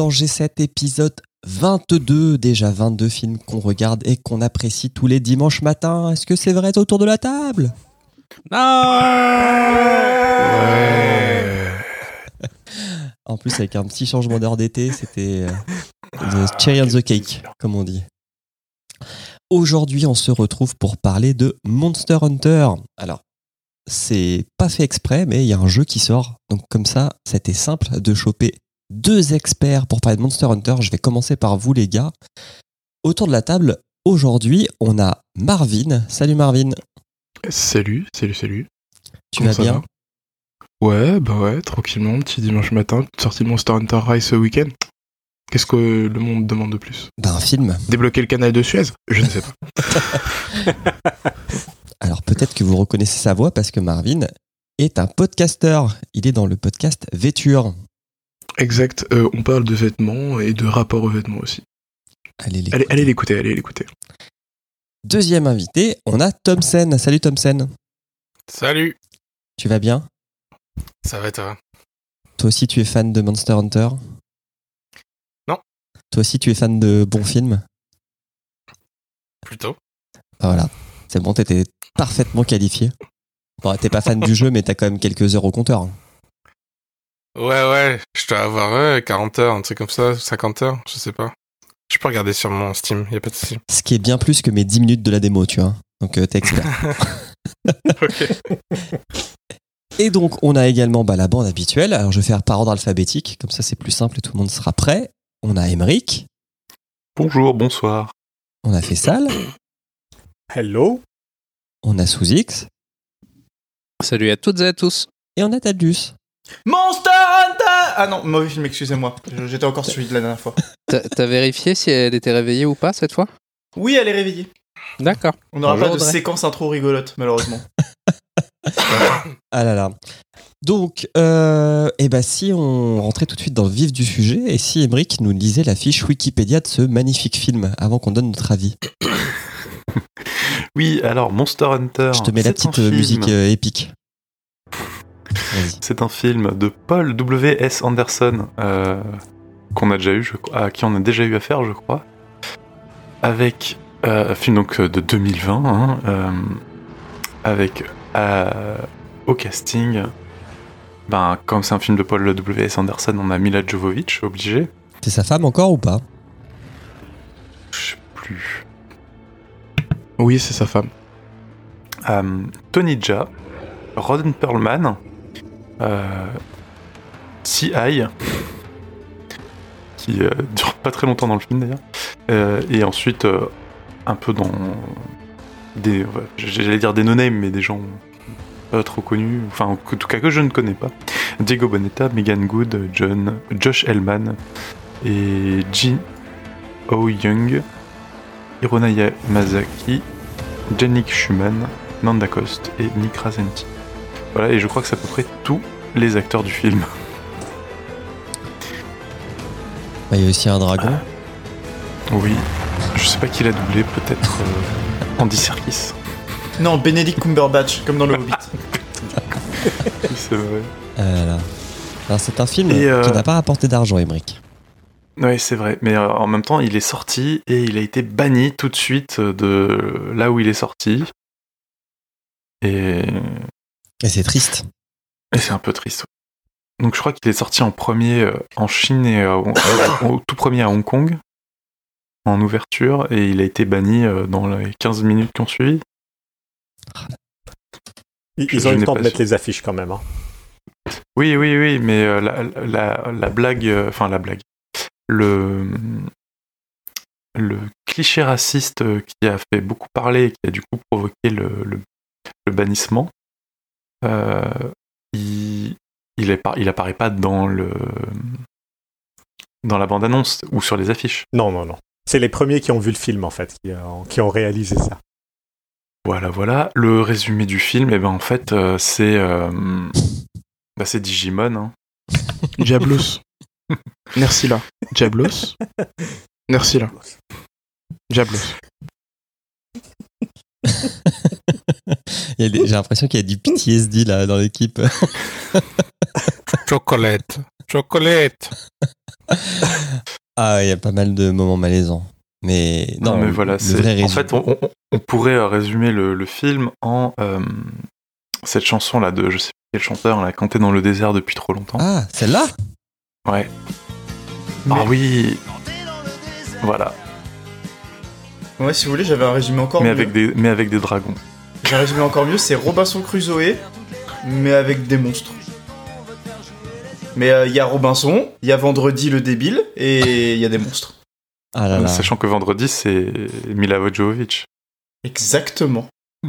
dans G7 épisode 22, déjà 22 films qu'on regarde et qu'on apprécie tous les dimanches matins. Est-ce que c'est vrai autour de la table? En plus avec un petit changement d'heure d'été, c'était euh, the cherry on the cake, comme on dit. Aujourd'hui, on se retrouve pour parler de Monster Hunter. Alors, c'est pas fait exprès, mais il y a un jeu qui sort. Donc comme ça, c'était simple de choper deux experts pour parler de Monster Hunter. Je vais commencer par vous les gars. Autour de la table, aujourd'hui, on a Marvin. Salut Marvin. Salut, salut, salut. Tu Comment vas bien va? Ouais, bah ouais, tranquillement, petit dimanche matin, sortie de Monster Hunter Rise ce week-end. Qu'est-ce que le monde demande de plus? Ben, un film. Débloquer le canal de Suez? Je ne sais pas. Alors peut-être que vous reconnaissez sa voix parce que Marvin est un podcasteur. Il est dans le podcast Vêture. Exact, euh, on parle de vêtements et de rapport aux vêtements aussi. Allez, les Allez, allez l'écouter, allez l'écouter. Deuxième invité, on a Thompson. Salut Thompson. Salut, Tu vas bien? Ça va toi? Toi aussi tu es fan de Monster Hunter? Non. Toi aussi tu es fan de bons films? Plutôt. Ah, Voilà. C'est bon, t'étais parfaitement qualifié. Bon, t'es pas fan du jeu, mais t'as quand même quelques heures au compteur. Ouais, ouais, je dois avoir ouais, 40 heures, un truc comme ça, 50 heures, je sais pas. Je peux regarder sur mon Steam, y a pas de souci. Ce qui est bien plus que mes 10 minutes de la démo, tu vois. Donc euh, t'es expert. ok. Et donc, on a également bah, la bande habituelle. Alors, je vais faire par ordre alphabétique, comme ça c'est plus simple et tout le monde sera prêt. On a Emeric, Bonjour, bonsoir. on a Fessal, Hello on a Sous-X Salut à toutes et à tous. et on a Tadus. Monster Hunter Ah non, mauvais film, excusez-moi. J'étais encore celui de la dernière fois. T'as vérifié si elle était réveillée ou pas cette fois? Oui, elle est réveillée. D'accord. On n'aura pas de Audrey. séquence intro rigolote, malheureusement. Ah là là. Donc, euh, eh ben, si on rentrait tout de suite dans le vif du sujet, et si Emeric nous lisait la fiche Wikipédia de ce magnifique film, avant qu'on donne notre avis. Oui, alors Monster Hunter. Je te mets la petite euh, musique euh, épique. C'est un film de Paul W. S. Anderson euh, qu'on a déjà eu, je à qui on a déjà eu affaire, je crois. Avec euh, un film donc euh, de 2020, hein, euh, avec euh, au casting. Ben, comme c'est un film de Paul W. S. Anderson, on a Mila Jovovich, obligé. C'est sa femme encore ou pas? Je sais plus. Oui, c'est sa femme. Euh, Tony Jaa, Ron Perlman, euh, C.I., qui euh, dure pas très longtemps dans le film d'ailleurs, Euh, et ensuite euh, un peu dans des, j'allais dire des no-names, mais des gens pas trop connus, enfin en tout cas que je ne connais pas. Diego Boneta, Megan Good, John, Josh Hellman et Jin Oh Young, Hirona Yamazaki, Jennick Schumann, Nanda Cost et Nick Razenti. Voilà, et je crois que c'est à peu près tous les acteurs du film. Bah, Il y a aussi un dragon. Oui, je sais pas qui l'a doublé, peut-être euh, Andy Serkis. non, Benedict Cumberbatch, comme dans le Hobbit. C'est vrai. Ah. Alors, c'est un film Et, euh, qui n'a pas rapporté d'argent, Emeric. Oui, c'est vrai. Mais euh, en même temps, il est sorti et il a été banni tout de suite de là où il est sorti. Et, Et c'est triste. et c'est un peu triste. Donc je crois qu'il est sorti en premier euh, en Chine et euh, au- au tout premier à Hong Kong en ouverture et il a été banni euh, dans les 15 minutes qui ont suivi. Ils, Je- ils ont eu le temps de mettre les affiches quand même. hein. Oui, oui, oui, mais euh, la, la, la blague, euh, enfin la blague, le, le cliché raciste euh, qui a fait beaucoup parler et qui a du coup provoqué le, le, le bannissement, euh, il, il, il apparaît pas dans le dans la bande-annonce ou sur les affiches. Non, non, non. C'est les premiers qui ont vu le film en fait, qui, ont- qui ont réalisé ça. Voilà, voilà. Le résumé du film, et ben en fait, euh, c'est euh, bah, c'est Digimon. hein. Diablos. Merci là. Diablos. Merci là. Diablos. J'ai l'impression qu'il y a du PTSD là dans l'équipe. Chocolate. Chocolate. Ah, il y a pas mal de moments malaisants. Mais non, mais voilà, c'est- vrai en fait, on, on- on pourrait euh, résumer le, le film en euh, cette chanson là de je sais plus quel chanteur, on l'a canté dans le désert depuis trop longtemps. Ah, celle-là? Ouais. Mais- Ah oui. Voilà, Ouais, si vous voulez, j'avais un résumé encore mais mieux. avec des mais avec des dragons. J'ai résumé encore mieux, c'est Robinson Crusoe, mais avec des monstres. Mais euh, il y a Robinson, il y a Vendredi le débile, et il y a des monstres. Ah là là. Sachant que vendredi c'est Mila Jovovich. Exactement.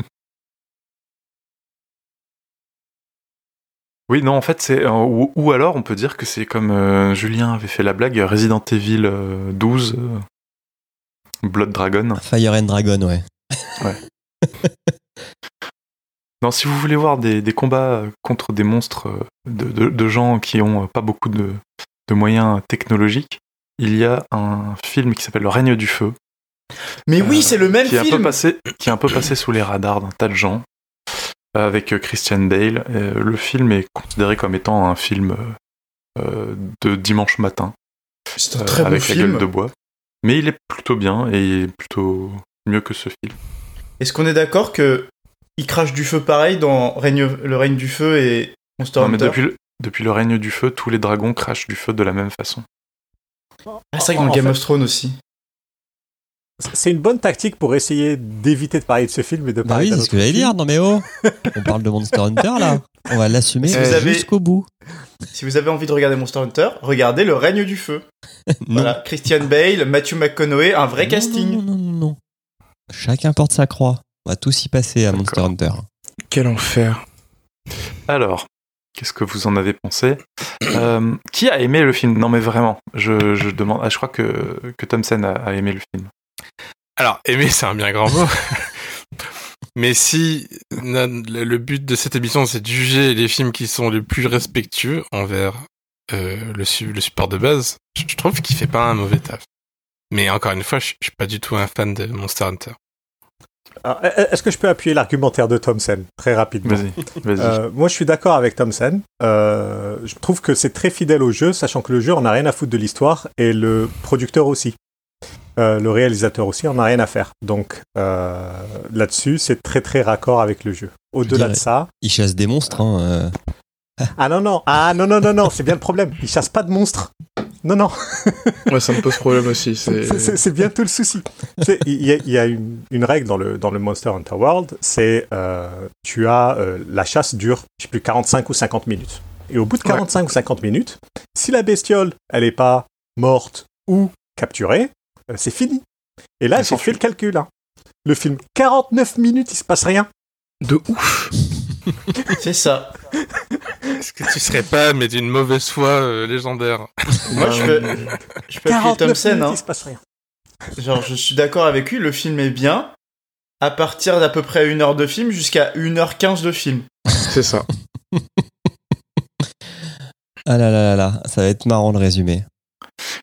Oui, non, en fait, c'est. euh, ou, ou alors, on peut dire que c'est comme euh, Julien avait fait la blague Resident Evil euh, 12, euh, Blood Dragon. Fire and Dragon, ouais. Non, si vous voulez voir des, des combats contre des monstres euh, de, de- de gens qui ont euh, pas beaucoup de, de moyens technologiques, il y a un film qui s'appelle Le règne du feu, Mais oui, Euh, c'est le même qui est, un peu film passé, qui est un peu passé sous les radars d'un tas de gens, euh, avec euh, Christian Bale. Euh, le film est considéré comme étant un film euh, euh, de dimanche matin. C'est un euh, très bon avec la gueule de bois. Mais il est plutôt bien et plutôt mieux que ce film. Est-ce qu'on est d'accord que il crache du feu pareil dans Règne- le règne du feu et Monster Non, mais Hunter depuis le, depuis le règne du feu, tous les dragons crachent du feu de la même façon. Ah, c'est vrai que dans Game fait- of Thrones aussi. C'est une bonne tactique pour essayer d'éviter de parler de ce film et de Bah parler oui, d'un c'est ce que j'allais dire. Non mais oh On parle de Monster Hunter là. On va l'assumer Si vous avez- jusqu'au bout. Si vous avez envie de regarder Monster Hunter, regardez le règne du feu. Voilà, Christian Bale, Matthew McConaughey, un vrai Non, casting. Non, non, non, non. Chacun porte sa croix. On va tous y passer à Monster. Hunter. Quel enfer. Alors, qu'est-ce que vous en avez pensé? Euh, Qui a aimé le film? Non, mais vraiment, je, je demande. Ah, je crois que, que Thompson a, a aimé le film. Alors, aimer, c'est un bien grand mot. Mais si le but de cette émission, c'est de juger les films qui sont les plus respectueux envers euh, le, su- le support de base, je je trouve qu'il fait pas un mauvais taf. Mais encore une fois, je je suis pas du tout un fan de Monster Hunter. Alors, e- Est-ce que je peux appuyer l'argumentaire de Thompson très rapidement Vas-y, vas-y. Euh, moi, je suis d'accord avec Thompson. Euh, je trouve que c'est très fidèle au jeu, sachant que le jeu, on n'a rien à foutre de l'histoire, et le producteur aussi. Euh, le réalisateur aussi, on n'a rien à faire. Donc, euh, là-dessus, c'est très très raccord avec le jeu. Au-delà de ça... Ils chassent des monstres. Hein, euh. Ah non, non, ah non, non, non, non, c'est bien le problème. Ils chassent pas de monstres. Non, non, Ouais, ça me pose problème aussi. c'est- C'est c'est c'est bien tout le souci. Il y a, il y a une, une règle dans le, dans le Monster Hunter World, c'est euh, tu as euh, la chasse dure, je sais plus, 45 ou 50 minutes. Et au bout de 45 ou 50 minutes, si la bestiole, elle est pas morte ou capturée, euh, c'est fini. Et là, j'ai fait le calcul. hein. Le film, 49 minutes, il se passe rien. de ouf. C'est ça. Est-ce que tu serais pas, mais d'une mauvaise foi euh, légendaire Moi, je peux, je peux appuyer 49 Thompson. minutes, Hein. il se passe rien. Genre, je suis d'accord avec lui, le film est bien. À partir d'à peu près une heure de film jusqu'à 1h15 de film. C'est ça. Ah là là là là, ça va être marrant le résumé.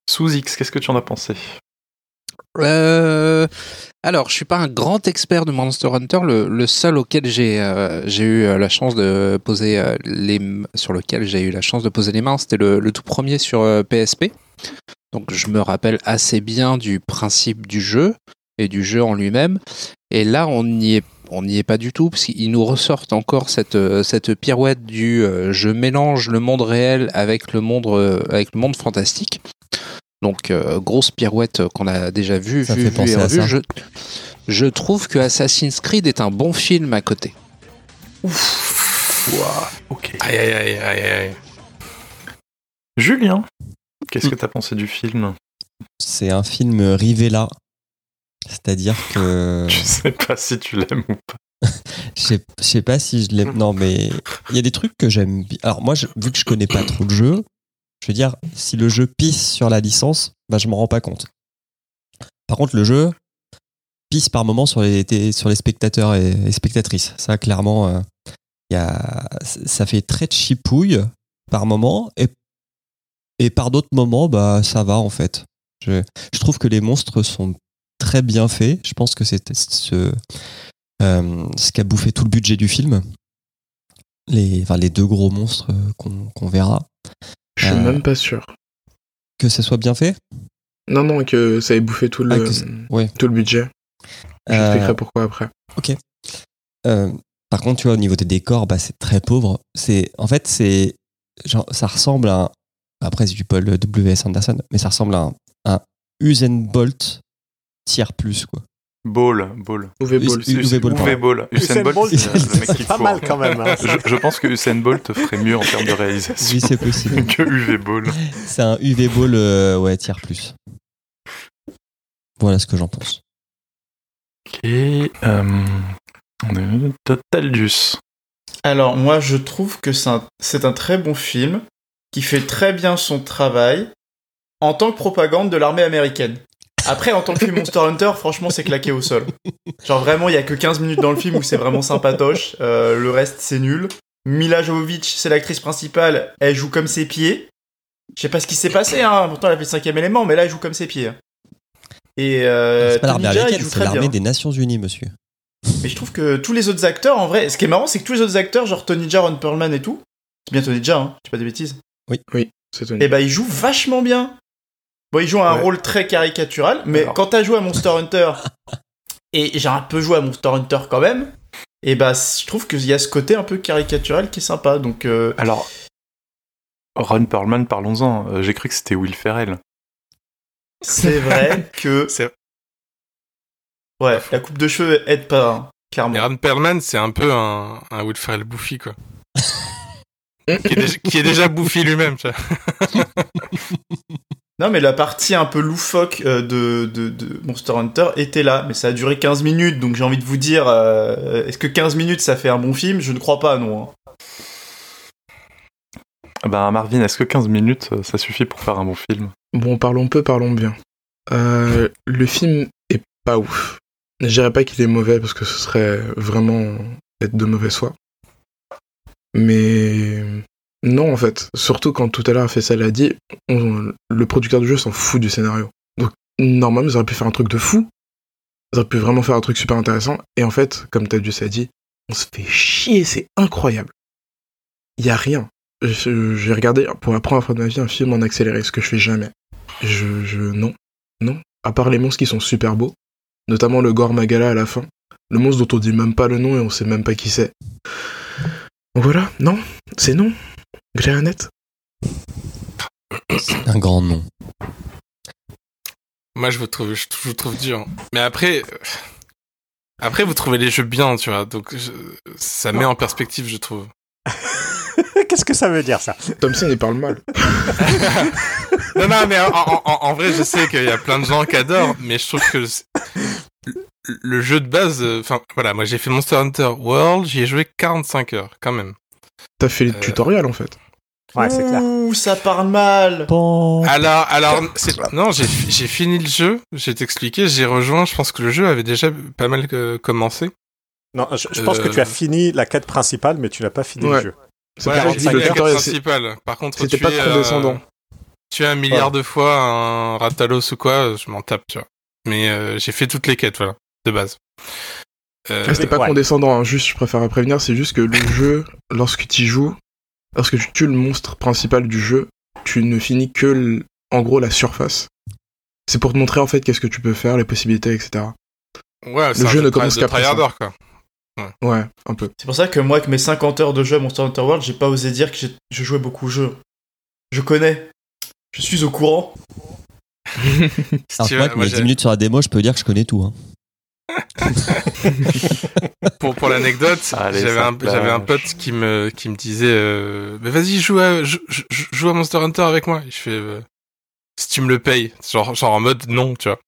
Sous X, qu'est-ce que tu en as pensé? Euh, alors, je suis pas un grand expert de Monster Hunter. Le, seul auquel j'ai euh, eu euh, la chance de poser euh, les sur lequel j'ai eu la chance de poser les mains, c'était le, tout premier sur PSP. Donc, je me rappelle assez bien du principe du jeu et du jeu en lui-même. Et là, on n'y est on n'y est pas du tout parce qu'ils nous ressortent encore cette cette pirouette du je mélange le monde réel avec le monde avec le monde fantastique. Donc euh, grosse pirouette qu'on a déjà vue, Ça vue, fait vue penser et à revue. ça. Je, je trouve que Assassin's Creed est un bon film à côté. Ok. Aïe aïe aïe aïe aïe. Julien, qu'est-ce que tu as pensé du film C'est un film Rivella. C'est-à-dire que. Je sais pas si tu l'aimes ou pas. Je sais, je sais pas si je l'aime. Non, mais il y a des trucs que j'aime bien. Alors, moi, je- vu que je connais pas trop le jeu, je veux dire, si le jeu pisse sur la licence, bah, je m'en rends pas compte. Par contre, le jeu pisse par moment sur les, spectateurs et, spectatrices. Ça, clairement, euh, y a, ça fait très chipouille par moment et, par d'autres moments, bah, ça va en fait. Je, trouve que les monstres sont très bien faits. Je pense que c'est ce, euh, qui a bouffé tout le budget du film. Les, enfin, les deux gros monstres euh, qu'on qu'on verra. Je suis Euh, même pas sûr. Que ce soit bien fait? Non, non, que ça ait bouffé tout le, Ah, ouais. tout le budget. Euh, J'expliquerai pourquoi après. Euh, par contre, tu vois, au niveau des décors, bah, c'est très pauvre. C'est, en fait, c'est, genre, ça ressemble à, un- après c'est du Paul W.S. Anderson, mais ça ressemble à un, un Usain Bolt tiers plus, quoi. Ball, Ball. Uwe c'est- Uwe Boll, Uwe. Usain Bolt, Bolt, c'est le mec qui pas court. mal quand même. hein. Je, je pense que Usain Bolt ferait mieux en termes de réalisation Oui, c'est possible. que Uwe Boll. c'est un UV Ball, euh, ouais, tiers plus. Voilà ce que j'en pense. Et euh, on a Totalius. Alors, moi, je trouve que c'est un, c'est un très bon film qui fait très bien son travail en tant que propagande de l'armée américaine. Après, en tant que film Monster Hunter, franchement, c'est claqué au sol. Genre, vraiment, il y a que 15 minutes dans le film où c'est vraiment sympatoche. Euh, le reste, c'est nul. Mila Jovovich, c'est l'actrice principale. Elle joue comme ses pieds. Je sais pas ce qui s'est passé, hein. Pourtant, elle a fait le cinquième élément, mais là, elle joue comme ses pieds. Et euh, c'est pas l'armée américaine, c'est l'armée des Nations Unies, monsieur. Mais je trouve que tous les autres acteurs, en vrai, ce qui est marrant, c'est que tous les autres acteurs, genre Tony Jaa, Ron Perlman et tout, c'est bien Tony Jaa, hein, je dis pas des bêtises, C'est Tony. et bah ils jouent vachement bien. Bon, ils jouent un Ouais. rôle très caricatural, mais Alors. quand t'as joué à Monster Hunter, et j'ai un peu joué à Monster Hunter quand même, et bah je trouve qu'il y a ce côté un peu caricatural qui est sympa, donc euh, Alors, Ron Perlman, parlons-en. Euh, J'ai cru que c'était Will Ferrell. c'est vrai que... C'est- Ouais, la coupe de cheveux aide pas, hein, Mais clairement. Ron Perlman, c'est un peu un, un Will Ferrell bouffi, quoi. qui, est déjà, qui est déjà bouffi lui-même, tu vois. Non, mais la partie un peu loufoque euh, de, de, de Monster Hunter était là, mais ça a duré 15 minutes, donc j'ai envie de vous dire, euh, est-ce que 15 minutes ça fait un bon film? Je ne crois pas, non. hein. Ben Marvin, est-ce que 15 minutes, euh, ça suffit pour faire un bon film? Bon, parlons peu, parlons bien. Euh, le film est pas ouf. Je dirais pas qu'il est mauvais parce que ce serait vraiment être de mauvaise foi. Mais non, en fait. Surtout quand tout à l'heure Faisal a dit, le producteur du jeu s'en fout du scénario. Donc, normalement, ils auraient pu faire un truc de fou. Ils auraient pu vraiment faire un truc super intéressant. Et en fait, comme Tadius a dit, on se fait chier, c'est incroyable. Il y a rien. J'ai regardé pour la première fois de ma vie un film en accéléré, ce que je fais jamais. Je, je, non, non. À part les monstres qui sont super beaux, notamment le Gore Magala à la fin, le monstre dont on dit même pas le nom et on sait même pas qui c'est. Donc voilà, non, c'est non. Gréanette. C'est un grand nom. Moi, je vous trouve, je, je vous trouve dur. Mais après, après, vous trouvez les jeux bien, tu vois. Donc, je- ça met en perspective, je trouve. Qu'est-ce que ça veut dire ça? Thompson, il parle mal. non, non, mais en, en- en- en vrai, je sais qu'il y a plein de gens qui adorent, mais je trouve que le, le jeu de base, euh, enfin, voilà, moi j'ai fait Monster Hunter World, j'y ai joué 45 heures, quand même. T'as fait le Euh, tutoriel en fait. Ouais, c'est clair. Ouh, ça parle mal Bon. Alors, alors, c'est- non, j'ai j'ai fini le jeu, j'ai t'expliqué, j'ai rejoint, je pense que le jeu avait déjà pas mal euh, commencé. Non, je, je pense que Euh, tu as fini la quête principale, mais tu n'as pas fini Ouais. le jeu. C'est Ouais, la quête principale. Par contre, C'était pas condescendant. euh, tuer un milliard de fois un Ratalos ou quoi, je m'en tape, tu vois. Mais euh, j'ai fait toutes les quêtes, voilà, de base. Euh, Ah, C'était pas Ouais. condescendant, hein, juste je préfère prévenir, c'est juste que le jeu, lorsque tu y joues, lorsque tu tues le monstre principal du jeu, tu ne finis que, l- en gros, la surface. C'est pour te montrer en fait qu'est-ce que tu peux faire, les possibilités, etc. ouais, c'est le un jeu ne de commence qu'après ça. quoi. Ouais, un peu. C'est pour ça que moi, avec mes 50 heures de jeu à Monster Hunter World, j'ai pas osé dire que je jouais beaucoup au jeu. Je connais. Je suis au courant. Si Alors tu que moi, mes j'ai- 10 minutes sur la démo, je peux dire que je connais tout. Hein. pour pour l'anecdote, j'avais un j'avais un plage. pote qui me qui me disait euh, mais vas-y joue à joue, à Monster Hunter avec moi. Et je fais euh, si tu me le payes, genre genre en mode non, tu vois.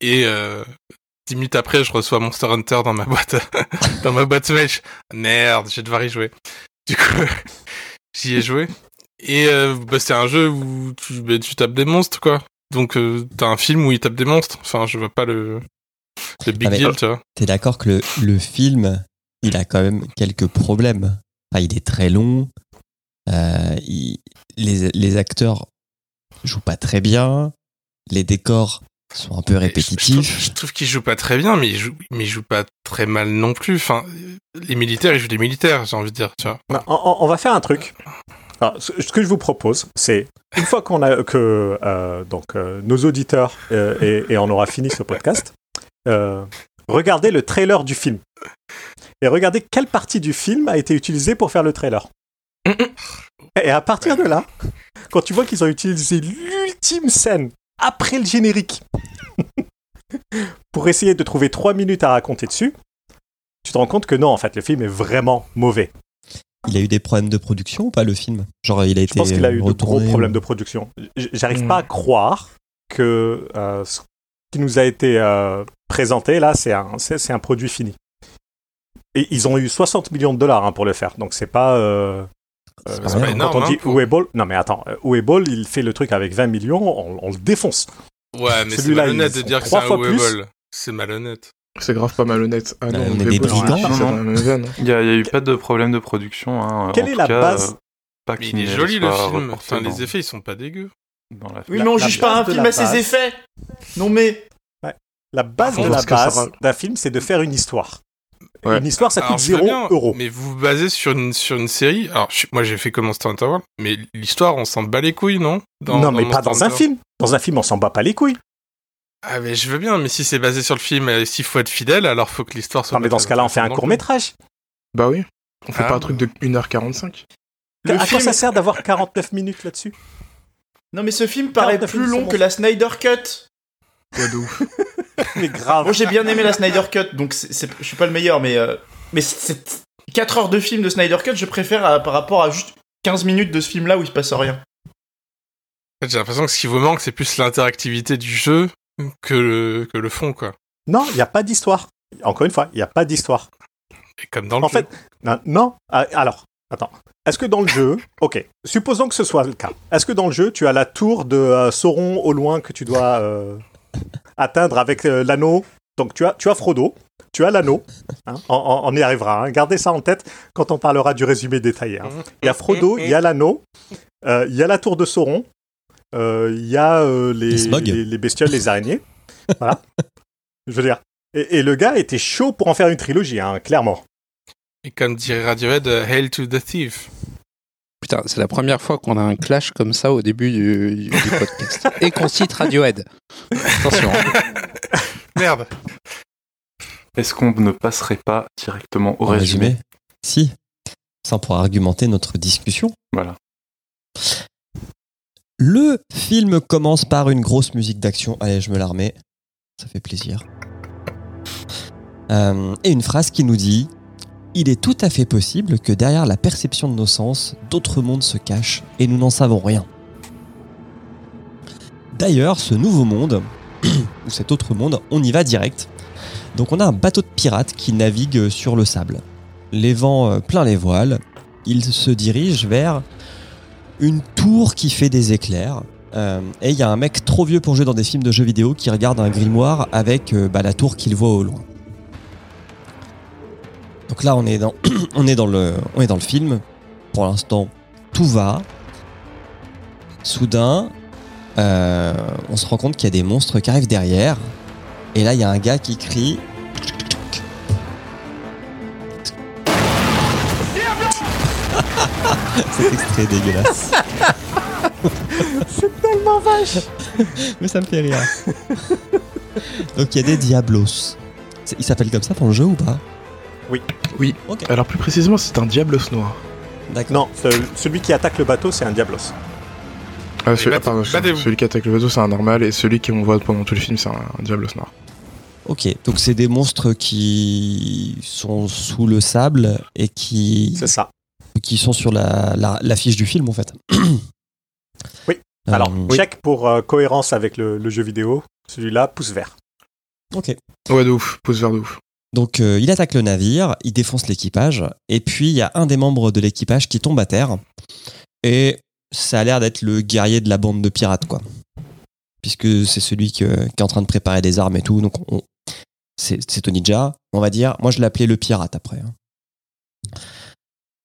Et euh, dix minutes après, je reçois Monster Hunter dans ma boîte dans ma boîte mail. Merde, je vais devoir y jouer. Du coup, j'y ai joué. Et euh, bah, c'est un jeu où tu, bah, tu tapes des monstres, quoi. Donc t'as un film où il tape des monstres. Enfin, je vois pas le le big Ah, deal, tu vois. T'es d'accord que le, le film, il a quand même quelques problèmes. Enfin, il est très long. euh, il- les, les acteurs jouent pas très bien. Les décors sont un peu Je- Je, répétitifs. trouve, je trouve qu'il joue pas très bien, mais il joue, mais il joue pas très mal non plus. Enfin, les militaires, ils jouent des militaires, j'ai envie de dire, tu vois. Non, on, on- on va faire un truc. Alors, ce ce que je vous propose, c'est une fois qu'on a que euh, donc euh, nos auditeurs euh, et, et on aura fini ce podcast, euh, regardez le trailer du film et regardez quelle partie du film a été utilisée pour faire le trailer. Et à partir de là, quand tu vois qu'ils ont utilisé l'ultime scène après le générique pour essayer de trouver trois minutes à raconter dessus, tu te rends compte que non, en fait, le film est vraiment mauvais. Il a eu des problèmes de production ou pas le film? Genre il a Je été pense qu'il a eu de gros retourné problèmes de production. J'arrive Hmm. pas à croire que euh, ce qui nous a été euh, présenté là, c'est un, c'est c'est un produit fini. Et ils ont eu 60 millions de dollars hein, pour le faire, donc c'est pas. euh, C'est euh, pas quand on dit hein, pour- Uweble, non mais attends, Uweble, il fait le truc avec 20 millions, on, on le défonce. Ouais, mais c'est malhonnête de dire que c'est un. C'est malhonnête. C'est grave pas malhonnête. Ah Bah, non. Il y, a eu pas de problème de production. Hein, Quelle en est tout la cas, base pas Mais qu'il il est joli le film. reporté Enfin, les effets, ils sont pas dégueux. Dans la- Oui, La- mais on la juge pas un film à ses effets. Non mais La base de la base d'un film, c'est de faire une histoire. Ouais. Une histoire, ça coûte je veux 0 bien, euros. Mais vous vous basez sur une, sur une série. Alors, je- moi, j'ai fait comme World, mais l'histoire, on s'en bat les couilles, non? Dans- non, mais pas dans un film. Dans un film, on s'en bat pas les couilles. Ah, mais je veux bien, mais si c'est basé sur le film et s'il faut être fidèle, alors faut que l'histoire soit. Non, mais dans ce cas-là, on fait un intéressante court non plus. métrage. Bah oui. On fait Ah. pas un truc de 1h45. le à quoi ça sert d'avoir 49 minutes là-dessus? Non mais ce film paraît 49 plus long que la Snyder Cut. Ouf. Mais grave. Moi j'ai bien aimé la Snyder Cut, donc c'est- je suis pas le meilleur, mais euh, mais c'est 4 heures de film de Snyder Cut, je préfère à- par rapport à juste 15 minutes de ce film-là où il se passe rien. En fait, j'ai l'impression que ce qui vous manque, c'est plus l'interactivité du jeu que le, que le fond, quoi. Non, il n'y a pas d'histoire. Encore une fois, il n'y a pas d'histoire. Et comme dans le En jeu. fait, non, non. Ah, alors, attends. Est-ce que dans le jeu, ok, supposons que ce soit le cas. Est-ce que dans le jeu, tu as la tour de euh, Sauron au loin que tu dois euh, atteindre avec euh, l'anneau? Donc tu as, tu as Frodo, tu as l'anneau. hein, on, y arrivera. hein. Gardez ça en tête quand on parlera du résumé détaillé. hein. Il y a Frodo, il y a l'anneau, il y a la tour de Sauron, il y a les, Les smogs. les, les bestioles, les araignées. voilà. Je veux dire. Et, et le gars était chaud pour en faire une trilogie, clairement. Et comme dirait Radiohead, euh, Hail to the Thief. Putain, c'est la première fois qu'on a un clash comme ça au début du, podcast. Et qu'on cite Radiohead. Attention. Merde. Est-ce qu'on ne passerait pas directement au En résumé, résumé Si. Ça pourra argumenter notre discussion. Voilà. Le film commence par une grosse musique d'action. Allez, je me la remets. Ça fait plaisir. Euh, et une phrase qui nous dit Il est tout à fait possible que derrière la perception de nos sens, d'autres mondes se cachent et nous n'en savons rien. D'ailleurs, ce nouveau monde, ou cet autre monde, on y va direct. Donc on a un bateau de pirates qui navigue sur le sable. Les vents euh, plein les voiles, il se dirige vers une tour qui fait des éclairs. Euh, et il y a un mec trop vieux pour jouer dans des films de jeux vidéo qui regarde un grimoire avec euh, bah, la tour qu'il voit au loin. Donc là, on est dans, on est dans, le, on est dans le film. Pour l'instant, tout va. Soudain, euh, on se rend compte qu'il y a des monstres qui arrivent derrière. Et là, il y a un gars qui crie Cet extrait est dégueulasse. C'est tellement vache Mais ça me fait rire. Donc il y a des Diablos. Il s'appelle comme ça pour le jeu ou pas? Oui. Oui. Alors plus précisément, c'est un Diablos noir. D'accord. Non, ce- celui qui attaque le bateau, c'est un Diablos. Ah, celui, ah, pardon, celui qui attaque le bateau, c'est un normal, et celui qu'on voit pendant tout le film, c'est un, un Diablos noir. Ok. Donc c'est des monstres qui sont sous le sable et qui, C'est ça. qui sont sur la, la, la fiche du film en fait. Oui. Euh, Alors, check pour euh, cohérence avec le, le jeu vidéo. Celui-là, pouce vert. Ok. Ouais, de ouf. Pouce vert de ouf. Donc euh, il attaque le navire, il défonce l'équipage, et puis il y a un des membres de l'équipage qui tombe à terre, et ça a l'air d'être le guerrier de la bande de pirates, quoi. Puisque c'est celui que- qui est en train de préparer des armes et tout, donc on- c'est c'est on va dire. Moi je l'appelais le pirate après. hein.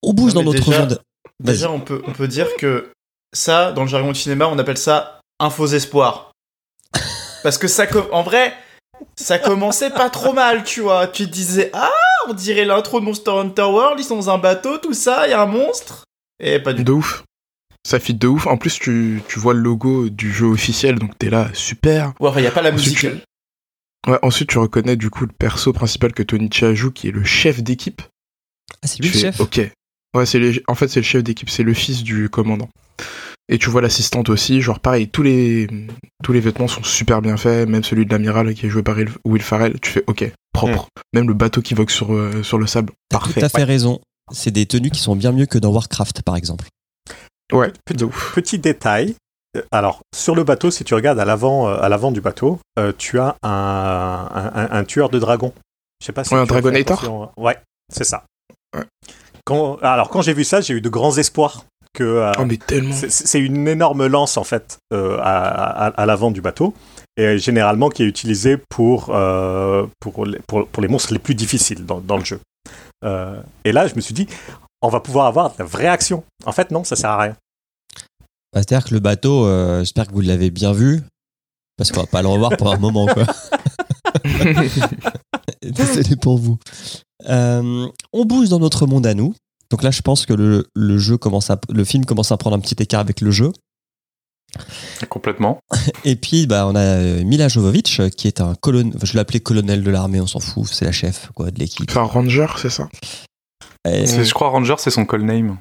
On bouge Non, dans mais notre déjà- monde. Vas-y. Déjà, on peut, on peut dire que ça, dans le jargon du cinéma, on appelle ça un faux espoir. Parce que ça, en vrai, ça commençait pas trop mal, tu vois. Tu te disais, ah, on dirait l'intro de Monster Hunter World, ils sont dans un bateau, tout ça, il y a un monstre. Et pas du tout. De ouf. Ça fit de ouf. En plus, tu, tu vois le logo du jeu officiel, donc t'es là, super. Ouais, enfin, y a pas la Ensuite, musique. tu- Ouais, ensuite, tu reconnais du coup le perso principal que Tony Chia joue, qui est le chef d'équipe. Ah, c'est Tu lui le fais, chef? Ok. Ouais, c'est les- en fait, c'est le chef d'équipe, c'est le fils du commandant. Et tu vois l'assistante aussi, genre pareil, tous les, tous les vêtements sont super bien faits, même celui de l'amiral qui est joué par Will- Farrell, tu fais ok, propre. Même le bateau qui vogue sur, euh, sur le sable, T'as parfait. tout à fait raison. C'est des tenues qui sont bien mieux que dans Warcraft, par exemple. Ouais, Petit, petit détail. Euh, Alors, sur le bateau, si tu regardes à l'avant, euh, à l'avant du bateau, euh, tu as un, un, un- un tueur de dragons. Je sais pas si Ouais, un Dragonator. Ouais, c'est ça. Ouais. Quand, alors, quand j'ai vu ça, j'ai eu de grands espoirs que euh, Oh, mais tellement. c'est- c'est une énorme lance en fait euh, à, à- à l'avant du bateau et généralement qui est utilisée pour, euh, pour, les, pour, pour les monstres les plus difficiles dans, dans le jeu. Euh, et là, je me suis dit, on va pouvoir avoir de la vraie action. En fait, non, ça sert à rien. Bah, C'est-à-dire que le bateau, euh, j'espère que vous l'avez bien vu, parce qu'on va pas le revoir pour un moment, quoi. Désolé pour vous. Euh, on bouge dans notre monde à nous. Donc là, je pense que le, le jeu commence à, le film commence à prendre un petit écart avec le jeu. Complètement. Et puis, bah, on a euh, Mila Jovovich, euh, qui est un colonel, enfin, je l'appeler colonel de l'armée, on s'en fout, c'est la chef, quoi, de l'équipe. Enfin, Ranger, c'est ça? Et- C'est- Je crois Ranger, c'est son call name.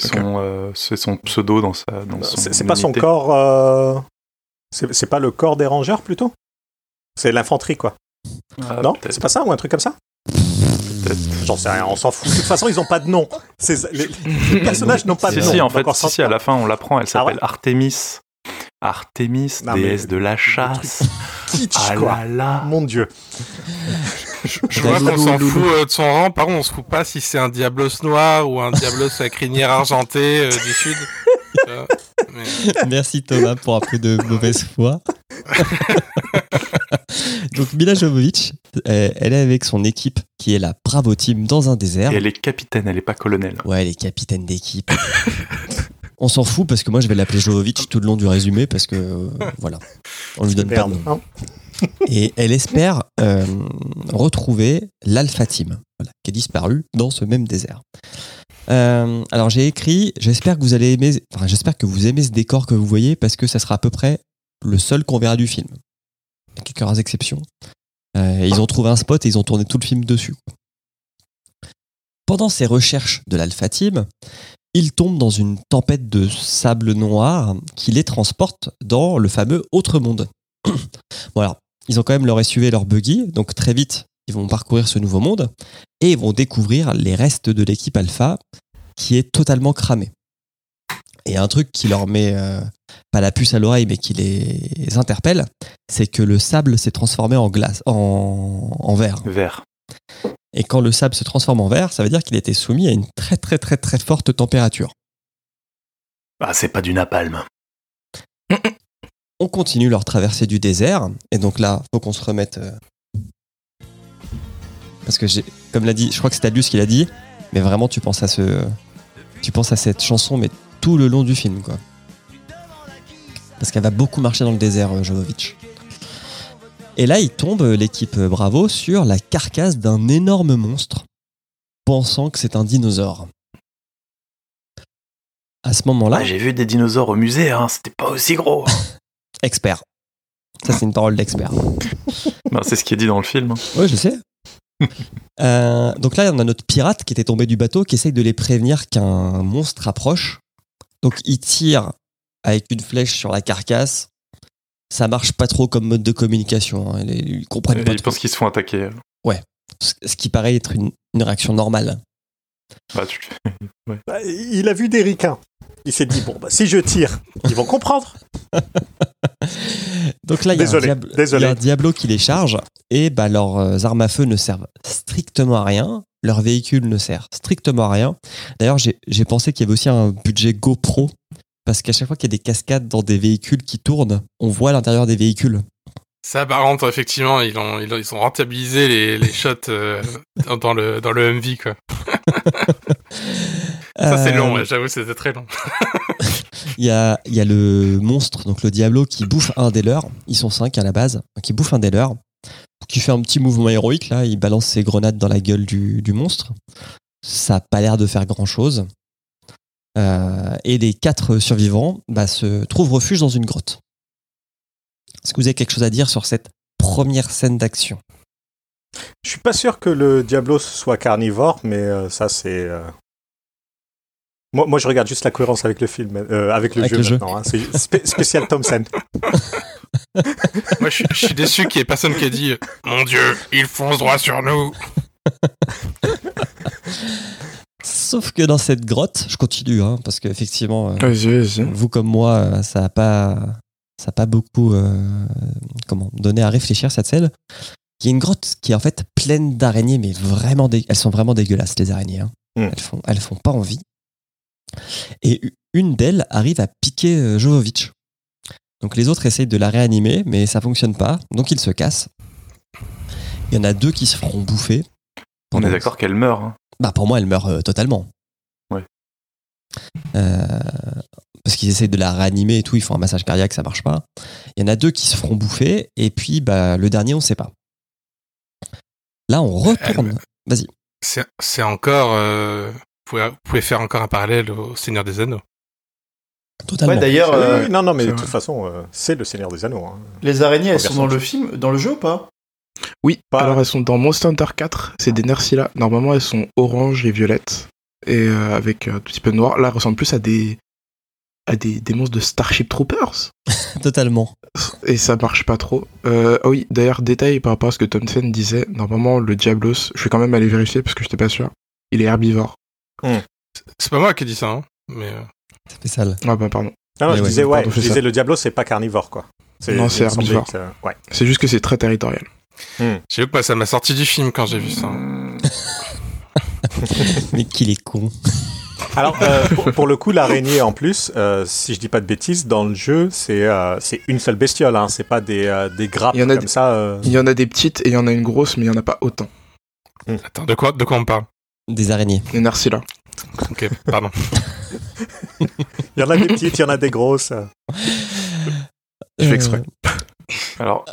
C'est son, euh, c'est son pseudo dans sa. dans son C'est c'est pas son corps. euh, C'est c'est pas le corps des rangers plutôt? C'est l'infanterie quoi. Ah, non? C'est pas ça ou un truc comme ça? J'en sais rien, on s'en fout. De toute façon, ils ont pas de nom. Ces- Les, les personnages n'ont pas de Si, nom. si, en fait, si, à la fin, on l'apprend, elle Ah ouais s'appelle Artemis. Artemis, Non, mais déesse de la chasse. kitsch Ah quoi. là là. Mon dieu. Je vois qu'on s'en fout euh, de son rang. Par contre, on se fout pas si c'est un Diablos noir ou un Diablos à crinière argentée euh, du sud. Mais- Merci Thomas pour un peu de mauvaise foi. Donc Mila Jovovich, euh, elle est avec son équipe qui est la Bravo Team dans un désert. Et elle est capitaine, elle est pas colonel. Ouais, elle est capitaine d'équipe. On s'en fout parce que moi je vais l'appeler Jovovich tout le long du résumé parce que euh, voilà, on lui donne pas de nom. hein. Et elle espère euh, retrouver l'Alpha Team, voilà, qui est disparu dans ce même désert. Euh, alors j'ai écrit, j'espère que vous allez aimer, enfin j'espère que vous aimez ce décor que vous voyez parce que ça sera à peu près le seul qu'on verra du film. Il a quelques exceptions. Euh, ils ont trouvé un spot et ils ont tourné tout le film dessus. Pendant ces recherches de l'Alpha Team, ils tombent dans une tempête de sable noir qui les transporte dans le fameux autre monde. voilà, ils ont quand même leur SUV leur buggy, donc très vite, ils vont parcourir ce nouveau monde et ils vont découvrir les restes de l'équipe Alpha qui est totalement cramée. Et un truc qui leur met euh, pas la puce à l'oreille mais qui les interpelle, c'est que le sable s'est transformé en glace, en, en verre. Vert. Et quand le sable se transforme en verre, ça veut dire qu'il était soumis à une très très très très forte température. Ah, c'est pas du napalm. On continue leur traversée du désert. Et donc là, faut qu'on se remette. Parce que j'ai, comme l'a dit, je crois que c'est Tadius qui l'a dit, mais vraiment tu penses à ce, tu penses à cette chanson, mais tout le long du film, quoi. Parce qu'elle va beaucoup marcher dans le désert, euh, Jovovich. Et là, il tombe, euh, l'équipe euh, Bravo, sur la carcasse d'un énorme monstre, pensant que c'est un dinosaure. À ce moment-là, Ah, j'ai vu des dinosaures au musée, hein, c'était pas aussi gros. expert. Ça, c'est une parole d'expert. Ben, c'est ce qui est dit dans le film. hein. Ouais, je sais. Euh, donc là, on a notre pirate qui était tombé du bateau qui essaye de les prévenir qu'un monstre approche. Donc il tire avec une flèche sur la carcasse. Ça marche pas trop comme mode de communication. hein. Ils, ils comprennent pas ils pensent qu'ils se font attaquer. Ce ce qui paraît être une, une réaction normale. Bah, tu... Bah, Il a vu des ricains. Il s'est dit, bon, bah, si je tire, ils vont comprendre. Donc là, il y, a un Diablo qui les charge et bah, leurs euh, armes à feu ne servent strictement à rien. Leur véhicule ne sert strictement à rien. D'ailleurs, j'ai pensé qu'il y avait aussi un budget GoPro parce qu'à chaque fois qu'il y a des cascades dans des véhicules qui tournent, on voit l'intérieur des véhicules. Ça, par contre, effectivement, ils ont, ils ont, ils ont rentabilisé les, les shots euh, dans- dans le, dans le MV, quoi. Ça, c'est Euh, long, ouais, j'avoue, c'était très long. Il y a, il y a le monstre, donc le Diablo, qui bouffe un des leurs. Ils sont cinq à la base, qui bouffe un des leurs. Qui fait un petit mouvement héroïque, là. Il balance ses grenades dans la gueule du, du monstre. Ça a pas l'air de faire grand chose. Euh, et les quatre survivants bah, se trouvent refuge dans une grotte. Est-ce que vous avez quelque chose à dire sur cette première scène d'action? Je suis pas sûr que le Diablos soit carnivore, mais euh, ça c'est. Moi, moi, je regarde juste la cohérence avec le film, euh, avec le Avec jeu le maintenant. hein. C'est spé- spécial Thompson. Moi, je, suis- je suis déçu qu'il y ait personne qui ait dit Mon Dieu, il fonce droit sur nous. Sauf que dans cette grotte, je continue, hein, parce qu'effectivement, euh, vous comme moi, euh, ça n'a pas, ça a pas beaucoup euh, comment, donné à réfléchir cette scène. Il y a une grotte qui est en fait pleine d'araignées, mais vraiment, elles sont vraiment dégueulasses les araignées. hein. Mm. Elles font, elles font pas envie. Et une d'elles arrive à piquer euh, Jovovic. Donc les autres essayent de la réanimer, mais ça fonctionne pas. Donc ils se cassent. Il y en a deux qui se feront bouffer. On est d'accord qu'elle meurt. hein. bah pour moi, elle meurt euh, totalement. Ouais. Euh, parce qu'ils essayent de la réanimer et tout, ils font un massage cardiaque, ça marche pas. Il y en a deux qui se feront bouffer, et puis bah, le dernier, on sait pas. Là, on retourne. Vas-y. C'est encore. euh, pouvez, vous pouvez faire encore un parallèle au Seigneur des Anneaux. Totalement. Ouais, d'ailleurs, euh, non, non, mais de toute façon, euh, c'est le Seigneur des Anneaux. hein. les araignées, elles sont dans le jeu. film, dans le jeu ou pas? Oui, Pas- alors elles sont dans Monster Hunter 4, c'est des Nersila. Normalement, elles sont orange et violettes, et euh, avec un petit peu de noir. Là, elles ressemblent plus à des à des, des monstres de Starship Troopers, Totalement. et ça marche pas trop. Euh, ah oui, d'ailleurs, détail par rapport à ce que Thompson disait, normalement, le Diablos, je vais quand même aller vérifier parce que j'étais pas sûr, il est herbivore. C'est pas moi qui ai dit ça, hein, mais. euh, C'est spécial. Ah bah pardon. Non, non, je ouais, disais, ouais, pardon, je disais ça. le Diablo, c'est pas carnivore, quoi. Non, c'est herbivore. que- ouais. C'est juste que c'est très territorial. J'ai vu que bah, ça m'a sorti du film quand j'ai vu ça. Mais qu'il est con. Alors, euh, pour, pour le coup, l'araignée, en plus, euh, si je dis pas de bêtises, dans le jeu, c'est euh, c'est une seule bestiole, hein, c'est pas des, euh, des grappes Il y en a comme des- ça. euh. Il y en a des petites et il y en a une grosse, mais il y en a pas autant. Attends, de quoi, de quoi on parle? Des araignées. Nersila. Ok, pardon. Il y en a des petites, il y en a des grosses. Je fais Euh, exprès. Alors,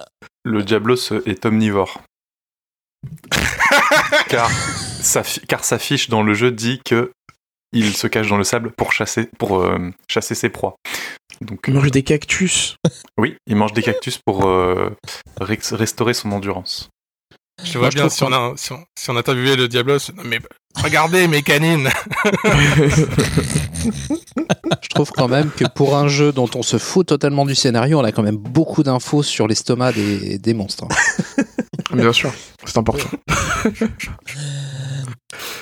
le Diablos est omnivore. car, sa fi- car sa fiche dans le jeu dit que il se cache dans le sable pour chasser, pour, euh, chasser ses proies. Donc, Il mange des cactus. oui, il mange des cactus pour euh, restaurer son endurance. Je vois Moi, bien si on, a, si, on, si on interviewé le Diablos. Mais regardez mes canines Je trouve quand même que pour un jeu dont on se fout totalement du scénario, on a quand même beaucoup d'infos sur l'estomac des, des monstres. hein. Bien sûr, c'est important.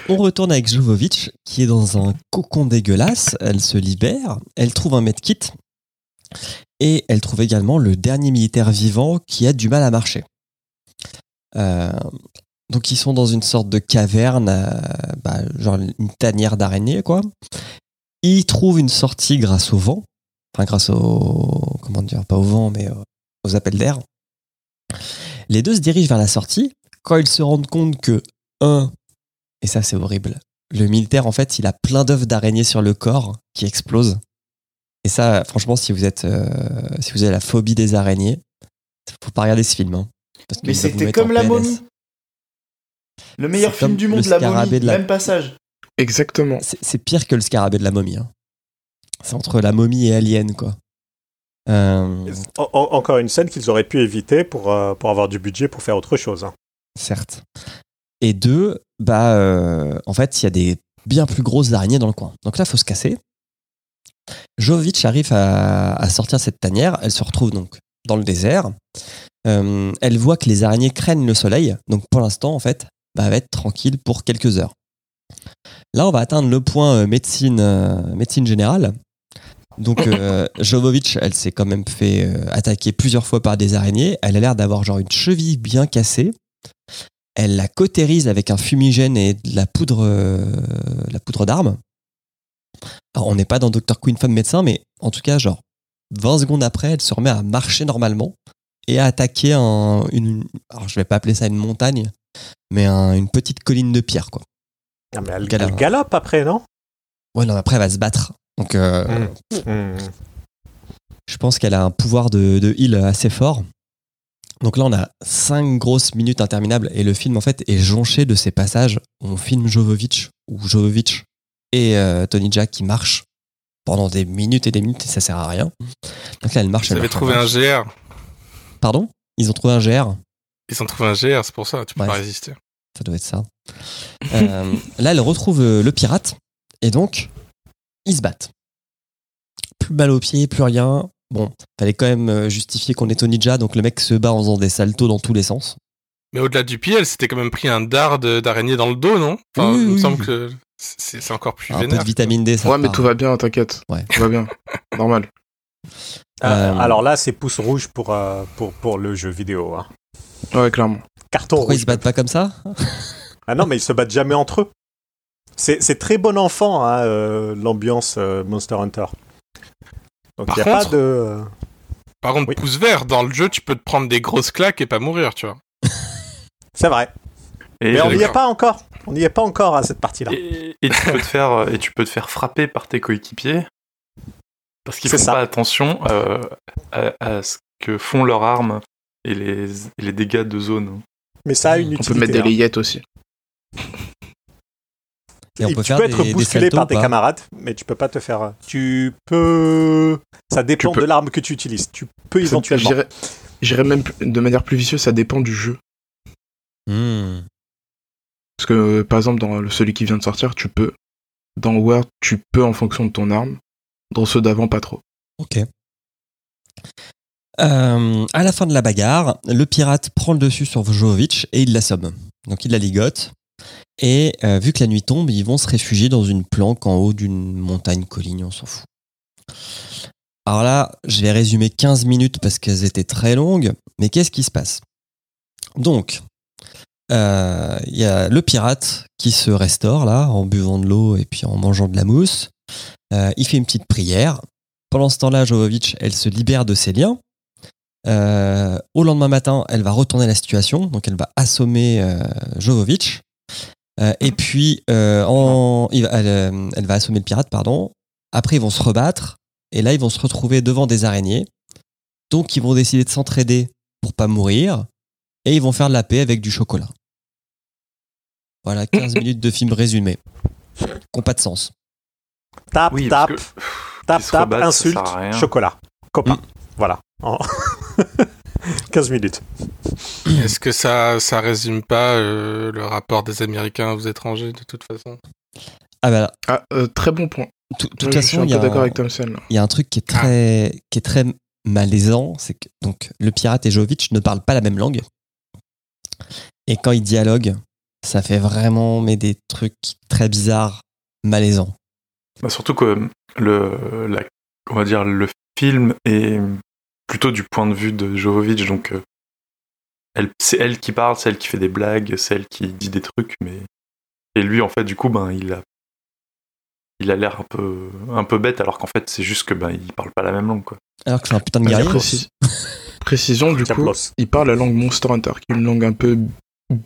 On retourne avec Jovovic, qui est dans un cocon dégueulasse. Elle se libère, elle trouve un medkit, et elle trouve également le dernier militaire vivant qui a du mal à marcher. Euh, donc ils sont dans une sorte de caverne, euh, bah, genre une tanière d'araignée, quoi. Ils trouvent une sortie grâce au vent, enfin grâce au... comment dire, pas au vent, mais aux appels d'air. Les deux se dirigent vers la sortie quand ils se rendent compte que, un, et ça, c'est horrible. Le militaire, en fait, il a plein d'œufs d'araignées sur le corps qui explosent. Et ça, franchement, si vous êtes, euh, si vous avez la phobie des araignées, faut pas regarder ce film. hein. Parce Mais c'était comme la momie. Le meilleur film du monde, la scarabée momie, de la- même passage. Exactement. C'est c'est pire que le scarabée de la momie. hein. C'est entre la momie et Alien, quoi. Euh, En- en- encore une scène qu'ils auraient pu éviter pour, euh, pour avoir du budget pour faire autre chose. hein. certes. Et deux, bah, euh, en fait, il y a des bien plus grosses araignées dans le coin. Donc là, faut se casser. Jovic arrive à, à sortir cette tanière. Elle se retrouve donc dans le désert. Euh, elle voit que les araignées craignent le soleil. Donc pour l'instant, en fait, bah, elle va être tranquille pour quelques heures. Là, on va atteindre le point euh, médecine, euh, médecine générale. Donc, euh, Jovovic, elle s'est quand même fait attaquer plusieurs fois par des araignées. Elle a l'air d'avoir genre une cheville bien cassée. Elle la cautérise avec un fumigène et de la poudre, la poudre d'arme. Alors, on n'est pas dans Dr. Queen femme médecin, mais en tout cas, genre 20 secondes après, elle se remet à marcher normalement et à attaquer un, une. Alors, je vais pas appeler ça une montagne, mais un- une petite colline de pierre, quoi. Ah, mais elle, galope après, non? Ouais, non, après, elle va se battre. Donc, euh, Hmm. je pense qu'elle a un pouvoir de, de heal assez fort. Donc là, on a cinq grosses minutes interminables et le film, en fait, est jonché de ces passages où on filme Jovovic, ou Jovovic et euh, Tony Jack qui marchent pendant des minutes et des minutes et ça sert à rien. Donc là, elle marche. Vous elle avez marche, trouvé un. GR. Pardon? Ils ont trouvé un GR. Ils ont trouvé un GR, c'est pour ça, tu peux Ouais. pas résister. Ça doit être ça. Euh, là, elle retrouve euh, le pirate et donc ils se battent. Plus mal aux pieds, plus rien. Bon, fallait quand même euh, justifier qu'on est Tony Jaa, donc le mec se bat en faisant des saltos dans tous les sens. Mais au-delà du pied, elle s'était quand même pris un dard d'araignée dans le dos, non? Enfin, Oui, il me semble oui. que c'est encore plus Un peu vénère. de vitamine D, ça Ouais, mais part. tout va bien, t'inquiète. Ouais. Tout va bien. Normal. Euh, Euh, alors là, c'est pouce rouge pour, euh, pour, pour le jeu vidéo. hein. Ouais, clairement. Carton Pourquoi ils rouge. se battent pas comme ça? Ah non, mais ils se battent jamais entre eux. C'est c'est très bon enfant, hein, euh, l'ambiance euh, Monster Hunter. Donc Par il n'y a contre- pas de... Par contre, Oui. pouce vert, dans le jeu, tu peux te prendre des grosses claques et pas mourir, tu vois. C'est vrai. Et, Mais on n'y est pas encore. On n'y est pas encore à cette partie-là. et, et tu peux te faire et tu peux te faire frapper par tes coéquipiers parce qu'ils font ça. pas attention euh, à, à ce que font leurs armes et les, et les dégâts de zone. Mais ça a une On utilité. peut mettre des hein. layettes aussi. Et on peut tu faire peux être des- bousculé par tes camarades, mais tu peux pas te faire. Tu peux. Ça dépend peux. de l'arme que tu utilises. Tu peux Ça- éventuellement. j'irais- même de manière plus vicieuse, ça dépend du jeu. Hmm. Parce que, euh, par exemple, dans le- celui qui vient de sortir, tu peux. Dans Word, tu peux en fonction de ton arme. Dans ceux d'avant, pas trop. Ok. Euh, à la fin de la bagarre, le pirate prend le dessus sur Jovovic et il l'assomme. Donc il la ligote. Et euh, vu que la nuit tombe, ils vont se réfugier dans une planque en haut d'une montagne colline, on s'en fout. Alors là, je vais résumer 15 minutes parce qu'elles étaient très longues, mais qu'est-ce qui se passe? Donc, euh, il y a le pirate qui se restaure là, en buvant de l'eau et puis en mangeant de la mousse. Euh, il fait une petite prière. Pendant ce temps-là, Jovovic, elle se libère de ses liens. Euh, au lendemain matin, elle va retourner la situation, donc elle va assommer euh, Jovovic. Euh, et puis, en, il va- elle, elle va assommer le pirate, pardon. Après, ils vont se rebattre. Et là, ils vont se retrouver devant des araignées. Donc, ils vont décider de s'entraider pour pas mourir. Et ils vont faire de la paix avec du chocolat. Voilà, 15 minutes de film résumé. Qui n'ont pas de sens. Tap, Oui, tap, parce que, insulte, chocolat. Copain. Mm. Voilà. En 15 minutes. Est-ce que ça, ça résume pas euh, le rapport des Américains aux étrangers, de toute façon? Ah bah, Ah, euh, très bon point. de toute Ouais, je suis façon, un il y peu a d'accord un- avec Thompson. là. il y a un truc qui est très, qui est très malaisant, c'est que donc le pirate et Jovic ne parlent pas la même langue. Et quand ils dialoguent, ça fait vraiment mais des trucs très bizarres, malaisants. Bah, surtout que le, la- on va dire le film est plutôt du point de vue de Jovovic, donc euh, elle, c'est elle qui parle, c'est elle qui fait des blagues, c'est elle qui dit des trucs, mais et lui en fait du coup ben il a il a l'air un peu un peu bête alors qu'en fait c'est juste que ben il parle pas la même langue quoi. Alors que c'est un putain de guerrier. précis- Précision, du coup, il parle la langue Monster Hunter, qui est une langue un peu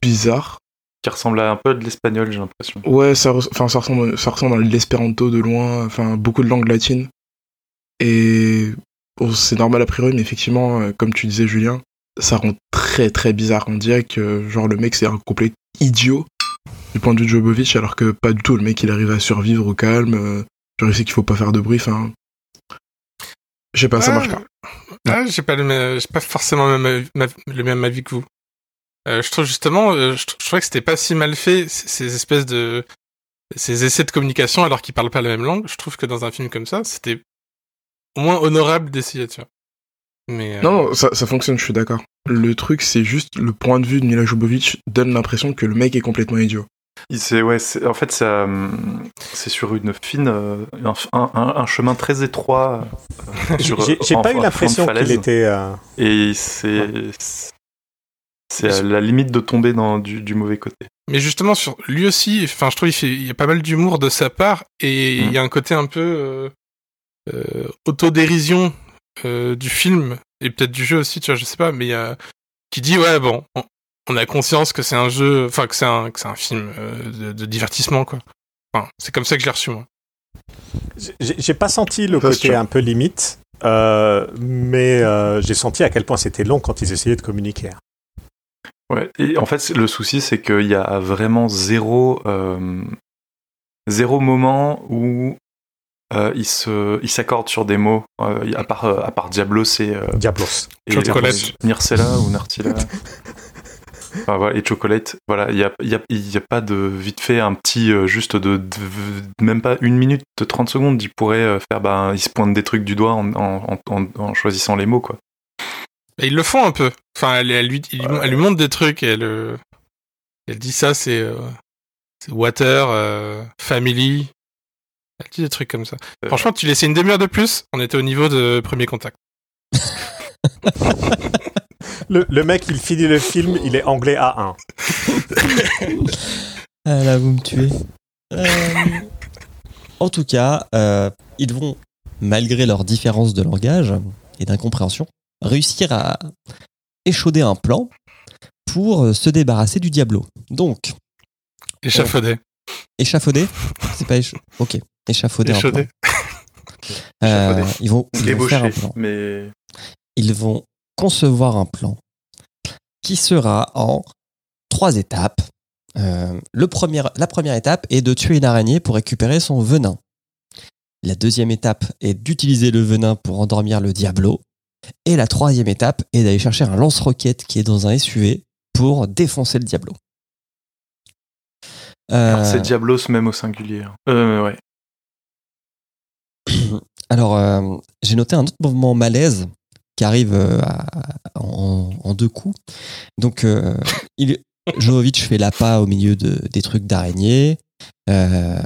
bizarre. Qui ressemble à un peu de l'espagnol j'ai l'impression. Ouais, ça, enfin, ça, ressemble, ça ressemble à l'espéranto de loin, enfin, beaucoup de langues latines. Et bon, c'est normal a priori, mais effectivement, euh, comme tu disais, Julien, ça rend très très bizarre. On dirait que genre le mec c'est un complet idiot du point de vue de Jobovic, alors que pas du tout. Le mec il arrive à survivre au calme. euh, genre il sait qu'il faut pas faire de bruit. Enfin, je sais pas, ça marche pas. Ah, j'ai pas le même, j'ai pas forcément même, le même avis que vous. Euh, je trouve justement, euh, je, trou- je trouvais que c'était pas si mal fait ces espèces de, ces essais de communication alors qu'ils parlent pas la même langue. Je trouve que dans un film comme ça, c'était au moins honorable d'essayer, tu vois. Mais euh, Non, non, ça, ça fonctionne, je suis d'accord. Le truc, c'est juste le point de vue de Mila Jovovich donne l'impression que le mec est complètement idiot. Il- C'est ouais, c'est- en fait ça, hum, c'est sur une fine, un, un- un chemin très étroit. sur- J'ai j'ai en- pas en eu l'impression qu'il était. euh, Et c'est c'est à la limite de tomber dans du, du mauvais côté. Mais justement, sur lui aussi, enfin, je trouve il, fait, il y a pas mal d'humour de sa part et il y a un côté un peu euh, euh, autodérision euh, du film et peut-être du jeu aussi, tu vois, je sais pas, mais il y a qui dit ouais bon, on, on a conscience que c'est un jeu, enfin que c'est un que c'est un film euh, de, de divertissement quoi. Enfin, c'est comme ça que je l'ai reçu moi. J'ai pas senti le côté sûr. un peu limite, euh, mais euh, j'ai senti à quel point c'était long quand ils essayaient de communiquer. Ouais. Et en fait, le souci, c'est qu'il y a vraiment zéro, euh, zéro moment où euh, ils se, ils s'accordent sur des mots. Euh, à part, euh, à part Diablo, c'est euh, Diablos. et Chocolate. Nircella ou Nartilla. Enfin, voilà, et Chocolate, voilà, il n'y a, il y a, il y a pas de vite fait un petit, euh, juste de, de- même pas une minute, de 30 secondes, il pourrait euh, faire, bah, il se pointe des trucs du doigt en, en, en, en choisissant les mots, quoi. Et ils le font un peu. Enfin, elle, elle lui, il- elle lui montre des trucs et elle, euh, elle dit ça, c'est euh, water, euh, family. Elle dit des trucs comme ça. Euh, Franchement, tu laissais une demi-heure de plus, on était au niveau de premier contact. Le, le mec, il finit le film, il est anglais A1. Ah là, vous me tuez. Euh, En tout cas, euh, ils vont, malgré leurs différences de langage et d'incompréhension, réussir à échauder un plan pour euh, se débarrasser du Diablo. Donc, Échafaudé. échafauder C'est pas écha- Ok, échafauder. un plan. Euh, ils vont, ils vont faire un plan. mais Ils vont concevoir un plan qui sera en trois étapes. Euh, le premier, la première étape est de tuer une araignée pour récupérer son venin. La deuxième étape est d'utiliser le venin pour endormir le diablo. Et la troisième étape est d'aller chercher un lance-roquette qui est dans un SUV pour défoncer le diablo. Euh, alors, c'est Diablos même au singulier. hein. Euh, ouais. Alors, euh, j'ai noté un autre mouvement malaise qui arrive à- en, en deux coups. Donc, il, Jovovic fait l'appât au milieu de, des trucs d'araignée. Euh,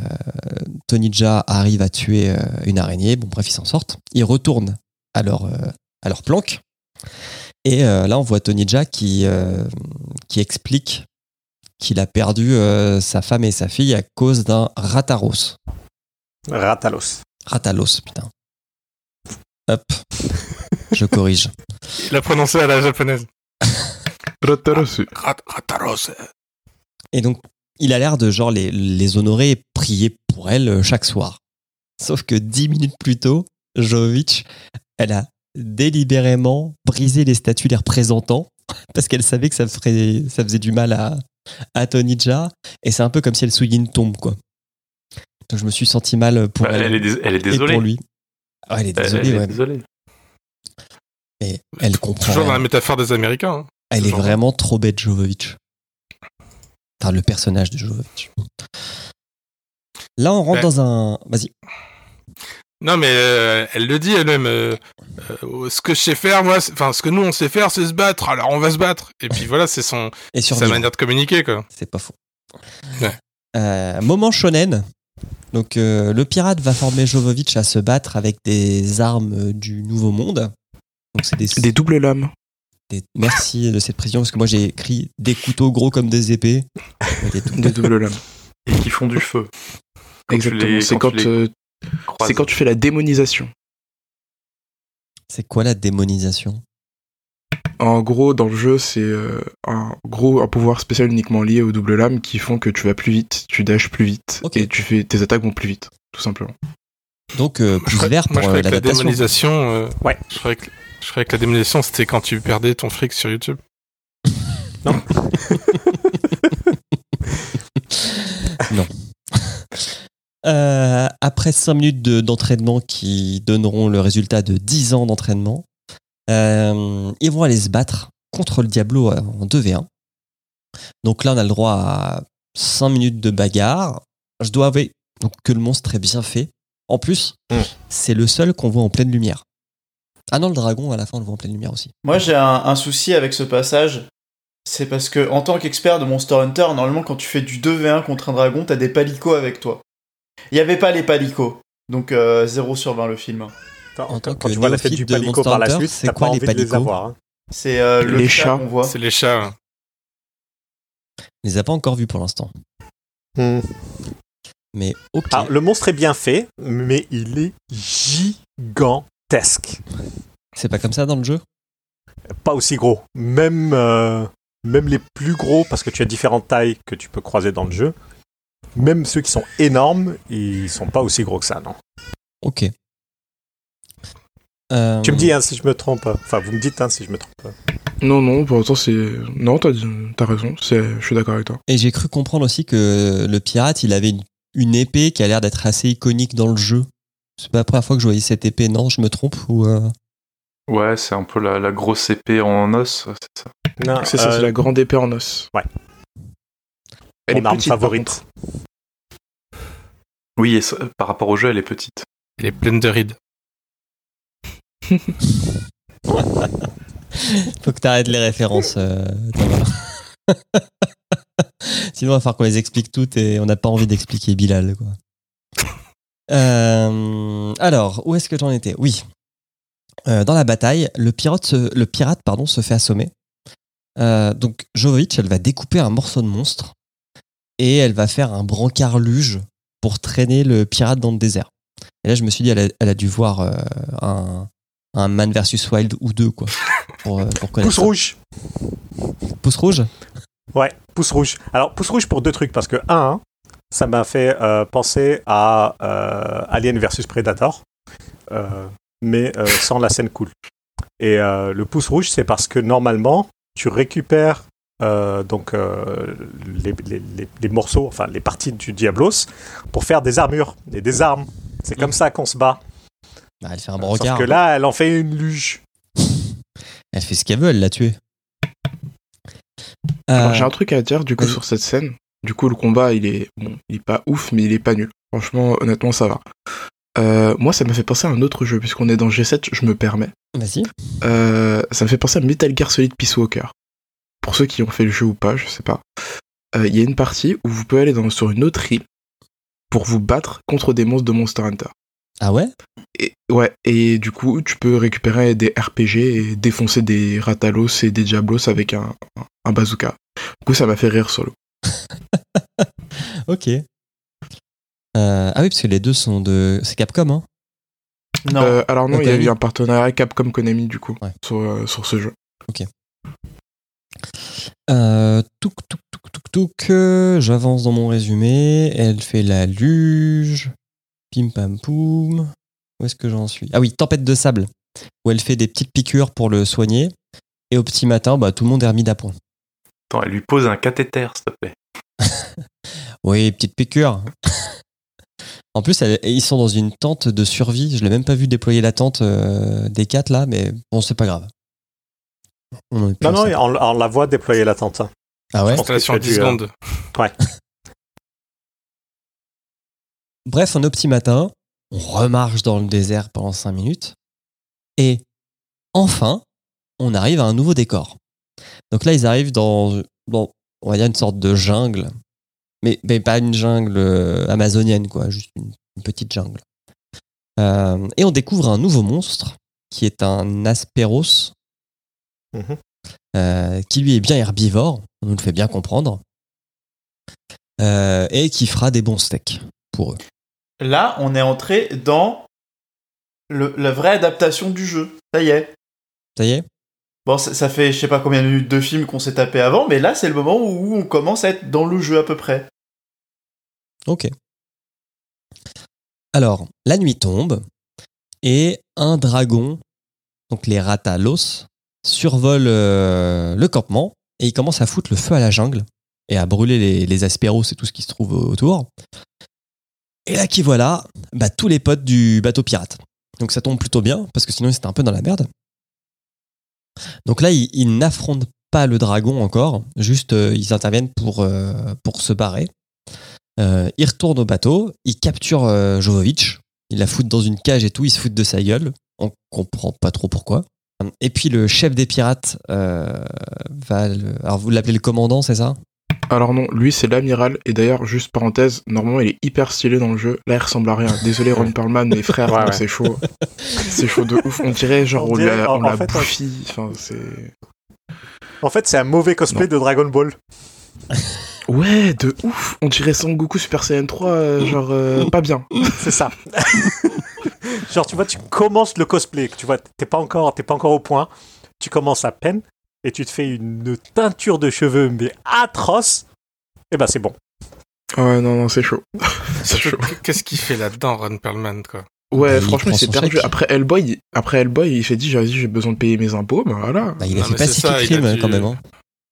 Tonija arrive à tuer une araignée. Bon, bref, ils s'en sortent. Ils retournent à leur, à leur planque. Et euh, là, on voit Tonija qui, euh, qui explique qu'il a perdu euh, sa femme et sa fille à cause d'un rataros. Ratalos. Ratalos, putain. Hop. Je corrige. Il a prononcé à la japonaise. Ratarosu. Rat- Rataros. Et donc, il a l'air de genre les, les honorer et prier pour elle chaque soir. Sauf que dix minutes plus tôt, Jovic, elle a délibérément brisé les statues des représentants parce qu'elle savait que ça, ferait, ça faisait du mal à, à Tonija. Et c'est un peu comme si elle souillait une tombe, quoi. Donc je me suis senti mal pour Bah, elle, elle, est dés- elle est et désolée. pour lui. Ah, elle est Elle- désolée, elle est ouais. désolée. Mais elle comprend. Toujours dans la métaphore des Américains. hein. Elle est Genre. vraiment trop bête, Jovovic. Enfin, le personnage de Jovovic. Là, on rentre Ouais. dans un. Vas-y. Non, mais euh, elle le dit elle-même. euh, euh, ce que je sais faire, moi, enfin, ce que nous on sait faire, c'est se battre. Alors on va se battre. Et puis voilà, c'est son Et sa manière de communiquer, quoi. C'est pas faux. Ouais. Euh, moment shonen. Donc, euh, le pirate va former Jovovic à se battre avec des armes du Nouveau Monde. Donc, c'est des, Des doubles lames. des- Merci de cette précision parce que moi j'ai écrit des couteaux gros comme des épées. Des doubles- Des doubles lames. Et qui font du feu. Quand Exactement. C'est quand quand, tu les euh, croises. C'est quand tu fais la démonisation. C'est quoi la démonisation? En gros, dans le jeu, c'est euh, un gros un pouvoir spécial uniquement lié aux doubles lames qui font que tu vas plus vite, tu dashes plus vite et tu fais tes attaques vont plus vite, tout simplement. Donc, euh, Moi, je plus croyais- vert pour moi, je euh, croyais que la démonisation. euh, Ouais. Je croyais que, je croyais que la démonisation c'était quand tu perdais ton fric sur YouTube. Euh, après 5 minutes de- d'entraînement qui donneront le résultat de 10 ans d'entraînement, euh, ils vont aller se battre contre le Diablo euh, en 2v1. Donc là, on a le droit à 5 minutes de bagarre. Je dois avouer que le monstre est bien fait. En plus, Mm. c'est le seul qu'on voit en pleine lumière. Ah non, le dragon, à la fin, on le voit en pleine lumière aussi. Moi, j'ai un, un souci avec ce passage. C'est parce que, en tant qu'expert de Monster Hunter, normalement, quand tu fais du 2v1 contre un dragon, t'as des palicots avec toi. Il n'y avait pas les palicots. Donc, euh, 0 sur 20 le film. Quand, En tant quand que tu vois la tête néophyte du de palico Monster par la suite, c'est quoi pas les envie de les palicots avoir. hein. C'est euh, le Les chat chats. qu'on voit. C'est les chats. hein. On les a pas encore vus pour l'instant. Hmm. Mais ok. Alors, le monstre est bien fait, mais il est gigantesque. C'est pas comme ça dans le jeu? Pas aussi gros. Même, euh, même les plus gros, parce que tu as différentes tailles que tu peux croiser dans le jeu, même ceux qui sont énormes, ils sont pas aussi gros que ça, non. Ok. Euh, Tu me dis hein, si je me trompe. Enfin, vous me dites hein, si je me trompe. Non, non, pour autant, c'est. Non, t'as as raison, c'est- je suis d'accord avec toi. Et j'ai cru comprendre aussi que le pirate, il avait une, une épée qui a l'air d'être assez iconique dans le jeu. C'est pas la première fois que je voyais cette épée, non Je me trompe ou euh, Ouais, c'est un peu la, la grosse épée en os, c'est ça. Non, C'est ça, euh, c'est la grande épée en os. Ouais. Elle Mon est arme petite, favorite. Oui, et ça- par rapport au jeu, elle est petite. Elle est pleine de rides. Faut que t'arrêtes les références, euh. Sinon, il va falloir qu'on les explique toutes et on n'a pas envie d'expliquer Bilal. Quoi. Euh, alors, où est-ce que j'en étais? Oui. Euh, dans la bataille, le pirate, se, le pirate pardon, se fait assommer. Euh, donc, Jovovic, elle va découper un morceau de monstre et elle va faire un brancard luge pour traîner le pirate dans le désert. Et là, je me suis dit, elle a, elle a dû voir euh, un, un Man vs Wild ou deux, quoi. Pour, euh, pour connaître Pouce ça. rouge. Pouce rouge? Ouais, pouce rouge. Alors, pouce rouge pour deux trucs, parce que, un, ça m'a fait euh, penser à Alien versus Predator, mais sans la scène cool. Et le pouce rouge, c'est parce que normalement, tu récupères euh, donc euh, les, les- les- les morceaux, enfin les parties du Diablos, pour faire des armures et des armes. C'est comme ça qu'on se bat. Bah, Elle fait un Sauf brancard. que là, elle en fait une luge. Elle fait ce qu'elle veut, elle l'a tué. Euh, J'ai un truc à dire du coup sur cette scène. Du coup, le combat, il est bon, il est pas ouf, mais il est pas nul. Franchement, honnêtement, ça va. Euh, moi, ça m'a fait penser à un autre jeu, puisqu'on est dans G7, je me permets. Vas-y. Euh, ça me fait penser à Metal Gear Solid Peace Walker. Pour ceux qui ont fait le jeu ou pas, je sais pas. Euh, Il y a une partie où vous pouvez aller dans, sur une autre île pour vous battre contre des monstres de Monster Hunter. Ah ouais? Et, ouais, et du coup, tu peux récupérer des RPG et défoncer des Ratalos et des Diablos avec un, un bazooka. Du coup, ça m'a fait rire sur le Ok. Euh, ah oui, parce que les deux sont de. C'est Capcom, hein? Non. Euh, alors non, il y a eu un partenariat Capcom Konami du coup Ouais. sur, euh, sur ce jeu. Euh, Touk, touk, touk, touk, touk. euh, J'avance dans mon résumé. Elle fait la luge. Pim pam poum. Où est-ce que j'en suis? Ah oui, tempête de sable. Où elle fait des petites piqûres pour le soigner. Et au petit matin, bah, tout le monde est remis d'appoint. Attends, elle lui pose un cathéter, s'il te plaît. Oui, petite piqûre. en plus, elle- ils sont dans une tente de survie. Je l'ai même pas vu déployer la tente euh, des quatre là, mais bon, c'est pas grave. On Non, non, on, on la voit déployer la tente. hein. Ah ouais pense que Installation tu as 10 dû, euh, secondes. Bref, au petit matin, on remarche dans le désert pendant 5 minutes, et enfin, on arrive à un nouveau décor. Donc là, ils arrivent dans, bon, on va dire une sorte de jungle, mais, mais pas une jungle euh, amazonienne, quoi, juste une, une petite jungle. Euh, et on découvre un nouveau monstre, qui est un Asperos, Mhm. euh, qui lui est bien herbivore, on nous le fait bien comprendre, euh, et qui fera des bons steaks pour eux. Là, on est entré dans le- la vraie adaptation du jeu. Ça y est. Ça y est Bon, ça, ça fait je sais pas combien de minutes de film qu'on s'est tapé avant, mais là, c'est le moment où on commence à être dans le jeu à peu près. Ok. Alors, la nuit tombe et un dragon, donc les Ratalos, survole euh, le campement et il commence à foutre le feu à la jungle et à brûler les, les Asperos et tout ce qui se trouve autour. Et là, qui voilà, bah, tous les potes du bateau pirate. Donc ça tombe plutôt bien parce que sinon ils étaient un peu dans la merde. Donc là, ils, ils n'affrontent pas le dragon encore, juste euh, ils interviennent pour, euh, pour se barrer. Euh, il retourne au bateau, il capture euh, Jovovic, il la fout dans une cage et tout, il se fout de sa gueule. On comprend pas trop pourquoi. Et puis le chef des pirates euh, va. le- Alors vous l'appelez le commandant, c'est ça? Alors non, lui c'est l'amiral et d'ailleurs juste parenthèse, normalement il est hyper stylé dans le jeu. Là il ressemble à rien. Désolé Ron Perlman, mais frère, Ouais, non, ouais. c'est chaud. C'est chaud de ouf. On dirait genre On dirait- on en l'a fait, bouffi. Enfin c'est. En fait, c'est un mauvais cosplay de Dragon Ball. Ouais, de ouf. On dirait Son Goku Super Saiyan 3, euh, genre euh, pas bien. C'est ça. Genre, tu vois, tu commences le cosplay, tu vois, t'es pas encore, t'es pas encore au point. Tu commences à peine et tu te fais une teinture de cheveux mais atroce. Et ben c'est bon. Ah Ouais, non, non, c'est chaud. c'est chaud. Qu'est-ce qu'il fait là-dedans, Ron Perlman, quoi? Ouais, Il franchement, prend il s'est son perdu. chèque. Après Hellboy, il- après Hellboy, il s'est dit, j'ai j'ai besoin de payer mes impôts, bah voilà. Bah, Il a Non, fait mais c'est Pacific ça, a dû- quand même. hein.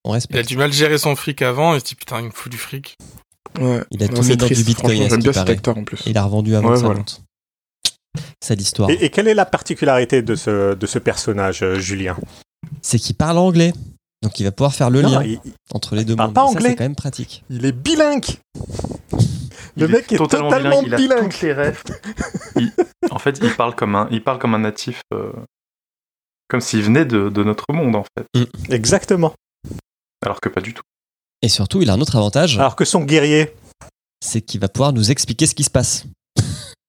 On Il a du mal gérer son fric avant, et il se dit putain, il me fout du fric. Ouais. Il a Non, tout c'est mis dans du Bitcoin, J'aime bien cet acteur en plus. Il a revendu avant Ouais, que ça voilà. monte. C'est l'histoire. Et, et quelle est la particularité de ce, de ce personnage, euh, Julien? C'est qu'il parle anglais. Donc il va pouvoir faire le Non, lien il, entre les deux mondes. pas anglais. c'est quand même pratique. il est bilingue Le Il mec est totalement bilingue, il a bilingue. toutes les rêves. Il- en fait, il parle comme un, il parle comme un natif, euh, comme s'il venait de, de notre monde, en fait. Exactement. Alors que pas du tout. Et surtout, il a un autre avantage, Alors que son guerrier, c'est qu'il va pouvoir nous expliquer ce qui se passe.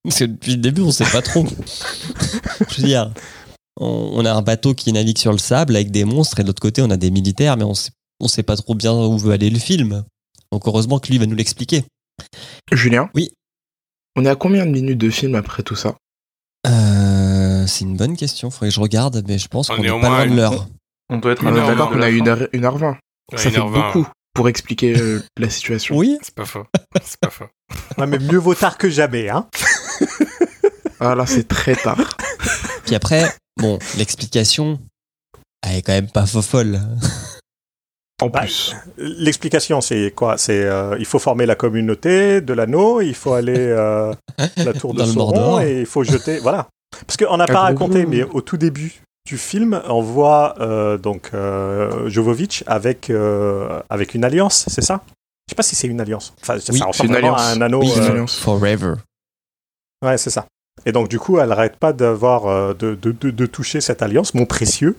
Parce que depuis le début, on sait pas trop. Je veux dire, on, on a un bateau qui navigue sur le sable avec des monstres et de l'autre côté, on a des militaires, mais on sait, on sait pas trop bien où veut aller le film. Donc heureusement que lui va nous l'expliquer. Julien Oui. On est à combien de minutes de film après tout ça Euh, c'est une bonne question, faudrait que je regarde, mais je pense On qu'on est pas loin de l'heure. On doit être à On est heure la d'accord de a la une fin. heure, une heure vingt. Ouais, Ça fait 1h20. beaucoup pour expliquer euh, la situation. Oui, C'est pas faux. C'est pas faux. ouais, mais mieux vaut tard que jamais. Hein Ah là, c'est très tard. puis après, bon, l'explication, elle est quand même pas faux folle. En Bah, plus. L'explication, c'est quoi? C'est euh, il faut former la communauté de l'anneau, il faut aller euh, à la tour de Sauron et il faut jeter. Voilà. Parce qu'on n'a pas Ah, raconté, bon. mais au tout début du film, on voit euh, donc euh, Jovovic avec euh, avec une alliance, c'est ça? Je sais pas si c'est une alliance. Enfin, ça Oui, ressemble c'est une vraiment à un anneau. Oui, une euh, alliance. Forever. Ouais, c'est ça. Et donc, du coup, elle n'arrête pas d'avoir, euh, de, de, de, de toucher cette alliance, mon précieux.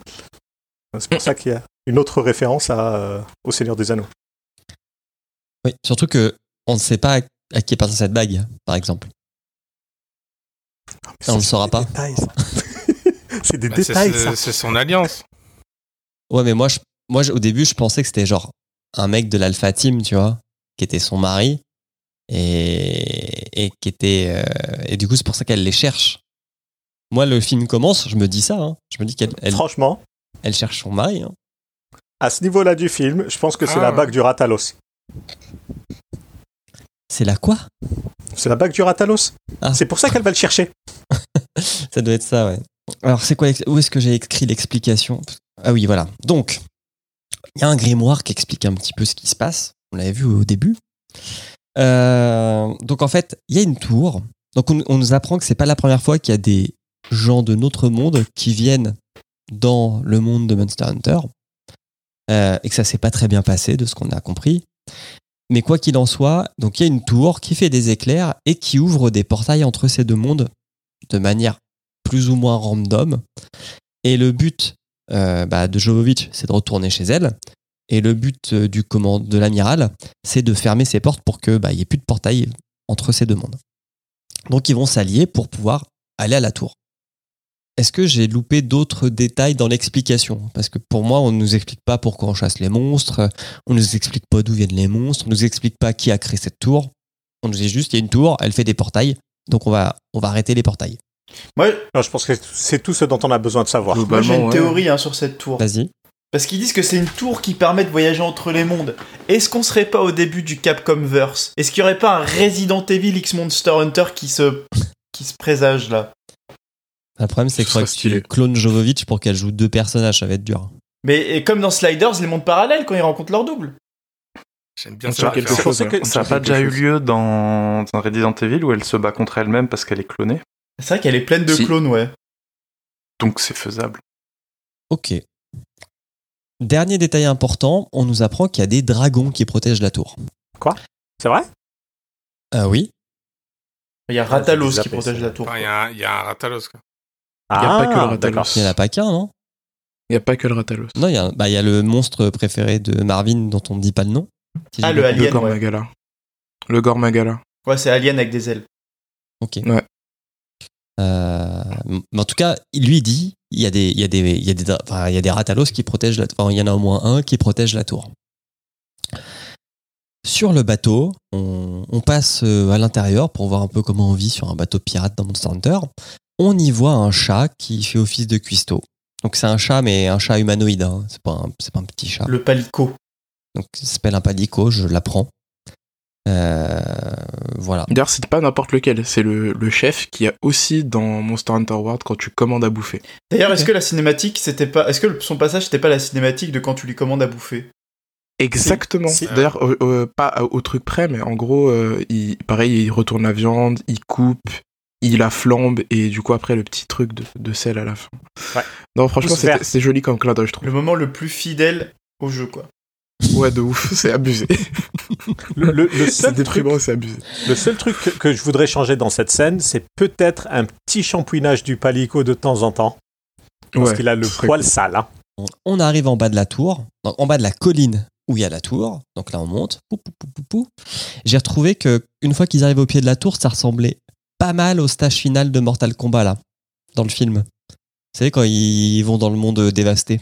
C'est pour ça qu'il y a une autre référence à, euh, au Seigneur des Anneaux. Oui, surtout que on ne sait pas à, qui appartient cette bague, par exemple. Mais on ça, le saura pas. c'est des Bah, c'est- détails, c'est- ça. C'est son alliance. Ouais, mais moi, je, moi je- au début, je pensais que c'était genre un mec de l'Alpha Team, tu vois, qui était son mari. Et, et qui était. euh, et du coup, c'est pour ça qu'elle les cherche. Moi, le film commence, je me dis ça. hein. Je me dis qu'elle elle, Franchement, elle cherche son mari. hein. à ce niveau-là du film, je pense que c'est Ah, la ouais. bague du Ratalos. C'est la quoi? C'est la bague du Ratalos. Ah. C'est pour ça qu'elle va le chercher. Ça doit être ça, ouais. Alors, c'est quoi Où est-ce que j'ai écrit l'explication? Ah oui, voilà. Donc, il y a un grimoire qui explique un petit peu ce qui se passe. On l'avait vu au début. Euh, donc, en fait, il y a une tour. Donc, on, nous apprend que c'est pas la première fois qu'il y a des gens de notre monde qui viennent dans le monde de Monster Hunter. Euh, et que ça s'est pas très bien passé, de ce qu'on a compris. Mais quoi qu'il en soit, donc il y a une tour qui fait des éclairs et qui ouvre des portails entre ces deux mondes de manière plus ou moins random. Et le but euh, bah, de Jovovic, c'est de retourner chez elle. Et le but euh, du commande de l'amiral, c'est de fermer ses portes pour que bah, il y ait plus de portail entre ces deux mondes. Donc ils vont s'allier pour pouvoir aller à la tour. Est-ce que j'ai loupé d'autres détails dans l'explication? Parce que pour moi, on ne nous explique pas pourquoi on chasse les monstres, on ne nous explique pas d'où viennent les monstres, on ne nous explique pas qui a créé cette tour. On nous dit juste il y a une tour, elle fait des portails, donc on va, on va arrêter les portails. Moi, je pense que c'est tout ce dont on a besoin de savoir. moi j'ai une ouais. théorie hein, sur cette tour. Vas-y. Parce qu'ils disent que c'est une tour qui permet de voyager entre les mondes. Est-ce qu'on serait pas au début du Capcom Verse Est-ce qu'il y aurait pas un Resident Evil X Monster Hunter qui se qui se présage là? Le problème, c'est serait que tu clones Jovovic pour qu'elle joue deux personnages, ça va être dur. Mais et comme dans Sliders, les mondes parallèles quand ils rencontrent leur double. J'aime bien ça. quelque chose. ça n'a pas quelque déjà eu chose. lieu dans, dans Resident Evil où elle se bat contre elle-même parce qu'elle est clonée. C'est vrai qu'elle est pleine de Si. clones, ouais. Donc c'est faisable. Ok. Dernier détail important, on nous apprend qu'il y a des dragons qui protègent la tour. C'est vrai? Ah oui Il y a Ah, Ratalos qui protège ça. la tour. Enfin, Il y, a un- il y a un Ratalos. Quoi. Il y a pas que le Ah, Ratalos. Il n'y en a pas qu'un, non? Il n'y a pas que le Ratalos. Non, il y, a, bah, il y a le monstre préféré de Marvin dont on ne dit pas le nom. Si Ah, le Alien, Le ouais. Gormagala. Le Gormagala. Ouais, c'est Alien avec des ailes. Ok. Ouais. Euh, mais en tout cas, lui il dit il y a des, il y a des, il y a des, enfin, il y a des ratalos qui protègent la, enfin, il y en a au moins un qui protège la tour. Sur le bateau, on, on passe euh, à l'intérieur pour voir un peu comment on vit sur un bateau pirate dans Monster Hunter. On y voit un chat qui fait office de cuistot. Donc c'est un chat, mais un chat humanoïde. hein. C'est pas, un- c'est pas un petit chat. Le palico. Donc ça s'appelle un palico, je l'apprends. Euh, voilà. D'ailleurs, c'est pas n'importe lequel. C'est le, le chef qui a aussi dans Monster Hunter World quand tu commandes à bouffer. D'ailleurs, est-ce que la cinématique, c'était pas. Est-ce que son passage, c'était pas la cinématique de quand tu lui commandes à bouffer? Exactement. Si. D'ailleurs, euh, euh, pas au truc près, mais en gros, euh, il, pareil, il retourne la viande, il coupe, il a flambe et du coup après le petit truc de, de sel à la fin. Ouais. Non, franchement, c'est joli comme clin d'œil, je trouve. Le moment le plus fidèle au jeu, quoi. Ouais, de ouf, c'est abusé. Le, le- le C'est seul truc, déprimant, c'est abusé. le seul truc que, que je voudrais changer dans cette scène, c'est peut-être un petit shampouinage du palico de temps en temps. Parce Ouais, qu'il a le poil cool. sale. hein. On- arrive en bas de la tour, en bas de la colline où il y a la tour. Donc là, on monte. Pou, pou, pou, pou, pou. J'ai retrouvé que une fois qu'ils arrivent au pied de la tour, ça ressemblait pas mal au stage final de Mortal Kombat là, dans le film. Vous savez quand ils vont dans le monde euh, dévasté.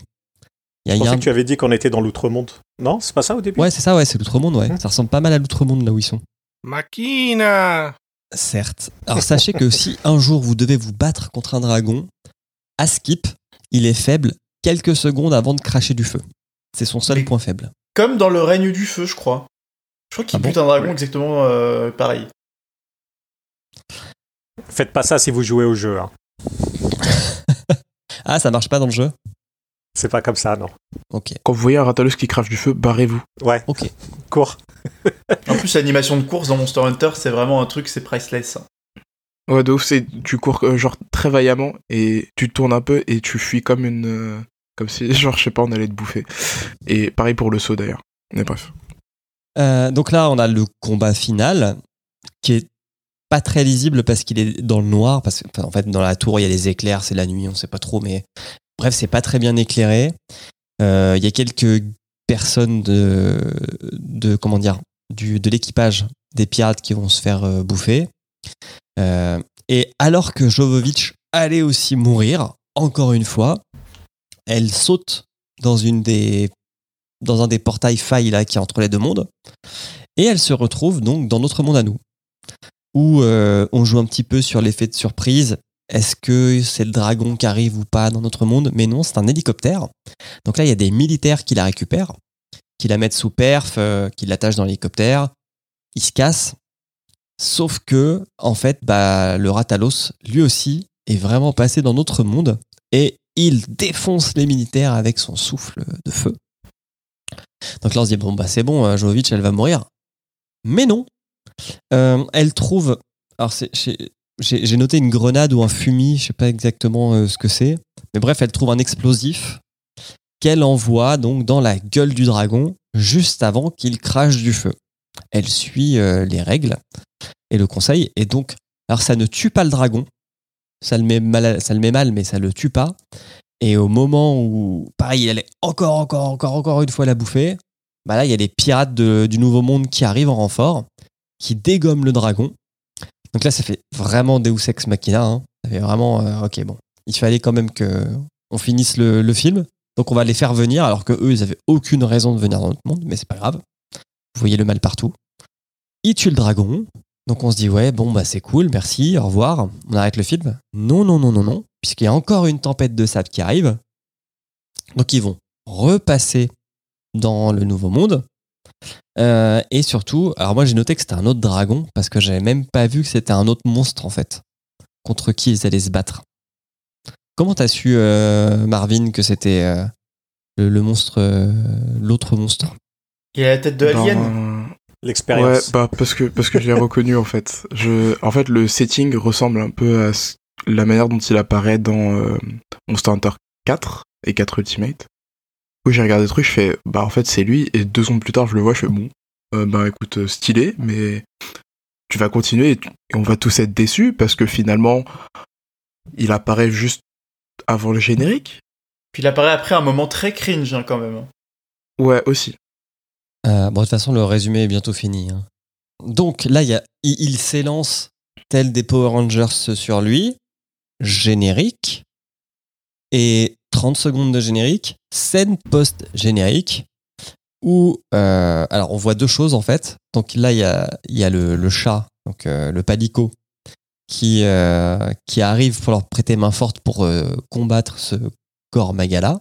Il y a, Je il y a pensais un- que tu avais dit qu'on était dans l'outre-monde. Non, c'est pas ça au début? Ouais, c'est ça, ouais, c'est l'outre-monde, ouais. Mhm. Ça ressemble pas mal à l'outre-monde là où ils sont. Machina Certes. Alors sachez que si un jour vous devez vous battre contre un dragon, à skip, il est faible quelques secondes avant de cracher du feu. C'est son seul Mais- point faible. Comme dans le règne du feu, je crois. Je crois qu'il Ah bon bute un dragon exactement euh, pareil. Faites pas ça si vous jouez au jeu. hein. Ah, ça marche pas dans le jeu? C'est pas comme ça, non. Ok. Quand vous voyez un Ratalos qui crache du feu, barrez-vous. Ouais, Ok. cours. En plus, l'animation de course dans Monster Hunter, c'est vraiment un truc, c'est priceless. hein. Ouais, de ouf, c'est tu cours euh, genre très vaillamment et tu te tournes un peu et tu fuis comme une euh, comme si genre je sais pas on allait te bouffer. Et pareil pour le saut d'ailleurs. Mais bref. Euh, donc là, on a le combat final qui est pas très lisible parce qu'il est dans le noir. Parce que, enfin, en fait, dans la tour, il y a les éclairs, c'est la nuit, on sait pas trop. Mais bref, c'est pas très bien éclairé. Euh, Il y a quelques personnes de, de comment dire, du, de l'équipage des pirates qui vont se faire euh, bouffer. Euh, et alors que Jovovic allait aussi mourir, encore une fois, elle saute dans une des dans un des portails failles là qui est entre les deux mondes et elle se retrouve donc dans notre monde à nous où on joue un petit peu sur l'effet de surprise est-ce que c'est le dragon qui arrive ou pas dans notre monde? Mais non c'est un hélicoptère donc là il y a des militaires qui la récupèrent qui la mettent sous perf euh, qui l'attachent dans l'hélicoptère ils se cassent sauf que en fait bah, le Ratalos lui aussi est vraiment passé dans notre monde et il défonce les militaires avec son souffle de feu donc là, on se dit, bon, bah c'est bon, euh, Jovovic, elle va mourir. Mais non. Euh, elle trouve. Alors, c'est- j'ai noté une grenade ou un fumier, je sais pas exactement euh, ce que c'est. Mais bref, elle trouve un explosif qu'elle envoie donc dans la gueule du dragon juste avant qu'il crache du feu. Elle suit euh, les règles et le conseil. Et donc, alors ça ne tue pas le dragon. Ça le met mal, mais ça le tue pas. Et au moment où, pareil, il allait encore, encore, encore, encore une fois la bouffer, bah là, il y a les pirates du Nouveau Monde qui arrivent en renfort, qui dégomment le dragon. Donc là, ça fait vraiment Deus Ex Machina. Hein. Ça fait vraiment, euh, ok, bon, il fallait quand même que on finisse le, film. Donc on va les faire venir, alors que eux, ils avaient aucune raison de venir dans notre monde, mais c'est pas grave. Vous voyez le mal partout. Ils tuent le dragon. Donc on se dit, ouais, bon, bah c'est cool, merci, au revoir. On arrête le film. Non, non, non, non, non, puisqu'il y a encore une tempête de sable qui arrive. Donc ils vont repasser dans le nouveau monde. Euh, et surtout, alors moi j'ai noté que c'était un autre dragon, parce que j'avais même pas vu que c'était un autre monstre en fait, contre qui ils allaient se battre. Comment t'as su, euh, Marvin, que c'était euh, le, le monstre, euh, l'autre monstre? Il a la tête de Alien. Ben, Ouais, L'expérience. bah parce que parce que je l'ai reconnu en fait. Je en fait le setting ressemble un peu à la manière dont il apparaît dans euh, Monster Hunter 4 et 4 Ultimate. Où j'ai regardé le truc, je fais bah en fait c'est lui et deux secondes plus tard je le vois, je fais bon euh, bah écoute euh, stylé mais tu vas continuer et, tu- et on va tous être déçus parce que finalement il apparaît juste avant le générique. Puis il apparaît après un moment très cringe hein, quand même. Ouais aussi. Euh, bon, de toute façon, le résumé est bientôt fini. hein. Donc là, il, y a, il, il s'élance tel des Power Rangers sur lui, générique, et 30 secondes de générique, scène post-générique, où, euh, alors on voit deux choses en fait. Donc là, il y a, il y a le, le chat, donc euh, le palico, qui, euh, qui arrive pour leur prêter main forte pour combattre ce corps Magala.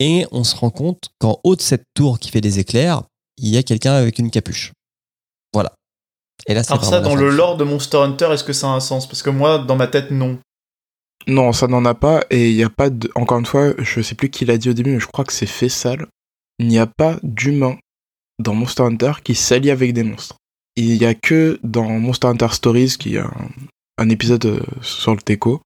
Et on se rend compte qu'en haut de cette tour qui fait des éclairs, il y a quelqu'un avec une capuche. Voilà. Et là, Alors ça, dans le lore de Monster Hunter, est-ce que ça a un sens? Parce que moi, dans ma tête, non. Non, ça n'en a pas, et il n'y a pas de... Encore une fois, je sais plus qui l'a dit au début, mais je crois que c'est Fessal. Il n'y a pas d'humain dans Monster Hunter qui s'allie avec des monstres. Il n'y a que dans Monster Hunter Stories, qui est un, un épisode euh, sur le Teco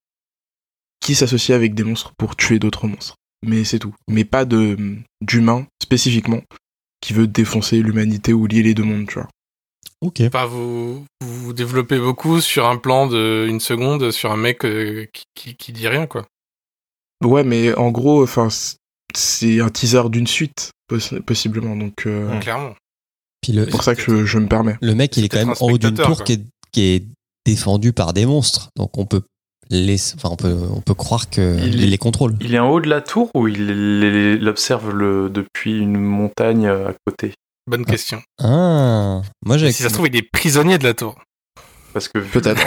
qui s'associe avec des monstres pour tuer d'autres monstres. Mais c'est tout. Mais pas de d'humain spécifiquement qui veut défoncer l'humanité ou lier les deux mondes, tu vois. Ok. Enfin, vous, vous développez beaucoup sur un plan de une seconde sur un mec euh, qui, qui, qui dit rien, quoi. Ouais, mais en gros, enfin, c'est un teaser d'une suite, poss- possiblement. Donc, euh, Clairement. Puis le, c'est pour ça que je, je me permets. le mec, il est quand même en haut d'une tour qui est, qui est défendu par des monstres. Donc on peut laisser, enfin on peut, on peut croire que Il il est- les contrôle. Il est en haut de la tour ou il l'observe le, depuis une montagne euh, à côté? Bonne question. Ah, moi j'ai. Si ça se trouve, il est prisonnier de la tour. Parce que Peut-être.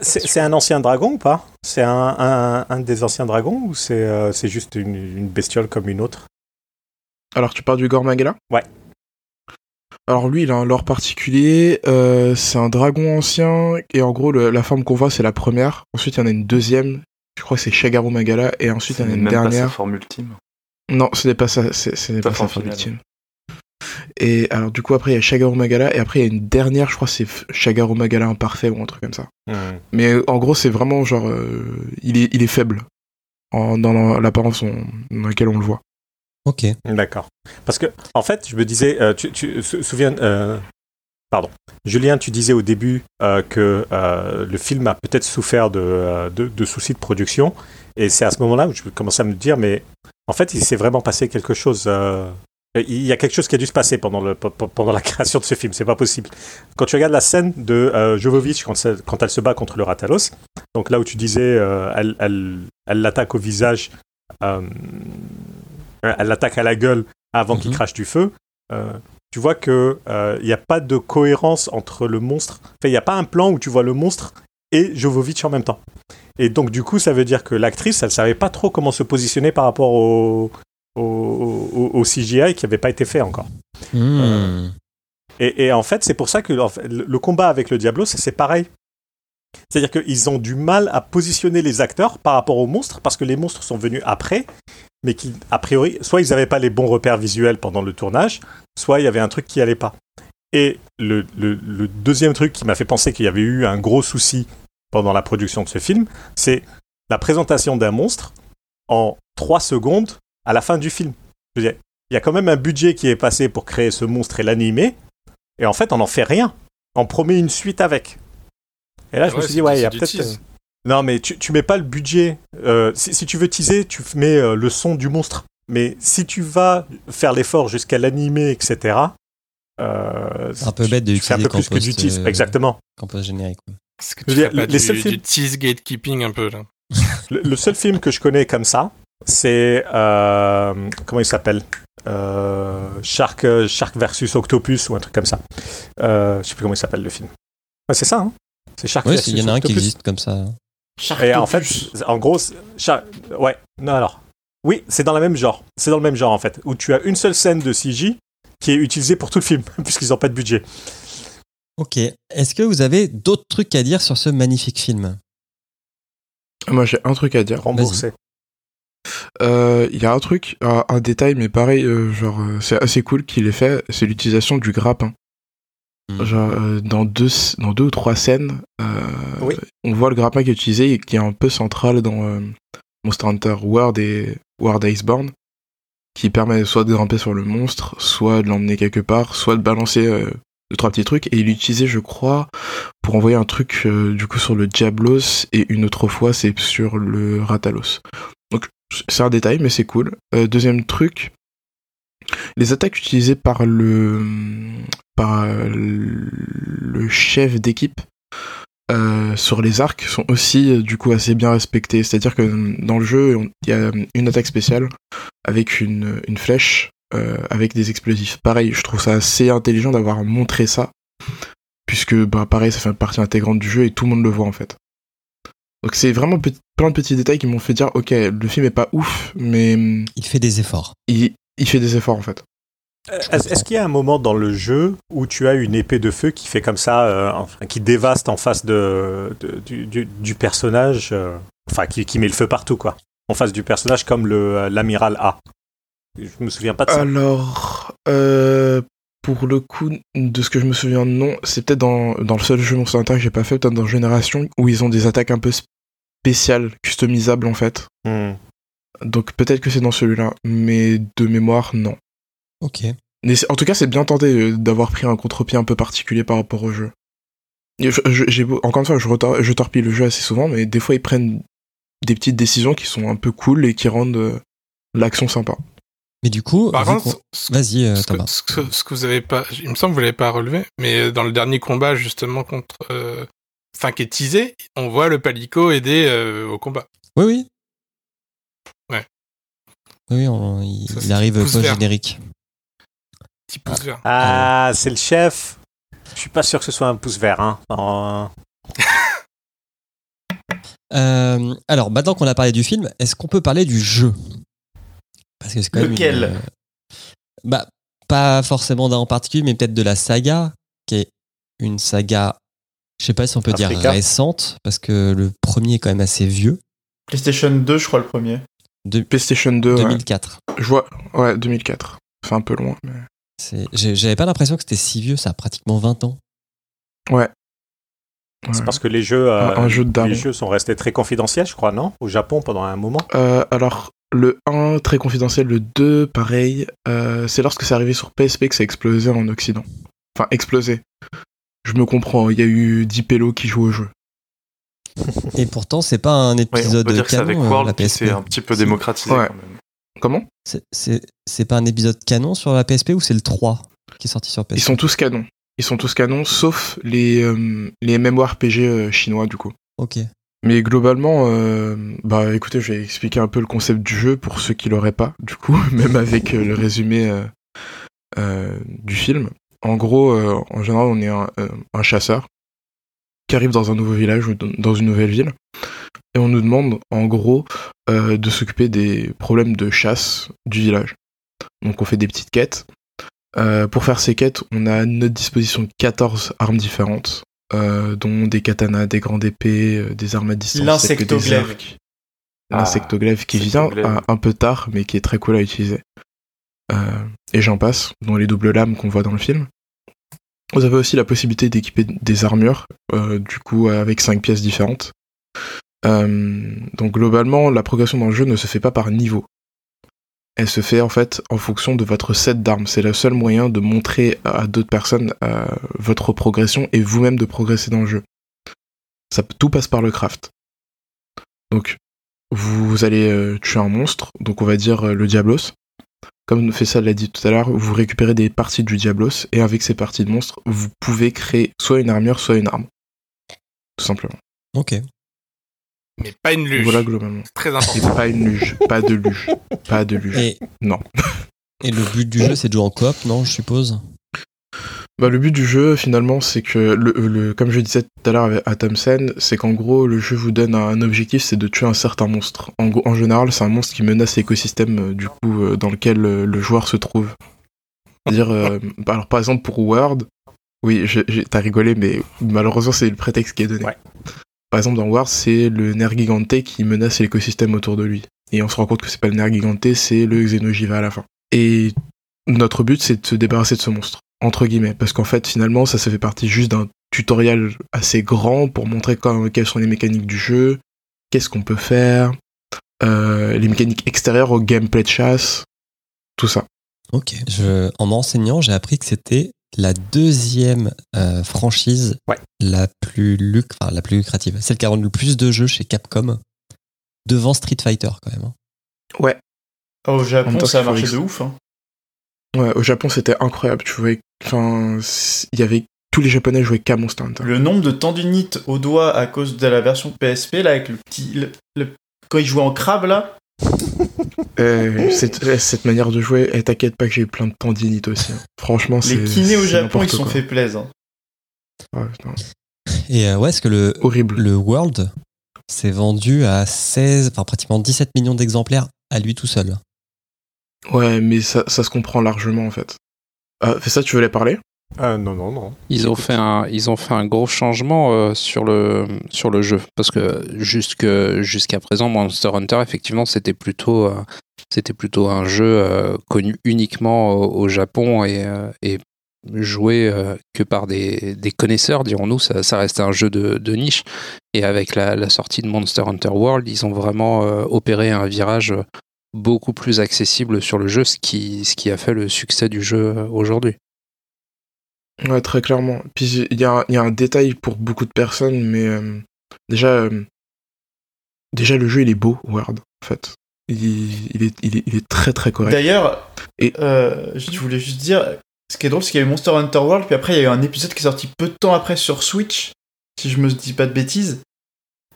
C'est c'est un ancien dragon ou pas? C'est un, un, un des anciens dragons ou c'est euh, c'est juste une, une bestiole comme une autre? Alors, tu parles du Gormagala Ouais. Alors, lui, il a un lore particulier. euh, c'est un dragon ancien. Et en gros, le- la forme qu'on voit, c'est la première. Ensuite, il y en a une deuxième. Je crois que c'est Shagaru Magala. Et ensuite, il y en a c'est une même pas sa dernière. forme ultime. Non, ce n'est pas ça. c'est- Ce n'est Sa pas sa forme forme finale. ultime. Et alors, du coup, après, il y a Shagaru Magala. Et après, il y a une dernière. Je crois que c'est Shagaru Magala imparfait ou un truc comme ça. Mais euh, en gros, c'est vraiment genre. euh, il, est, il est faible. En- dans la- l'apparence on- dans laquelle on le voit. Ok. D'accord. Parce que, en fait, je me disais, euh, tu, tu te souviens, euh, pardon, Julien, tu disais au début euh, que euh, le film a peut-être souffert de, de, de soucis de production, et c'est à ce moment-là où je commençais à me dire, mais en fait, il s'est vraiment passé quelque chose. Euh, il y a quelque chose qui a dû se passer pendant, le, pe- pe- pendant la création de ce film, c'est pas possible. Quand tu regardes la scène de euh, Jovovich quand, elle se bat contre le Ratalos, donc là où tu disais, euh, elle elle- elle l'attaque au visage, euh, elle l'attaque à la gueule avant qu'il Mhm. crache du feu, euh, tu vois que il n'y a pas de cohérence entre le monstre. Enfin, il n'y a pas un plan où tu vois le monstre et Jovovich en même temps. Et donc, du coup, ça veut dire que l'actrice, elle savait pas trop comment se positionner par rapport au, au, au- au CGI qui n'avait pas été fait encore. Hmm. Et, et en fait, c'est pour ça que le combat avec le Diablo, c'est c'est pareil. C'est-à-dire qu'ils ont du mal à positionner les acteurs par rapport aux monstres, parce que les monstres sont venus après, mais qui, a priori, soit ils n'avaient pas les bons repères visuels pendant le tournage, soit il y avait un truc qui allait pas. Et le, le- le deuxième truc qui m'a fait penser qu'il y avait eu un gros souci pendant la production de ce film, c'est la présentation d'un monstre en 3 secondes à la fin du film. Je veux dire, il y a quand même un budget qui est passé pour créer ce monstre et l'animer, et en fait, on n'en fait rien. On promet une suite avec. Et là, je me suis dit, ouais, il y a peut-être. euh, Non, mais tu, tu mets pas le budget. euh, si, si tu veux teaser, tu mets euh, le son du monstre. Mais si tu vas faire l'effort jusqu'à l'animer, etc. Euh, Un peu bête de tu un peu plus que du Compost, tease. euh, Exactement. Campus générique. ouais. Est-ce que Je tu veux fais dire, pas les du, seuls films- du tease gatekeeping un peu là? Le, le seul film que je connais comme ça, c'est. euh, comment il s'appelle? Euh, Shark, Shark versus Octopus ou un truc comme ça. Euh, je sais plus comment il s'appelle le film. Ouais, c'est ça, hein? C'est Shark Ouais, versus il y en a un qui Octopus. existe comme ça. Et en fait, en gros, c'est- Shark- ouais, non alors. Oui, c'est dans le même genre. C'est dans le même genre en fait, où tu as une seule scène de CG qui est utilisée pour tout le film, puisqu'ils n'ont pas de budget. Ok. Est-ce que vous avez d'autres trucs à dire sur ce magnifique film? Moi, j'ai un truc à dire. Remboursé. Euh, Il y a un truc, un, un détail, mais pareil, euh, genre, euh, c'est assez cool qu'il ait fait, c'est l'utilisation du grappin. Hmm. Genre, euh, dans, deux, dans deux ou trois scènes, Oui. on voit le grappin qui est utilisé et qui est un peu central dans Monster Hunter World et World Iceborne, qui permet soit de grimper sur le monstre, soit de l'emmener quelque part, soit de balancer deux, trois petits trucs. Et il l'utilisait, je crois, pour envoyer un truc euh, du coup sur le Diablos et une autre fois c'est sur le Ratalos. Donc c'est un détail mais c'est cool. Euh, deuxième truc, les attaques utilisées par le par euh, le chef d'équipe euh, sur les arcs sont aussi du coup assez bien respectées. C'est-à-dire que dans le jeu il y a une attaque spéciale avec une, flèche avec des explosifs. Pareil, je trouve ça assez intelligent d'avoir montré ça puisque bah pareil ça fait partie intégrante du jeu et tout le monde le voit en fait. Donc c'est vraiment petit- plein de petits détails qui m'ont fait dire ok le film est pas ouf mais hum, Il fait des efforts. il, il fait des efforts en fait. Est-ce est-ce qu'il y a un moment dans le jeu où tu as une épée de feu qui fait comme ça, euh, enfin, qui dévaste en face de, de- du, du- du personnage, euh, enfin qui, qui met le feu partout quoi, en face du personnage comme le l'amiral A? Je me souviens pas de ça. Alors euh, pour le coup, de ce que je me souviens, non. C'est peut-être dans, dans le seul jeu Monster Hunter que j'ai pas fait, peut-être dans Génération, où ils ont des attaques un peu spéciales, customisables en fait. Hmm. Donc peut-être que c'est dans celui-là, mais de mémoire, non. Ok. Mais en tout cas, c'est bien tenté euh, d'avoir pris un contre-pied un peu particulier par rapport au jeu. Je- je- encore une fois, je, retor- je torpille le jeu assez souvent, mais des fois, ils prennent des petites décisions qui sont un peu cool et qui rendent euh, l'action sympa. Mais du coup, Par contre, vas-y, euh, ce, que, Thomas. ce que- ce que vous avez pas, il me semble que vous l'avez pas relevé, mais dans le dernier combat justement contre, euh, enfin qui est teasé, on voit le palico aider euh, au combat. Oui, oui. Ouais. Oui, on- il, Ça, il c'est arrive pouce vert. post-générique. Petit pouce vert. Ah, c'est le chef. Je suis pas sûr que ce soit un pouce vert. Hein. En- Euh, alors, maintenant qu'on a parlé du film, est-ce qu'on peut parler du jeu? Parce que c'est quand même Lequel une, euh, Bah, pas forcément d'un en particulier, mais peut-être de la saga, qui est une saga, je sais pas si on peut dire récente, parce que le premier est quand même assez vieux, PlayStation 2, je crois, le premier. de PlayStation 2, ouais. 2004. je vois, ouais, 2004. C'est un peu loin, mais... C'est- J'avais pas l'impression que c'était si vieux, ça a pratiquement 20 ans. Ouais. C'est Ouais. parce que les jeux, euh, Un- un jeu de daron. les jeux sont restés très confidentiels, je crois, non? Au Japon pendant un moment? Euh, alors, le 1, très confidentiel, le 2, pareil. euh, c'est lorsque c'est arrivé sur PSP que ça a explosé en Occident. Enfin, explosé. Je me comprends, il y a eu 10 pélos qui jouent au jeu. Et pourtant, c'est pas un Ouais, on épisode peut dire que c'est canon, avec euh, World la qui PSP. s'est un petit peu démocratisé Ouais. quand même. Comment? C'est- C'est c'est pas un épisode canon sur la PSP ou c'est le 3 qui est sorti sur PSP Ils sont tous canons. Ils sont tous canons, sauf les, euh, les MMORPG euh, chinois, du coup. Ok. Mais globalement, euh, bah écoutez, je vais expliquer un peu le concept du jeu pour ceux qui l'auraient pas, du coup, même avec euh, le résumé euh, euh, du film. En gros, en général, on est un, un chasseur qui arrive dans un nouveau village ou dans- une nouvelle ville, et on nous demande, en gros, de s'occuper des problèmes de chasse du village. Donc on fait des petites quêtes. Pour faire ces quêtes, on a à notre disposition 14 armes différentes, euh, dont des katanas, des grandes épées, euh, des armes à distance, L'insectoglaive. Ah, L'insectoglaive qui vient insectoglaive. un, un peu tard, mais qui est très cool à utiliser. Euh, et j'en passe, dont les doubles lames qu'on voit dans le film. Vous avez aussi la possibilité d'équiper des armures, euh, du coup avec 5 pièces différentes. Donc globalement, la progression dans le jeu ne se fait pas par niveau. Elle se fait en fait en fonction de votre set d'armes. C'est le seul moyen de montrer à d'autres personnes euh, votre progression et vous-même de progresser dans le jeu. Ça, tout passe par le craft. Donc, vous, allez euh, tuer un monstre, donc on va dire euh, le Diablos. Comme Fessa l'a dit tout à l'heure, vous récupérez des parties du Diablos et avec ces parties de monstres, vous pouvez créer soit une armure, soit une arme. Tout simplement. Ok. Mais pas une luge. Voilà globalement. C'est très Et important. pas une luge, pas de luge, pas de luge. Et, Non. et le but du jeu, c'est de jouer en coop, non, je suppose? Bah, le but du jeu, finalement, c'est que, le, le- comme je disais tout à l'heure avec- à Thompson, c'est qu'en gros, le jeu vous donne un objectif, c'est de tuer un certain monstre. En, gros- en général, c'est un monstre qui menace l'écosystème euh, du coup euh, dans lequel euh, le joueur se trouve. C'est-à-dire, euh, bah, alors par exemple pour Word, oui, t'as rigolé, mais malheureusement c'est le prétexte qui est donné. Ouais. Par exemple, dans Word, c'est le nerf gigante qui menace l'écosystème autour de lui. Et on se rend compte que c'est pas le nerf gigante, c'est le Xenogiva à la fin. Et notre but, c'est de se débarrasser de ce monstre entre guillemets, parce qu'en fait, finalement, ça, fait partie juste d'un tutoriel assez grand pour montrer quelles sont les mécaniques du jeu, qu'est-ce qu'on peut faire, euh, les mécaniques extérieures au gameplay de chasse, tout ça. Ok. En m'enseignant, j'ai appris que c'était la deuxième euh, franchise Ouais. la, plus luc- enfin, la plus lucrative. Celle qui a rendu le plus de jeux chez Capcom, devant Street Fighter quand même. hein. Ouais, au Japon, temps, ça a marché de ouf. Hein. ouais, au Japon, c'était incroyable, tu vois. Enfin, il y avait tous les Japonais jouaient qu'à Monster Hunter. Le nombre de tendinites au doigt à cause de la version PSP, là, avec le petit. le- le- quand il jouait en crabe, là. Euh, cette, cette manière de jouer, et t'inquiète pas que j'ai eu plein de tendinites aussi. hein. Franchement, c'est. Les kinés au Japon, ils sont fait plaisir. Ouais, putain. Et euh, ouais, est-ce que le, Horrible. le World s'est vendu à 16, enfin pratiquement 17 millions d'exemplaires à lui tout seul? Ouais, mais ça, ça se comprend largement en fait. Fais ça, tu voulais parler? Euh, non, non, non. Ils ont fait un, ils ont fait un gros changement euh, sur le sur le jeu parce que jusque jusqu'à présent Monster Hunter effectivement c'était plutôt euh, c'était plutôt un jeu connu uniquement au, au Japon et, et joué que par des, des connaisseurs, dirons-nous. Ça, ça reste un jeu de, de niche. Et avec la, la sortie de Monster Hunter World, ils ont vraiment opéré un virage beaucoup plus accessible sur le jeu, ce qui, ce qui a fait le succès du jeu aujourd'hui. Ouais, très clairement. Puis il y a, y a un détail pour beaucoup de personnes, mais euh, déjà, euh, déjà le jeu il est beau, Word, en fait. Il, il est, il, est, il est très très correct. D'ailleurs, Et- euh, je voulais juste dire, ce qui est drôle, c'est qu'il y a eu Monster Hunter World, puis après il y a eu un épisode qui est sorti peu de temps après sur Switch, si je me dis pas de bêtises.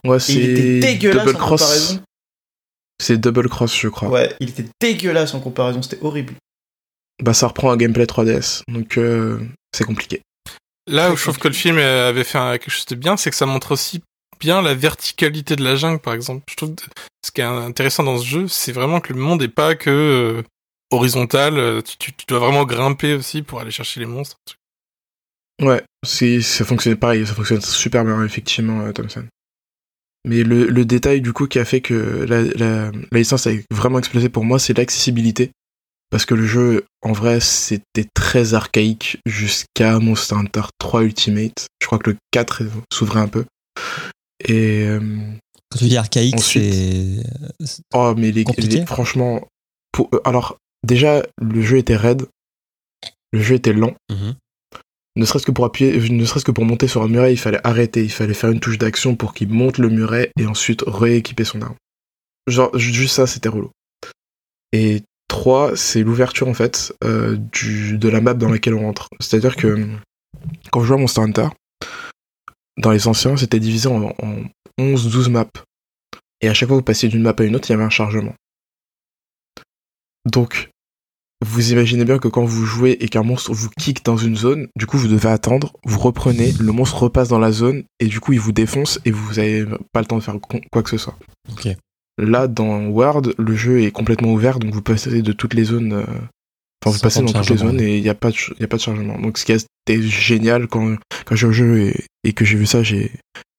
Ouais, Et il était c'est dégueulasse Double en Cross. comparaison. C'est Double Cross, je crois. Ouais, il était dégueulasse en comparaison, c'était horrible. Bah, ça reprend un gameplay 3DS, donc euh, c'est compliqué. Là où je trouve que le film avait fait un- quelque chose de bien, c'est que ça montre aussi bien la verticalité de la jungle, par exemple. Je trouve que ce qui est intéressant dans ce jeu, c'est vraiment que le monde n'est pas que euh, horizontal. euh, Tu, tu- tu dois vraiment grimper aussi pour aller chercher les monstres. Ouais, c'est, ça fonctionne pareil, ça fonctionne super bien, effectivement, euh, Thompson. Mais le, le détail, du coup, qui a fait que la, la, la licence a vraiment explosé pour moi, c'est l'accessibilité. Parce que le jeu, en vrai, c'était très archaïque jusqu'à Monster Hunter 3 Ultimate. Je crois que le 4 s'ouvrait un peu. Et, euh, Quand tu dis archaïque, Ensuite- c'est. oh, mais les, franchement, pour, euh, alors, déjà, le jeu était raide. Le jeu était lent. Mhm. Ne serait-ce que pour appuyer, ne serait-ce que pour monter sur un muret, il fallait arrêter, il fallait faire une touche d'action pour qu'il monte le muret et ensuite rééquiper son arme. Genre, ju- juste ça, c'était relou. Et 3, c'est l'ouverture en fait euh, de la map dans laquelle on rentre. C'est-à-dire que quand je jouais à Monster Hunter, dans les anciens, c'était divisé en, en 11-12 maps. Et à chaque fois que vous passiez d'une map à une autre, il y avait un chargement. Donc, vous imaginez bien que quand vous jouez et qu'un monstre vous kick dans une zone, du coup vous devez attendre, vous reprenez, le monstre repasse dans la zone et du coup il vous défonce et vous avez pas le temps de faire quoi que ce soit. Là dans Word, le jeu est complètement ouvert donc vous passez de toutes les zones. euh, vous passez dans toutes les zones et il n'y a, pas de y a pas de chargement. Donc, ce qui était génial quand, quand j'ai au jeu et, que j'ai vu ça, j'ai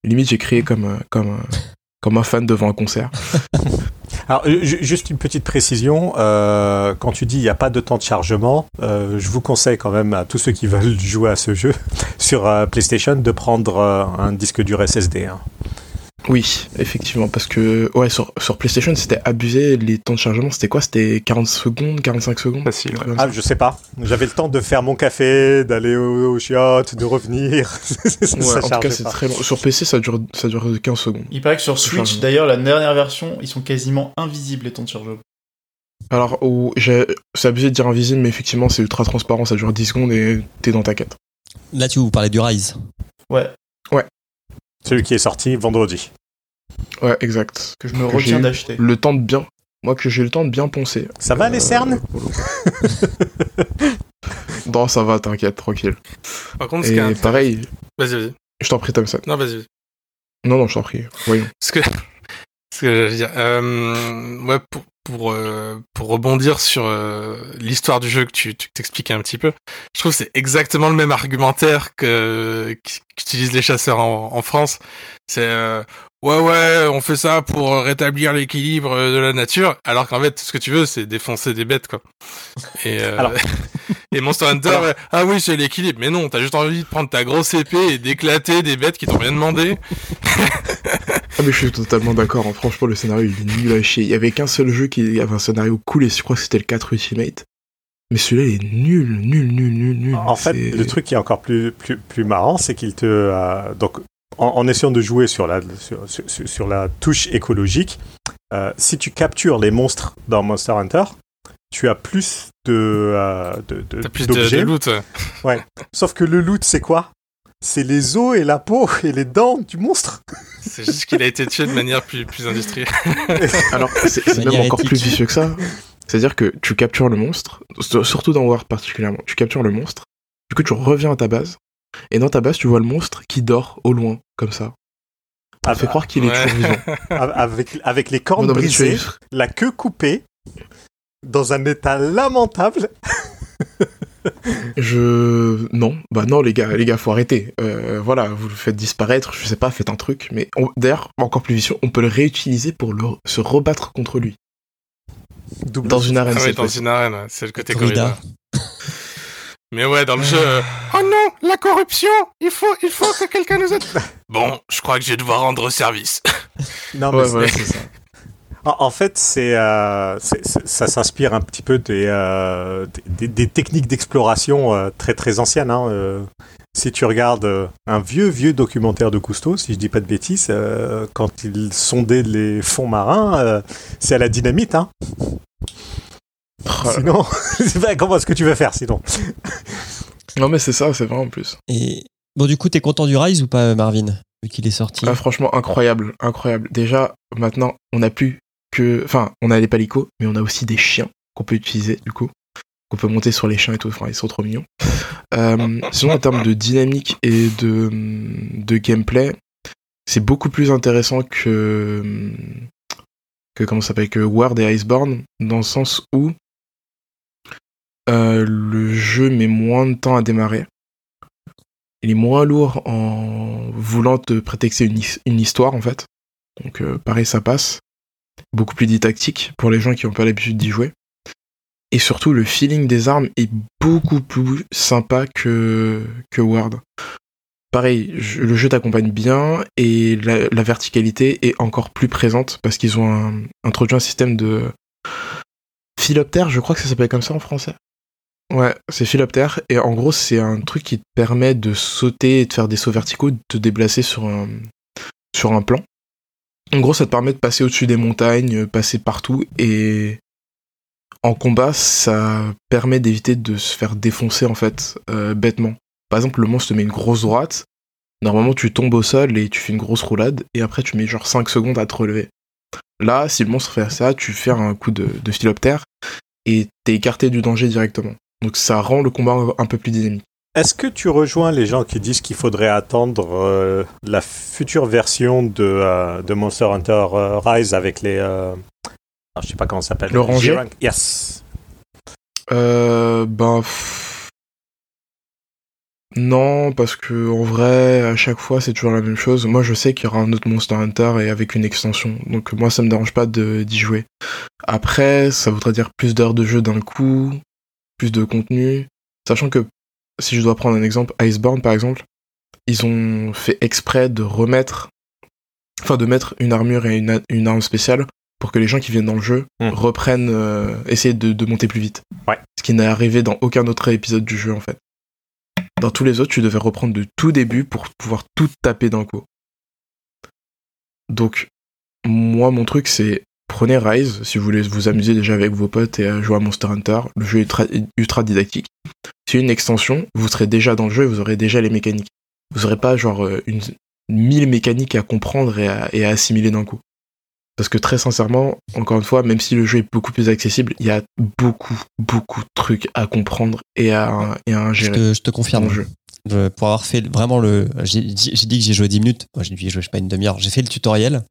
limite j'ai crié comme, euh, comme, euh, comme un fan devant un concert. Alors, ju- juste une petite précision. quand tu dis il n'y a pas de temps de chargement, je vous conseille quand même à tous ceux qui veulent jouer à ce jeu sur PlayStation de prendre un disque dur SSD. hein. Oui, effectivement, parce que ouais, sur, sur PlayStation, c'était abusé. Les temps de chargement, c'était quoi? C'était 40 secondes, 45 secondes? Facile, ouais. Ah, je sais pas. J'avais le temps de faire mon café, d'aller au, au chiottes, de revenir. ça Ouais, en tout cas, chargeait c'est pas. très long. Sur PC, ça dure, ça dure 15 secondes. Il paraît que sur Switch, d'ailleurs, la dernière version, ils sont quasiment invisibles les temps de chargement. Alors, où j'ai- c'est abusé de dire invisible, mais effectivement, c'est ultra transparent. Ça dure 10 secondes et t'es dans ta quête. Là, tu vous parlais du Rise. Ouais, Celui qui est sorti vendredi. Ouais, exact. que je me Que retiens d'acheter. Le temps de bien. Moi, que j'ai le temps de bien poncer. Ça va les Euh, cernes. Non, ça va, t'inquiète, tranquille. Par contre, ce qui est Et pareil, Vas-y, vas-y. je t'en prie, Thompson. Non, vas-y. vas-y. Non, non, je t'en prie. Voyons. Ce que, ce que j'allais dire, euh, ouais, pour pour euh, pour rebondir sur euh, l'histoire du jeu que tu t'expliquais un petit peu, je trouve que c'est exactement le même argumentaire que qu'utilisent les chasseurs en, en France. C'est euh, ouais ouais, on fait ça pour rétablir l'équilibre de la nature, alors qu'en fait tout ce que tu veux c'est défoncer des bêtes quoi. Et euh, Alors- et Monster Hunter, ouais, ah oui c'est l'équilibre, mais non, t'as juste envie de prendre ta grosse épée et d'éclater des bêtes qui t'ont rien demandé. Ah, mais je suis totalement d'accord. hein. Franchement, le scénario, il est nul à chier. Il y avait qu'un seul jeu qui avait un scénario cool et je crois que c'était le 4 Ultimate. Mais celui-là, il est nul, nul, nul, nul, nul. En fait, le truc qui est encore plus, plus, plus marrant, c'est qu'il te. euh, donc, en, en essayant de jouer sur la, sur, sur- sur la touche écologique, euh, si tu captures les monstres dans Monster Hunter, tu as plus de. euh, de, de- T'as plus de, de loot. ouais. Sauf que le loot, c'est quoi? C'est les os et la peau et les dents du monstre. C'est juste qu'il a été tué de manière plus, plus industrielle. Alors, c'est même encore éthique. plus vicieux que ça. C'est-à-dire que tu captures le monstre, sur- surtout dans War particulièrement, tu captures le monstre, du coup tu reviens à ta base, et dans ta base tu vois le monstre qui dort au loin, comme ça. Ça fait croire qu'il est toujours vivant. Avec, avec les cornes brisées, es- la queue coupée, dans un état lamentable. Je non, bah non les gars, les gars faut arrêter. Euh, voilà, vous le faites disparaître, je sais pas, faites un truc. Mais on- d'ailleurs encore plus vicieux, on peut le réutiliser pour le, se rebattre contre lui Double dans une arène. Ah dans une arène, c'est le côté Corrida. Mais ouais, dans le jeu. euh, Oh non, la corruption Il faut, il faut que quelqu'un nous aide. Bon, je crois que je vais devoir rendre service. Non, mais Ouais, c'est ça. En, en fait, c'est, euh, c'est- ça s'inspire un petit peu des, euh, des, des techniques d'exploration euh, très très anciennes. hein, euh. si tu regardes un vieux vieux documentaire de Cousteau, si je dis pas de bêtises, euh, quand il sondait les fonds marins, euh, c'est à la dynamite. Hein. Oh. Sinon, c'est pas- comment est-ce que tu veux faire sinon? Non, mais c'est ça, c'est vrai en plus. Et bon, du coup, t'es content du Rise ou pas, Marvin Vu qu'il est sorti? Ah, franchement, incroyable, incroyable. Déjà, maintenant, on n'a plus que. On a les palicots, mais on a aussi des chiens qu'on peut utiliser, du coup. Qu'on peut monter sur les chiens et tout. Enfin, ils sont trop mignons. Euh, sinon, en termes de dynamique et de, gameplay, c'est beaucoup plus intéressant que. que comment Que Ward et Iceborne, dans le sens où. euh, le jeu met moins de temps à démarrer il est moins lourd en voulant te prétexter une histoire en fait. Donc euh, pareil, ça passe. Beaucoup plus didactique pour les gens qui n'ont pas l'habitude d'y jouer. Et surtout, le feeling des armes est beaucoup plus sympa que, que Ward. Pareil, le jeu t'accompagne bien et la, verticalité est encore plus présente parce qu'ils ont introduit un système de philoptère, je crois que ça s'appelle comme ça en français. Ouais, c'est philoptère et en gros c'est un truc qui te permet de sauter et de faire des sauts verticaux, de te déplacer sur un, sur un plan. En gros ça te permet de passer au-dessus des montagnes, euh, passer partout et en combat ça permet d'éviter de se faire défoncer en fait euh, bêtement. Par exemple le monstre te met une grosse droite, normalement tu tombes au sol et tu fais une grosse roulade et après tu mets genre 5 secondes à te relever. Là si le monstre fait ça, tu fais un coup de, de philoptère et t'es écarté du danger directement. Donc ça rend le combat un peu plus dynamique. Est-ce que tu rejoins les gens qui disent qu'il faudrait attendre euh, la future version de, euh, de Monster Hunter euh, Rise avec les. euh, je sais pas comment ça s'appelle. Le rangé G-Rank Yes. Euh, ben... pff, Non, parce que en vrai, à chaque fois, c'est toujours la même chose. Moi, je sais qu'il y aura un autre Monster Hunter et avec une extension. Donc moi, ça me dérange pas d'y jouer. Après, ça voudrait dire plus d'heures de jeu d'un coup, plus de contenu. Sachant que, si je dois prendre un exemple, Iceborne, par exemple, ils ont fait exprès de remettre... Enfin, de mettre une armure et une, arme spéciale pour que les gens qui viennent dans le jeu Hmm. reprennent... euh, essayer de, de monter plus vite. Ouais. Ce qui n'est arrivé dans aucun autre épisode du jeu, en fait. Dans tous les autres, tu devais reprendre de tout début pour pouvoir tout taper d'un coup. Donc, moi, mon truc, c'est prenez Rise si vous voulez vous amuser déjà avec vos potes et jouer à Monster Hunter. Le jeu est tra- ultra didactique. C'est une extension, vous serez déjà dans le jeu et vous aurez déjà les mécaniques. Vous aurez pas genre euh, une mille mécaniques à comprendre et à, et à assimiler d'un coup. Parce que très sincèrement, encore une fois, même si le jeu est beaucoup plus accessible, il y a beaucoup, beaucoup de trucs à comprendre et à, et à Je ingérer te, je te dans confirme. le jeu. Je- pour avoir fait vraiment le. J'ai dit que j'ai joué 10 minutes. Moi, j'ai dit, je sais pas, une demi-heure. J'ai fait le tutoriel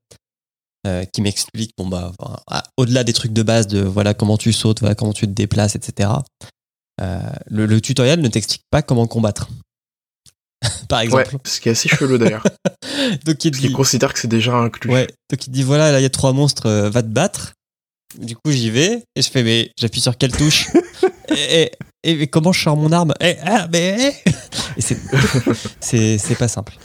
euh, qui m'explique, bon, bah, ah, au-delà des trucs de base de voilà comment tu sautes, voilà comment tu te déplaces, etc. euh, le, le tutoriel ne t'explique pas comment combattre. Par Ouais, exemple. ce qui est assez chelou d'ailleurs. Donc, il Parce dit, considèrent que c'est déjà inclus. ouais, donc, il dit voilà, là, il y a trois monstres, euh, va te battre. Du coup, j'y vais et je fais, mais j'appuie sur quelle touche? Et, et- et comment je sors mon arme? Et, ah, mais, et c'est- c'est c'est pas simple.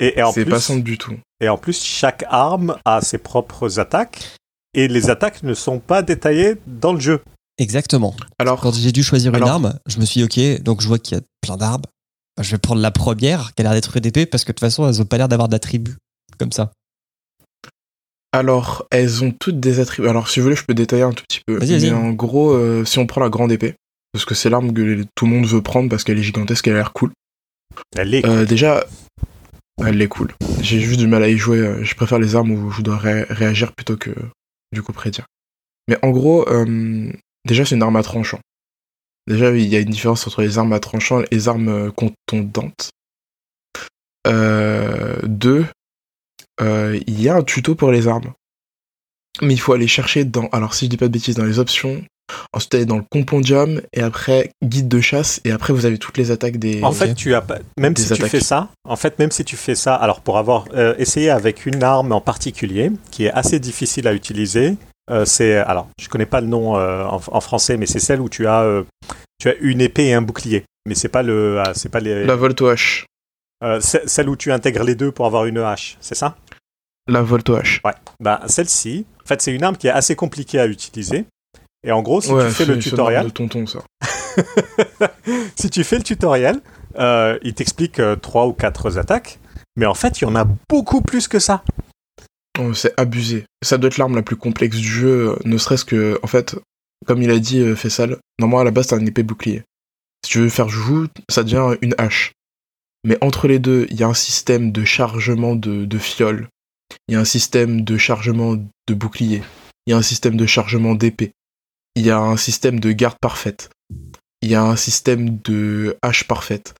Et, C'est plus, pas simple du tout. et en plus, chaque arme a ses propres attaques. Et les attaques ne sont pas détaillées dans le jeu. Exactement. Alors, Quand j'ai dû choisir une arme, je me suis dit, ok, donc je vois qu'il y a plein d'armes. Je vais prendre la première, qui a l'air d'être une épée, parce que de toute façon, elles n'ont pas l'air d'avoir d'attributs comme ça. alors, elles ont toutes des attributs. Alors, si vous voulez, je peux détailler un tout petit peu. Vas-y, vas-y. Mais en gros, euh, si on prend la grande épée, parce que c'est l'arme que tout le monde veut prendre parce qu'elle est gigantesque, elle a l'air cool. Elle est Euh, déjà, elle est cool. J'ai juste du mal à y jouer. euh, Je préfère les armes où je dois ré- réagir plutôt que du coup prédire. Mais en gros, euh, déjà, c'est une arme à tranchant. Déjà, il y a une différence entre les armes à tranchant et les armes euh, contondantes. Deux, il y a un tuto pour les armes. Mais il faut aller chercher dans, alors si je dis pas de bêtises, dans les options, ensuite aller dans le compendium, et après guide de chasse, et après vous avez toutes les attaques des... En fait, tu as même si tu fais ça, en fait, même si tu fais ça, alors pour avoir euh, essayé avec une arme en particulier qui est assez difficile à utiliser, euh, c'est alors je connais pas le nom euh, en, en français, mais c'est celle où tu as tu as une épée et un bouclier. mais c'est pas le, ah, c'est pas les, La Volto H. euh, c'est- celle où tu intègres les deux pour avoir une hache, c'est ça? La Volto H. Ouais. Bah celle-ci, en fait, c'est une arme qui est assez compliquée à utiliser. Et en gros, si ouais, tu fais le tutoriel, de tonton, ça. si tu fais le tutoriel, euh, il t'explique euh, trois ou quatre attaques, mais en fait, il y en a beaucoup plus que ça. Oh, c'est abusé. Ça doit être l'arme la plus complexe du jeu, euh, ne serait-ce que, en fait, comme il a dit euh, Fessal, normalement à la base t'as un épée bouclier. Si tu veux faire joujou, ça devient une hache. Mais entre les deux, il y a un système de chargement de, de fiole. Il y a un système de chargement de bouclier. Il y a un système de chargement d'épée. Il y a un système de garde parfaite. Il y a un système de hache parfaite.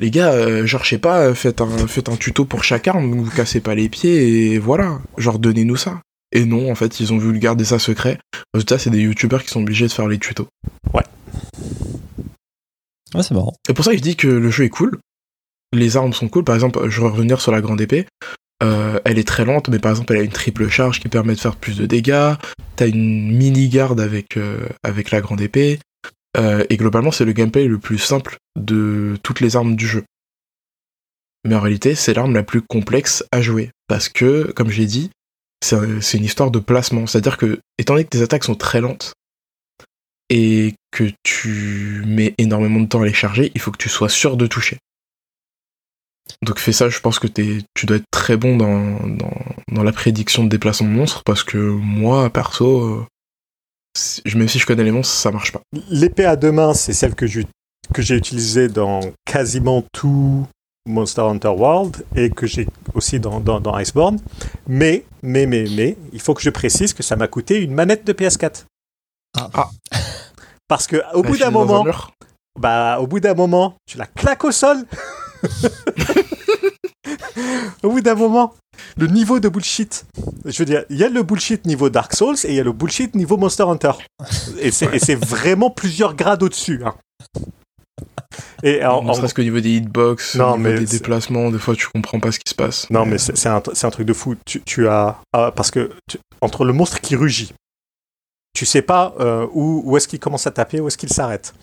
Les gars, euh, genre, je sais pas, euh, faites un, faites un tuto pour chaque arme, vous cassez pas les pieds et voilà. Genre, donnez-nous ça. Et non, en fait, ils ont voulu garder ça secret. Résultat, c'est des youtubeurs qui sont obligés de faire les tutos. Ouais, c'est marrant. Et pour ça, je dis que le jeu est cool. Les armes sont cool. Par exemple, je vais revenir sur la grande épée. Euh, elle est très lente, mais par exemple, elle a une triple charge qui permet de faire plus de dégâts. T'as une mini garde avec, euh, avec la grande épée. Euh, et globalement, c'est le gameplay le plus simple de toutes les armes du jeu. Mais en réalité, c'est l'arme la plus complexe à jouer. Parce que, comme je l'ai dit, c'est c'est une histoire de placement. C'est-à-dire que, étant donné que tes attaques sont très lentes, et que tu mets énormément de temps à les charger, il faut que tu sois sûr de toucher. Donc fais ça, je pense que t'es- tu dois être très bon dans, dans, dans la prédiction de déplacement de monstres, parce que moi, perso, euh, même si je connais les monstres, ça marche pas. L'épée à deux mains, c'est celle que j'ai que j'ai utilisée dans quasiment tout Monster Hunter World et que j'ai aussi dans, dans, dans Iceborne. Mais, mais, mais, mais, il faut que je précise que ça m'a coûté une manette de PS4. Ah. Ah. Parce que au La bout d'un moment, bah, au bout d'un moment, tu la claques au sol. au bout d'un moment, le niveau de bullshit. Je veux dire, il y a le bullshit niveau Dark Souls et il y a le bullshit niveau Monster Hunter. Et c'est vraiment plusieurs grades au-dessus. hein. Et en, Ne serait-ce qu'au niveau des hitbox, Non, au niveau mais des c'est- déplacements, des fois tu comprends pas ce qui se passe. non, mais c'est c'est un, c'est un truc de fou. Tu, tu as ah, parce que tu- entre le monstre qui rugit, tu sais pas euh, où, où est-ce qu'il commence à taper, où est-ce qu'il s'arrête.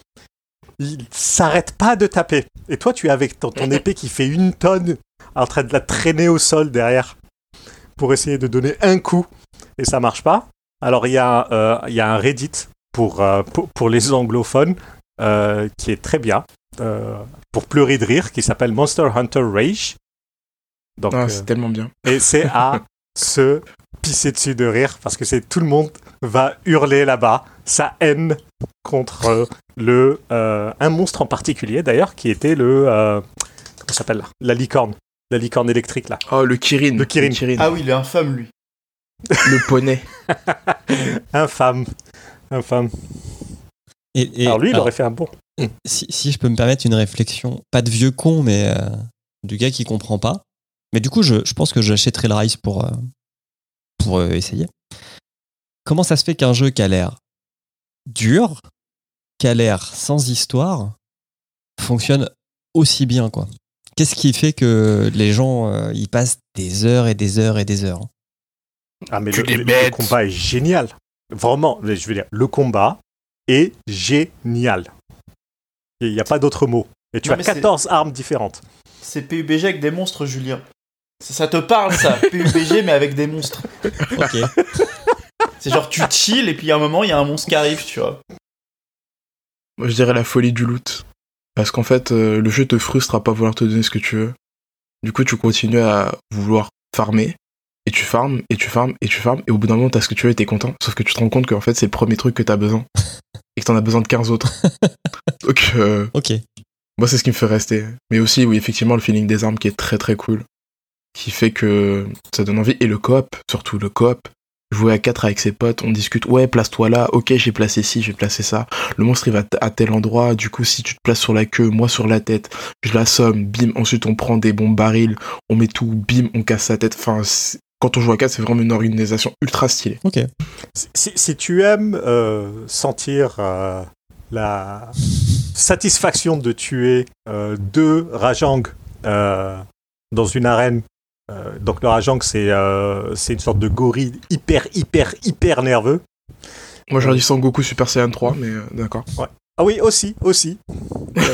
Il s'arrête pas de taper. Et toi, tu es avec ton, ton épée qui fait une tonne en train de la traîner au sol derrière pour essayer de donner un coup et ça marche pas. Alors il y, a, euh, y a un Reddit pour, euh, pour, pour les anglophones euh, qui est très bien euh, pour pleurer de rire qui s'appelle Monster Hunter Rage. Donc, Ah, c'est tellement bien. et c'est à se pisser dessus de rire parce que c'est tout le monde va hurler là-bas sa haine contre euh, le euh, un monstre en particulier d'ailleurs qui était le euh, comment ça s'appelle là? La licorne la licorne électrique là Oh, le Kirin. Le Kirin. Ah oui, il est infâme, lui. Le poney. infâme infâme Et, et- alors lui il alors, aurait fait un bon si, si je peux me permettre une réflexion, pas de vieux con, mais euh, du gars qui comprend pas. Mais du coup, je, je pense que j'achèterai le Rise pour, euh, pour euh, essayer. Comment ça se fait qu'un jeu qui a l'air dur, qui a l'air sans histoire, fonctionne aussi bien, quoi. Qu'est-ce qui fait que les gens euh, y passent des heures et des heures et des heures ah mais le, combat est génial. Vraiment je veux dire le combat est génial. Il n'y a pas d'autre mot. Et tu Non, as mais c'est- 14 armes différentes. C'est PUBG avec des monstres, Julien. Ça, ça te parle, ça. PUBG, mais avec des monstres. Ok. C'est genre, tu chill, et puis à un moment, il y a un monstre qui arrive, tu vois. Moi, je dirais la folie du loot. Parce qu'en fait, euh, le jeu te frustre à pas vouloir te donner ce que tu veux. Du coup, tu continues à vouloir farmer. Et tu farmes, et tu farmes, et tu farmes. Et au bout d'un moment, t'as ce que tu veux et t'es content. Sauf que tu te rends compte qu'en fait, c'est le premier truc que t'as besoin. Et que t'en as besoin de 15 autres. Donc, euh, ok. moi, c'est ce qui me fait rester. Mais aussi, oui, effectivement, le feeling des armes qui est très très cool. Qui fait que ça donne envie. Et le coop, surtout le coop. Jouer à 4 avec ses potes, on discute, ouais, place-toi là, ok, j'ai placé ci, j'ai placé ça. Le monstre, il va à tel endroit, du coup, si tu te places sur la queue, moi sur la tête, je l'assomme, bim, ensuite on prend des bons barils, on met tout, bim, on casse sa tête. Enfin, quand on joue à 4, c'est vraiment une organisation ultra stylée. Ok. Si, si- si tu aimes euh, sentir euh, la satisfaction de tuer euh, deux Rajang euh, dans une arène, euh, donc le Rajang c'est euh, c'est une sorte de gorille hyper hyper hyper nerveux. Moi, j'aurais dit Sangoku Super Saiyan 3, mais euh, d'accord. Ah oui aussi aussi.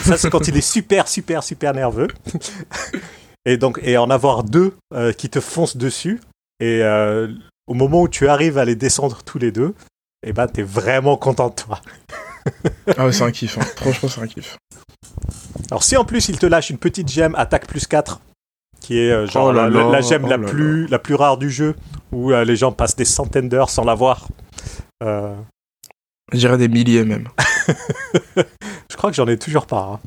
Ça, c'est quand il est super, super, super nerveux. Et donc, et en avoir deux euh, qui te foncent dessus. Et euh, au moment où tu arrives à les descendre tous les deux, et ben, t'es vraiment content de toi. Ah ouais, c'est un kiff. hein. Franchement, c'est un kiff. Alors, si en plus il te lâche une petite gemme attaque plus 4, qui est euh, genre Oh là la, la- là, la gemme oh la, là plus, la plus rare du jeu, où euh, les gens passent des centaines d'heures sans l'avoir. Euh, Je dirais des milliers même. je crois que j'en ai toujours pas. hein.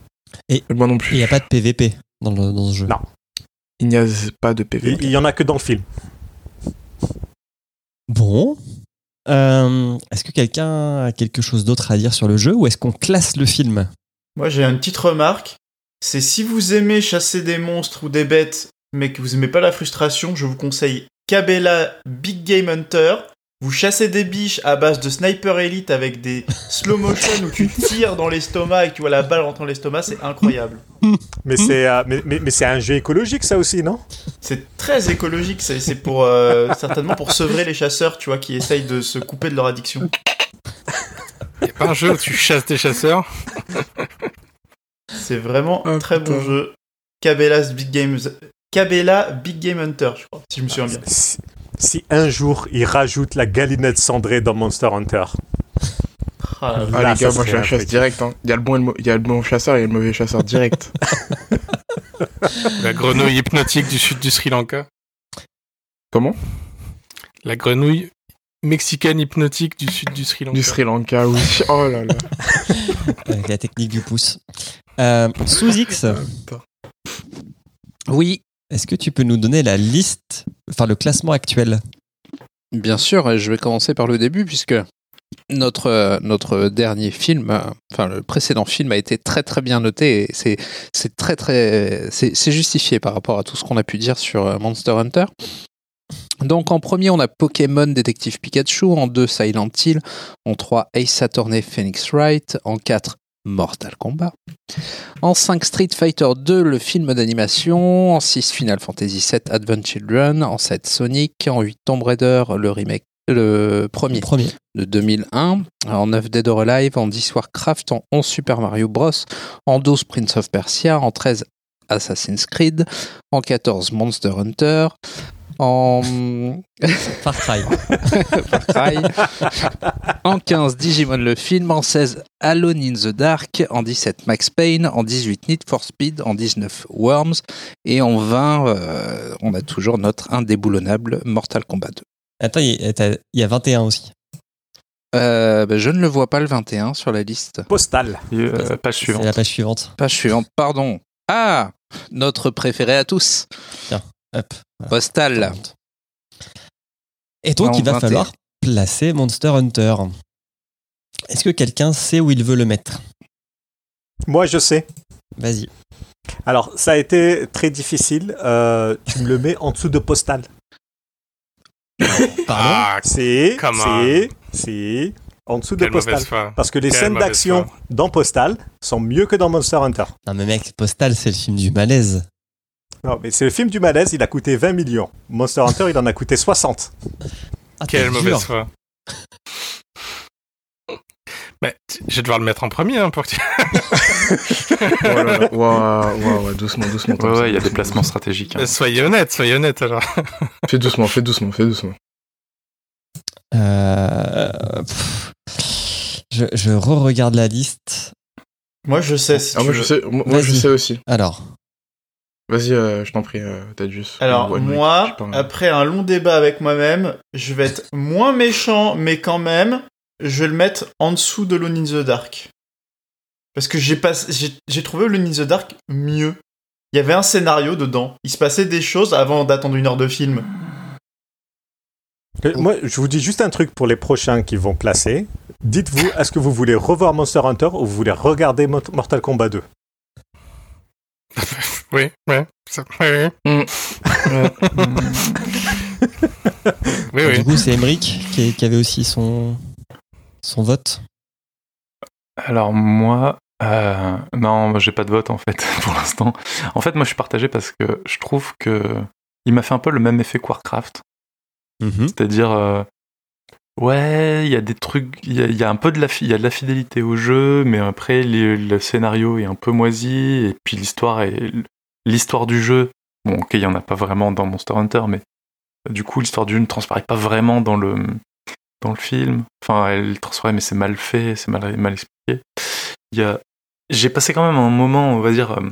Et moi non Il plus. n'y a pas de PVP dans, le, dans ce jeu. Non. Il n'y a pas de Il, PV. il y en a que dans le film. Bon. Euh, est-ce que quelqu'un a quelque chose d'autre à dire sur le jeu ou est-ce qu'on classe le film? Moi, j'ai une petite remarque. C'est si vous aimez chasser des monstres ou des bêtes, mais que vous aimez pas la frustration, je vous conseille Cabela Big Game Hunter. Vous chassez des biches à base de sniper elite avec des slow motion où tu tires dans l'estomac et que tu vois la balle rentrer dans l'estomac, c'est incroyable. Mais c'est euh, mais, mais- mais c'est un jeu écologique, ça aussi, non? C'est très écologique, c'est c'est pour euh, certainement pour sevrer les chasseurs, tu vois, qui essayent de se couper de leur addiction. Y a pas un jeu où tu chasses des chasseurs? C'est vraiment un Oh, très bon jeu. Cabela's Big Games, Cabela Big Game Hunter, je crois, si je me souviens bien. si, si un jour il rajoute la galinette cendrée dans Monster Hunter, Ah, là, Ah Là, les gars, ça moi je la chasse direct. Hein. Il, y a le bon il y a le bon chasseur et le mauvais chasseur direct. La grenouille hypnotique du sud du Sri Lanka Comment? La grenouille mexicaine hypnotique du sud du Sri Lanka. Du Sri Lanka, oui. Oh là là. Avec la technique du pouce. Euh, sous X, Oui, est-ce que tu peux nous donner la liste, enfin le classement actuel? Bien sûr, je vais commencer par le début puisque notre, euh, notre dernier film, euh, enfin le précédent film a été très très bien noté et c'est c'est très très c'est c'est justifié par rapport à tout ce qu'on a pu dire sur Monster Hunter. Donc en premier on a Pokémon Détective Pikachu, en deux Silent Hill, en trois Ace Attorney Phoenix Wright, en quatre Mortal Kombat. En 5, Street Fighter 2, le film d'animation. En 6, Final Fantasy VII, Advent Children. En 7, Sonic. En 8, Tomb Raider, le remake, le premier Premier. de 2001. En 9, Dead or Alive. En 10, Warcraft. En 11, Super Mario Bros. En 12, Prince of Persia. En 13, Assassin's Creed. En 14, Monster Hunter. En Far Cry. Far Cry. en 15, Digimon le film. En 16, Alone in the Dark. En 17, Max Payne. En 18, Need for Speed. En 19, Worms. Et en 20, euh, on a toujours notre indéboulonnable Mortal Kombat 2. Attends, il y, a- il y a 21 aussi. Euh, bah, je ne le vois pas le 21 sur la liste. postal. Euh, page suivante. la page suivante. Page suivante, pardon. Ah Notre préféré à tous, Hop. Postal. Et donc, il va 21. falloir placer Monster Hunter. Est-ce que quelqu'un sait où il veut le mettre Moi, je sais. Vas-y. Alors, ça a été très difficile. Euh, tu me le mets en dessous de postal. Pardon Ah, C'est, c'est, c'est en dessous de postal. Parce que les Quelle scènes d'action dans Postal sont mieux que dans Monster Hunter. Non, mais mec, Postal, c'est le film du malaise. Non, mais c'est le film du malaise, il a coûté 20 millions. Monster Hunter, il en a coûté 60. Ah, Quelle dur. mauvaise foi. Mais je vais devoir le mettre en premier hein, pour que tu... Oh là là. Ouah, ouah, ouah, doucement, doucement. Ouais, ouais, il y a des placements stratégiques. hein. Soyez honnête, soyez honnête alors. Fais doucement, fais doucement, fais doucement. Euh, je je re-regarde la liste. Moi, je sais si Ah, tu moi veux. je sais, moi, moi, je sais aussi. Alors, Vas-y, euh, je t'en prie, euh, Tadius. Alors moi, après un long débat avec moi-même, je vais être moins méchant, mais quand même, je vais le mettre en dessous de Lone in the Dark. Parce que j'ai pas, trouvé Lone in the Dark mieux. Il y avait un scénario dedans. Il se passait des choses avant d'attendre une heure de film. Euh, Moi, je vous dis juste un truc pour les prochains qui vont classer. Dites-vous, est-ce que vous voulez revoir Monster Hunter ou vous voulez regarder Mortal Kombat 2 Oui, ouais. ça- Oui, oui. Ouais. Oui, du coup, c'est Emmerich qui, qui avait aussi son, son vote. Alors moi, euh, non, moi, j'ai pas de vote en fait pour l'instant. En fait, moi je suis partagé parce que je trouve que il m'a fait un peu le même effet que Warcraft, Mhm. c'est-à-dire euh, Ouais, il y a des trucs, il y a, un peu de la, il y a de la fidélité au jeu, mais après le scénario est un peu moisi et puis l'histoire est l'histoire du jeu. Bon, ok, il y en a pas vraiment dans Monster Hunter, mais du coup l'histoire du jeu ne transparaît pas vraiment dans le dans le film. Enfin, elle transparaît, mais c'est mal fait, c'est mal expliqué. Il y a, j'ai passé quand même un moment, on va dire, euh,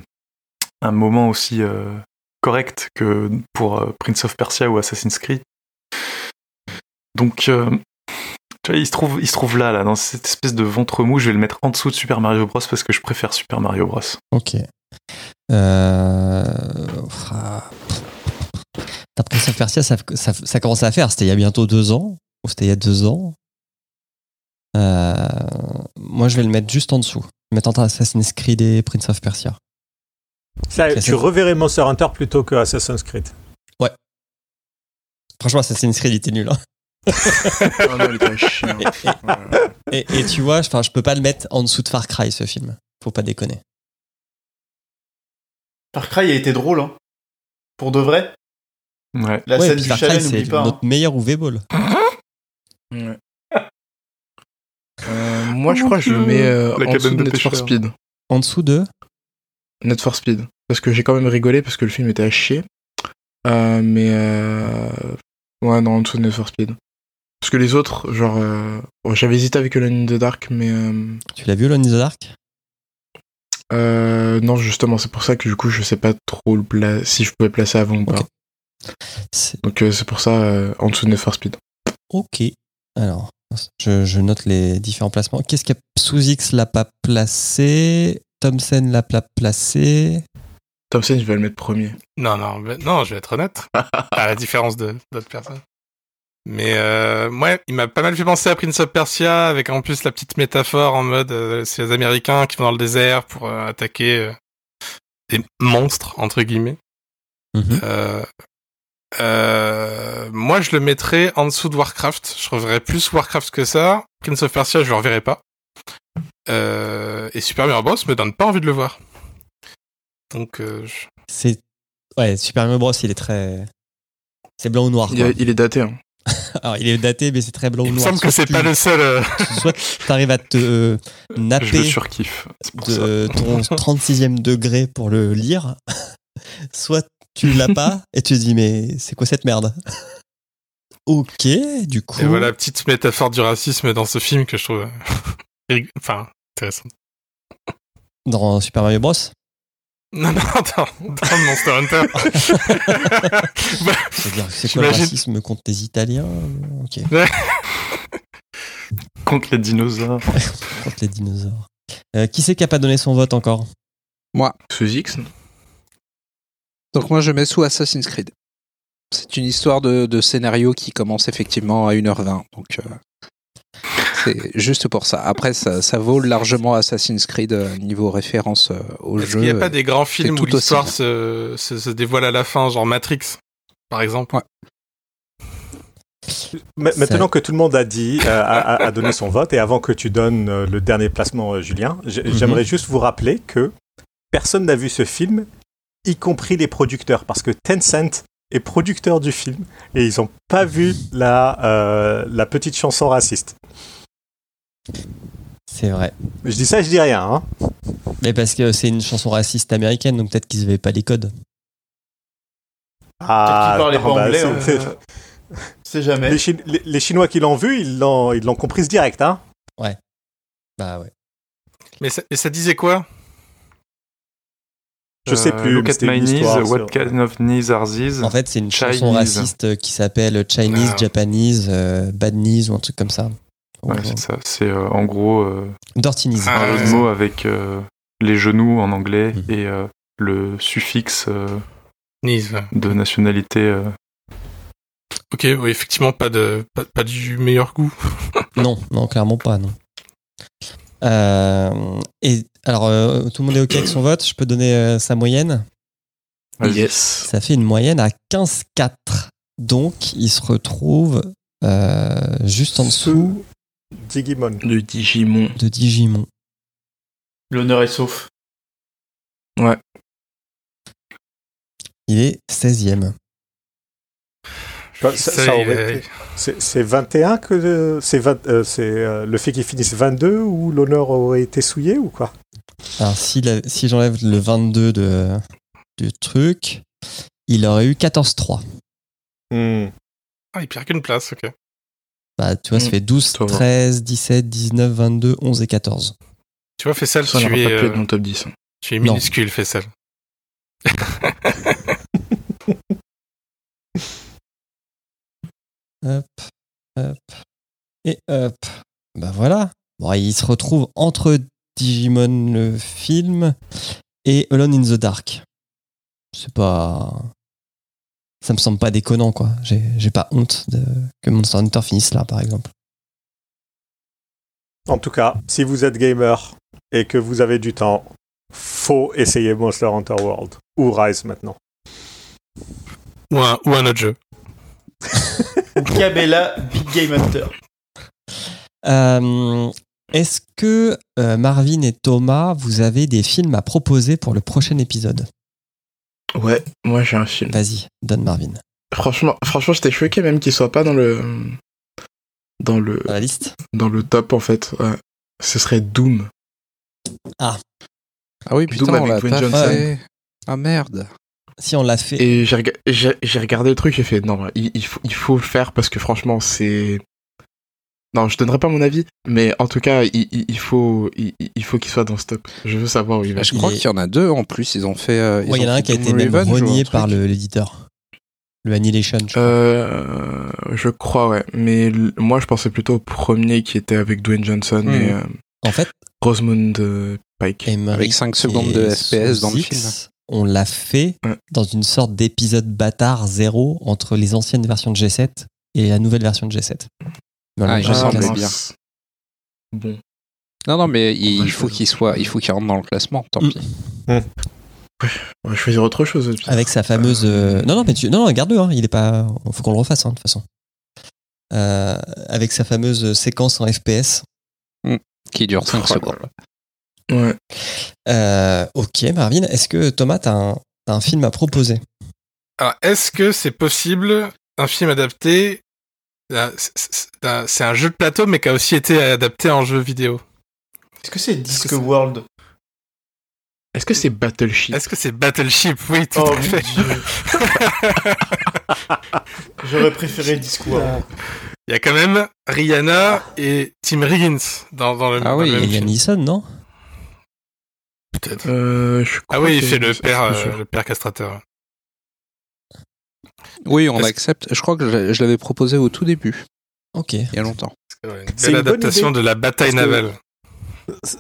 un moment aussi euh, correct que pour euh, Prince of Persia ou Assassin's Creed. Donc, tu vois, il se trouve, il se trouve là, là, dans cette espèce de ventre mou. Je vais le mettre en dessous de Super Mario Bros parce que je préfère Super Mario Bros. Ok. Euh... ah. T'as Prince of Persia, ça, ça, ça commençait à faire. C'était il y a bientôt deux ans. Ou c'était il y a deux ans. Euh, Moi, je vais le mettre juste en dessous. Je vais mettre entre Assassin's Creed et Prince of Persia. Ça, Ok, tu reverrais Monster Hunter plutôt que Assassin's Creed. Franchement, Assassin's Creed était nul. hein. Ah non, il était à chier. hein. Et, et tu vois, enfin, je peux pas le mettre en dessous de Far Cry, ce film. Faut pas déconner. Far Cry a été drôle, hein. Pour de vrai. Ouais. La Ouais, scène du Far chalet, c'est pas. hein. notre meilleur UV Ball. Ouais. Euh, moi, je crois que je le mets euh, en dessous de de Need for. Speed. En dessous de? Need for Speed. Parce que j'ai quand même rigolé parce que le film était à chier. Euh, mais euh... ouais, non, en dessous de Need for Speed. Parce que les autres, genre, euh, bon, j'avais hésité avec Alone in the Dark, mais euh, Tu l'as vu, Alone in the Dark? euh, non, justement, c'est pour ça que du coup, je sais pas trop le pla- si je pouvais placer avant ou pas. Ok. C'est- Donc euh, c'est pour ça euh, en dessous de Need for Speed. Ok. Alors, je, je note les différents placements. Qu'est-ce que sous X l'a pas placé? Thompson l'a pas placé? Thompson, je vais le mettre premier. Non, non, mais- non, je vais être honnête. à la différence de d'autres personnes. Mais euh, moi, il m'a pas mal fait penser à Prince of Persia, avec en plus la petite métaphore en mode euh, c'est les Américains qui vont dans le désert pour euh, attaquer euh, des monstres entre guillemets. Euh, moi, je le mettrais en dessous de Warcraft. Je reverrais plus Warcraft que ça. Prince of Persia, je le reverrai pas. Euh, et Super Mario Bros me donne pas envie de le voir. Donc, euh, je- C'est. Ouais, Super Mario Bros, il est très. C'est blanc ou noir. Il, quoi. est- il est daté. Hein. Alors, il est daté, mais c'est très blanc il ou me noir. semble que c'est pas tu- le seul. euh, Soit t'arrives à te euh, Je le napper surkiffe. Ça. de ton 36e degré pour le lire, soit tu l'as pas et tu te dis mais c'est quoi cette merde? Ok, du coup. Et voilà, petite métaphore du racisme dans ce film que je trouve, euh, enfin, intéressant. Dans Super Mario Bros. Non, non, dans, dans Monster Hunter. Bah, C'est-à-dire, c'est quoi le racisme contre les Italiens Ok, Contre les dinosaures. contre les dinosaures. Euh, qui c'est qui a pas donné son vote encore? Sous X non Donc moi je mets sous Assassin's Creed. C'est une histoire de, de scénario qui commence effectivement à 1h20. Donc euh, c'est juste pour ça. Après ça, ça vaut largement Assassin's Creed euh, niveau référence euh, au jeu. qu'il n'y a pas des grands films où l'histoire se, se, se dévoile à la fin, genre Matrix, par exemple? Maintenant que tout le monde a dit, euh, a, donné son vote, et avant que tu donnes euh, le dernier placement, euh, Julien, Mhm. j'aimerais juste vous rappeler que personne n'a vu ce film, y compris les producteurs, parce que Tencent est producteur du film, et ils n'ont pas vu la, euh, la petite chanson raciste. C'est vrai. Je dis ça, je dis rien. Hein. Mais parce que c'est une chanson raciste américaine, donc peut-être qu'ils avaient pas les codes. Ah, parlait pas bah, anglais, c'est- hein. c'est- jamais. les, les- les Chinois qui l'ont vu, ils l'ont ils l'ont comprise direct. Hein. Bah ouais. Mais ça, et ça disait quoi? Je sais Euh, plus. Look at my knees, what kind of knees are these? En fait, c'est une chanson raciste qui s'appelle Chinese, Ah. Japanese, euh, Bad Knees ou un truc comme ça. Ouais, c'est ça. C'est euh, en gros euh. Ah, un de mots avec euh, les genoux en anglais Mhm. et euh, le suffixe euh, de nationalité. euh. Ok, oui, effectivement, pas, de, pas, pas du meilleur goût. Non, non, clairement pas, non. Euh, et alors, euh, tout le monde est OK avec son vote Je peux donner euh, sa moyenne. Yes. Ça fait une moyenne à 15,4. Donc, il se retrouve euh, juste en dessous Sous Digimon. Le Digimon. de Digimon. L'honneur est sauf. Il est 16e. Bah, été- C'est c'est 21 que euh, c'est 20 euh, c'est euh, le fait qu'ils finissent 22 ou l'honneur aurait été souillé ou quoi? Alors, si, la- si j'enlève le 22 de, du truc, il aurait eu 14-3. Hmm. Ah, il perd qu'une place, ok. Bah, tu vois, ça Mm. fait 12, Ça va. 13, 17, 19, 22, 11 et 14. Tu vois, Fessal, Ça tu n'aura es, pas pu euh, être dans le top 10. hein. tu es Non. minuscule, Fessal. Hop, hop, et hop. Bah voilà. Bon, il se retrouve entre Digimon le film et Alone in the Dark. C'est pas. Ça me semble pas déconnant, quoi. J'ai j'ai pas honte de... que Monster Hunter finisse là, par exemple. En tout cas, si vous êtes gamer et que vous avez du temps, faut essayer Monster Hunter World ou Rise maintenant. Ou un, ou un autre jeu. Cabela, Big Game Hunter. Euh, Est-ce que euh, Marvin et Thomas, vous avez des films à proposer pour le prochain épisode? Ouais, moi j'ai un film. Vas-y, donne Marvin. Franchement, franchement, j'étais choqué même qu'il soit pas dans le dans le Dans la liste dans le top en fait. Ouais. Ce serait Doom. Ah oui, putain, Doom on avec l'a Dwayne pas Johnson. fait. Ah merde. Si on l'a fait. Et j'ai rega- j'ai j'ai regardé le truc, j'ai fait non, il, il faut il faut le faire parce que franchement c'est non, je donnerai pas mon avis, mais en tout cas, il, il- il faut il, il faut qu'il soit dans ce top. Je veux savoir où il va. Bah, je Il crois est- qu'il y en a deux en plus. Ils ont fait. euh, Ouais, il y en a un qui a été même renié par le- l'éditeur. Le Annihilation, je crois. Euh, je crois ouais, mais moi je pensais plutôt au premier qui était avec Dwayne Johnson Hmm. et euh, En fait, Rosamund euh, Pike. Emmerich Avec 5 secondes de FPS dans le film. X, On l'a fait Ouais. dans une sorte d'épisode bâtard zéro entre les anciennes versions de G7 et la nouvelle version de G7. L'a Ah, il bien. Bon. Non, non, mais il, faut qu'il soit, il faut qu'il rentre dans le classement. Tant Mm. pis. On va choisir autre chose. Avec sa fameuse. euh, Non, non, mais tu... non, non, garde-le. Hein. Il est pas. Faut qu'on le refasse, hein, de toute façon. Euh, avec sa fameuse séquence en FPS. Qui dure 5 Oh là secondes. Ouais. Euh, ok, Marvin, est-ce que Thomas, t'as un, un film à proposer? Alors, est-ce que c'est possible un film adapté c'est- un jeu de plateau, mais qui a aussi été adapté en jeu vidéo. Est-ce que c'est que Disc c'est- World Est-ce que c'est Battleship Est-ce que c'est Battleship Oui, tout Oh à mon fait. dieu. J'aurais préféré Disc World. Il y a quand même Rihanna et Tim Riggins dans, dans le, Ah dans oui, Il même y a. Neeson, non? Peut-être. euh, Ah oui, il fait le père, euh, le père castrateur. Oui, on accepte. Je crois que je, je l'avais proposé au tout début, Ok. il y a longtemps. C'est belle une bonne adaptation idée, de la bataille navale.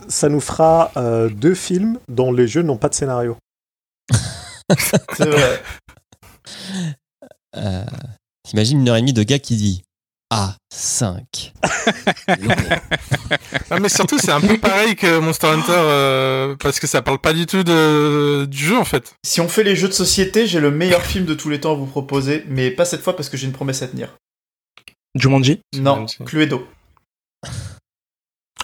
Ça nous fera euh, deux films dont les jeux n'ont pas de scénario. C'est vrai. Euh, T'imagines une heure et demie de gars qui dit A5. Non, mais surtout, c'est un peu pareil que Monster Hunter, euh, parce que ça parle pas du tout de, du jeu, en fait. Si on fait les jeux de société, j'ai le meilleur film de tous les temps à vous proposer, mais pas cette fois parce que j'ai une promesse à tenir. Jumanji? Non. Cluedo.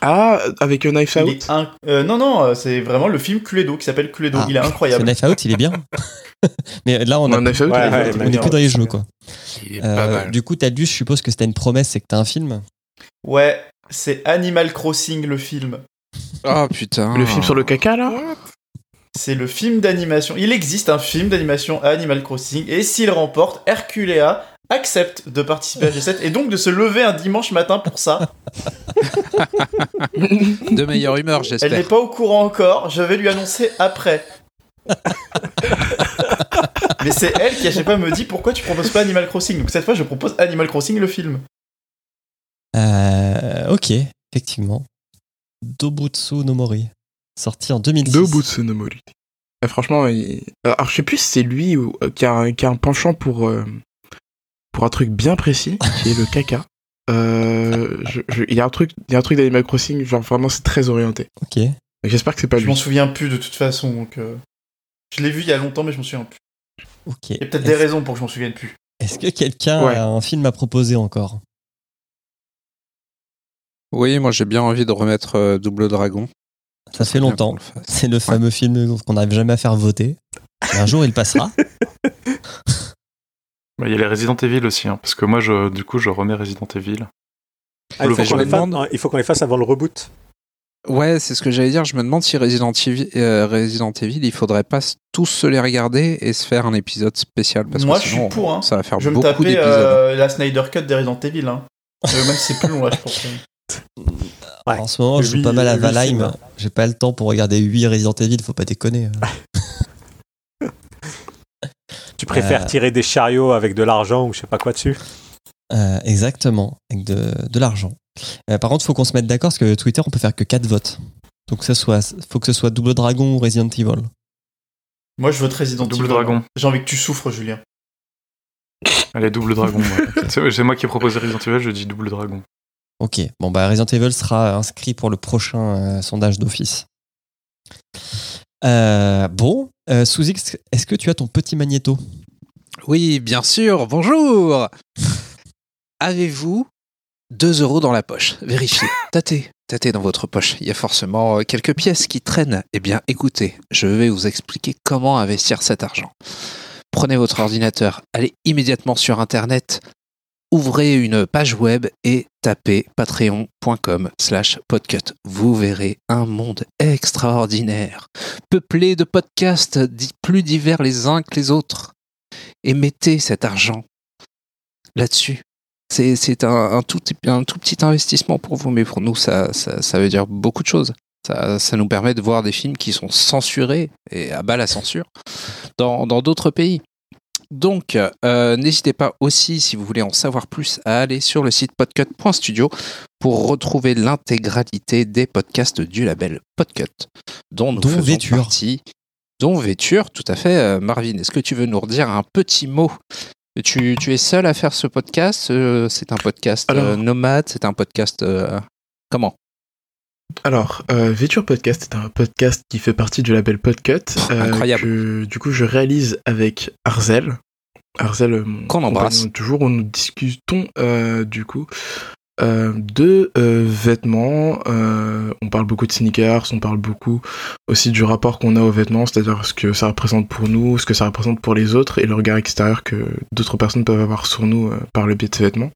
Ah, avec un Knife Out euh, non, non, euh, c'est vraiment le film Cluedo qui s'appelle Cluedo. Ah, il est incroyable. Knife Out, il est bien. mais là, on, a- Un Knife Out Ouais, plus dans les jeux, quoi. Il est Euh, pas mal. du coup, t'as dû, je suppose que c'était une promesse, c'est que t'as un film. Ouais, c'est Animal Crossing le film. Oh putain. Le film sur le caca, là C'est le film d'animation. Il existe un film d'animation à Animal Crossing et s'il remporte, Herculea accepte de participer à G7 et donc de se lever un dimanche matin pour ça. De meilleure humeur, Elle n'est j'espère. pas au courant encore, je vais lui annoncer après. Mais c'est elle qui à chaque fois me dit pourquoi tu proposes pas Animal Crossing? Donc cette fois je propose Animal Crossing le film. Euh, ok, effectivement. Dobutsu no Mori, sorti en 2006. Dobutsu no Mori. Euh, franchement, il- alors je sais plus si c'est lui ou, euh, qui, a un, qui a un penchant pour, euh, pour un truc bien précis, qui est le caca. Euh, je- je- Il y a un truc, il y a un truc d'Animal Crossing, genre vraiment c'est très orienté. Ok. J'espère que c'est pas Je m'en lui. souviens plus de toute façon. Donc, euh, Je l'ai vu il y a longtemps mais je m'en souviens plus. Ok. Il y a peut-être des raisons pour que je m'en souvienne plus. est-ce que quelqu'un Ouais. a un film à proposer encore? Oui, moi j'ai bien envie de remettre euh, Double Dragon. Ça fait longtemps. C'est le fameux film qu'on n'arrive jamais à faire voter. Mais un jour, il passera. Bah, Il y a les Resident Evil aussi, hein, parce que moi, je, du coup, je remets Resident Evil. Ah, il, faut qu'on les Je me fasse, demande- il faut qu'on les fasse avant le reboot. Ouais, c'est ce que j'allais dire. Je me demande si Resident Evil, euh, Resident Evil, il faudrait pas tous se les regarder et se faire un épisode spécial. Parce Moi, que je suis pour, hein. Ça va faire Je vais me beaucoup taper d'épisodes. euh, la Snyder Cut des Resident Evil. Hein. Euh, même si c'est plus long là, je pense. Ouais. En ce moment, je joue pas mal à Valheim. J'ai pas le temps pour regarder 8 Resident Evil, faut pas déconner. Tu préfères Euh. tirer des chariots avec de l'argent ou je sais pas quoi dessus Euh, exactement, avec de, de l'argent. Euh, par contre, faut qu'on se mette d'accord parce que Twitter, on peut faire que 4 votes. Donc, ça soit, faut que ce soit Double Dragon ou Resident Evil. Moi, je vote Resident Double Evil. Dragon. J'ai envie que tu souffres, Julien. Allez, Double Dragon. ouais. C'est moi qui ai proposé Resident Evil, je dis Double Dragon. Ok, bon, bah Resident Evil sera inscrit pour le prochain euh, sondage d'office. Euh, bon, euh, Sous-X, est-ce que tu as ton petit magnéto? Oui, bien sûr. Bonjour. Avez-vous 2 euros dans la poche? Vérifiez. Tâtez. Tâtez dans votre poche. Il y a forcément quelques pièces qui traînent. Eh bien, écoutez, je vais vous expliquer comment investir cet argent. Prenez votre ordinateur, allez immédiatement sur Internet, ouvrez une page web et tapez patreon.com slash podcut. Vous verrez un monde extraordinaire, peuplé de podcasts plus divers les uns que les autres et mettez cet argent là-dessus. C'est, un, tout, petit- investissement pour vous, mais pour nous, ça, veut dire beaucoup de choses. Ça, nous permet de voir des films qui sont censurés et à bas la censure dans d'autres pays. Donc, euh, n'hésitez pas aussi, si vous voulez en savoir plus, à aller sur le site podcut.studio pour retrouver l'intégralité des podcasts du label Podcut, dont nous Dont faisons Véture. partie. Dont Véture, tout à fait. Euh, Marvin, est-ce que tu veux nous redire un petit mot? Tu, tu es seul à faire ce podcast? Euh, C'est un podcast Alors- nomade? C'est un podcast... comment? Alors, euh, Véture Podcast est un podcast qui fait partie du label Podcut. euh, incroyable. que, du coup, je réalise avec Arzel. Arzel, euh, mon Qu'on embrasse. Toujours, où nous discutons euh, du coup euh, de euh, vêtements. euh, on parle beaucoup de sneakers, on parle beaucoup aussi du rapport qu'on a aux vêtements, c'est-à-dire ce que ça représente pour nous, ce que ça représente pour les autres et le regard extérieur que d'autres personnes peuvent avoir sur nous par le biais de ces vêtements.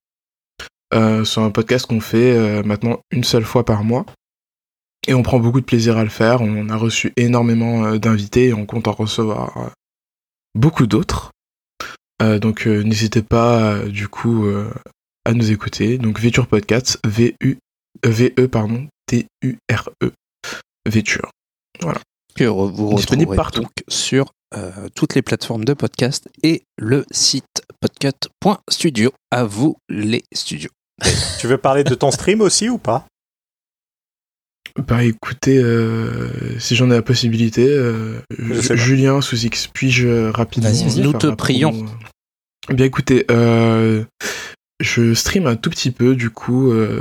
C'est un podcast qu'on fait maintenant une seule fois par mois. Et on prend beaucoup de plaisir à le faire. On a reçu énormément euh, d'invités et on compte en recevoir euh, beaucoup d'autres. Euh, donc euh, n'hésitez pas euh, du coup euh, à nous écouter. Donc Véture Podcast, V-U, V-E pardon, T-U-R-E, Véture. Que re- vous Disponible retrouverez partout. donc sur euh, toutes les plateformes de podcast et le site podcut.studio. À vous les studios. Tu veux parler de ton stream aussi ou pas? Bah écoutez, euh, si j'en ai la possibilité, euh. Julien sous X, puis-je rapidement. Vas-y, Nous te promo prions. Bien écoutez, euh, je stream un tout petit peu du coup euh,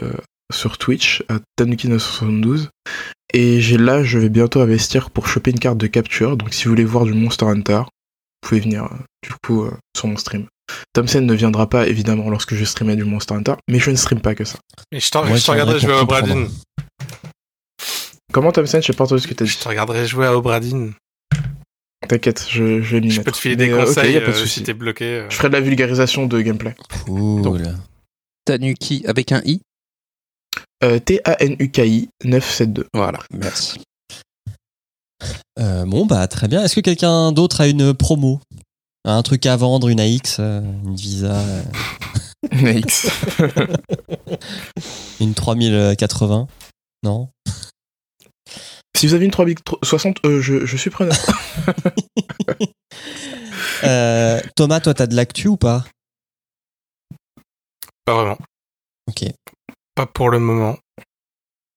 sur Twitch à Tanuki972 et j'ai là je vais bientôt investir pour choper une carte de capture. Donc si vous voulez voir du Monster Hunter, vous pouvez venir euh, du coup euh, sur mon stream. Thompson ne viendra pas évidemment lorsque je streamais du Monster Hunter, mais je ne stream pas que ça. Et je, t'en- regarderai je viendrai pour Obradine. Comment Thompson Je sais pas entendu ce que t'as dit. Je te regarderai jouer à Obradine. T'inquiète, je, je vais m'y Je peux te filer des Mais, euh, ok, conseils y a pas de euh, souci. si t'es bloqué. euh. Je ferai de la vulgarisation de gameplay. Cool. Tanuki avec un i. Euh, T-A-N-U-K-I 972. Voilà, merci. Euh, bon, bah très bien. Est-ce que quelqu'un d'autre a une promo? Un truc à vendre, une AX, une Visa, euh, Nice. une 3080 Non? Si vous avez une 3060, euh, je, je suis preneur. Euh, Thomas, toi, t'as de l'actu ou pas? Pas vraiment. Ok. Pas pour le moment.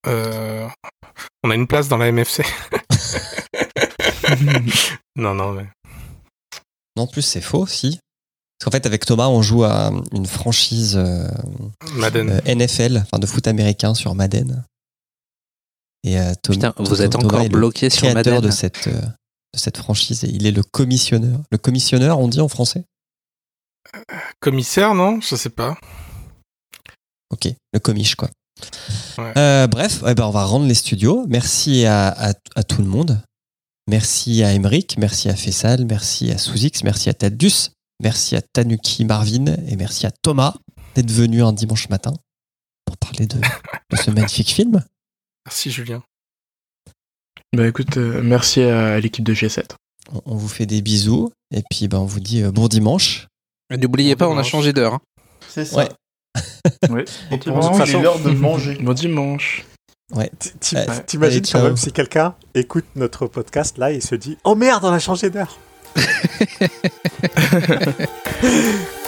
Euh, On a une place dans la MFC. non, non, mais. Non, en plus, c'est faux, si. Parce qu'en fait, avec Thomas, on joue à une franchise euh, Madden. euh, NFL, enfin de foot américain sur Madden. Et euh, Tom- Putain, vous Tom- êtes Thomas encore est le bloqué sur Madden. de cette, euh, de cette franchise et il est le commissionneur. Le commissionneur, on dit en français Commissaire, non? Je sais pas. Ok, le commiche, quoi. Ouais. Euh, bref, eh ben, on va rendre les studios. Merci à, à- à tout le monde. Merci à Emeric, merci à Fessal, merci à Souzix, merci à Tadus, Merci à Tanuki Marvin et merci à Thomas d'être venu un dimanche matin pour parler de, de ce magnifique film. Merci Julien. Bah écoute, euh, merci à l'équipe de G7. On, on vous fait des bisous et puis ben, on vous dit euh, bon dimanche. Et N'oubliez pas, on a changé d'heure. hein. C'est ça. Ouais. Oui. Et il est façon- l'heure de manger. Bon dimanche. Ouais. Ti- Ouais. T'imagines quand même si quelqu'un écoute notre podcast là et se dit Oh merde, on a changé d'heure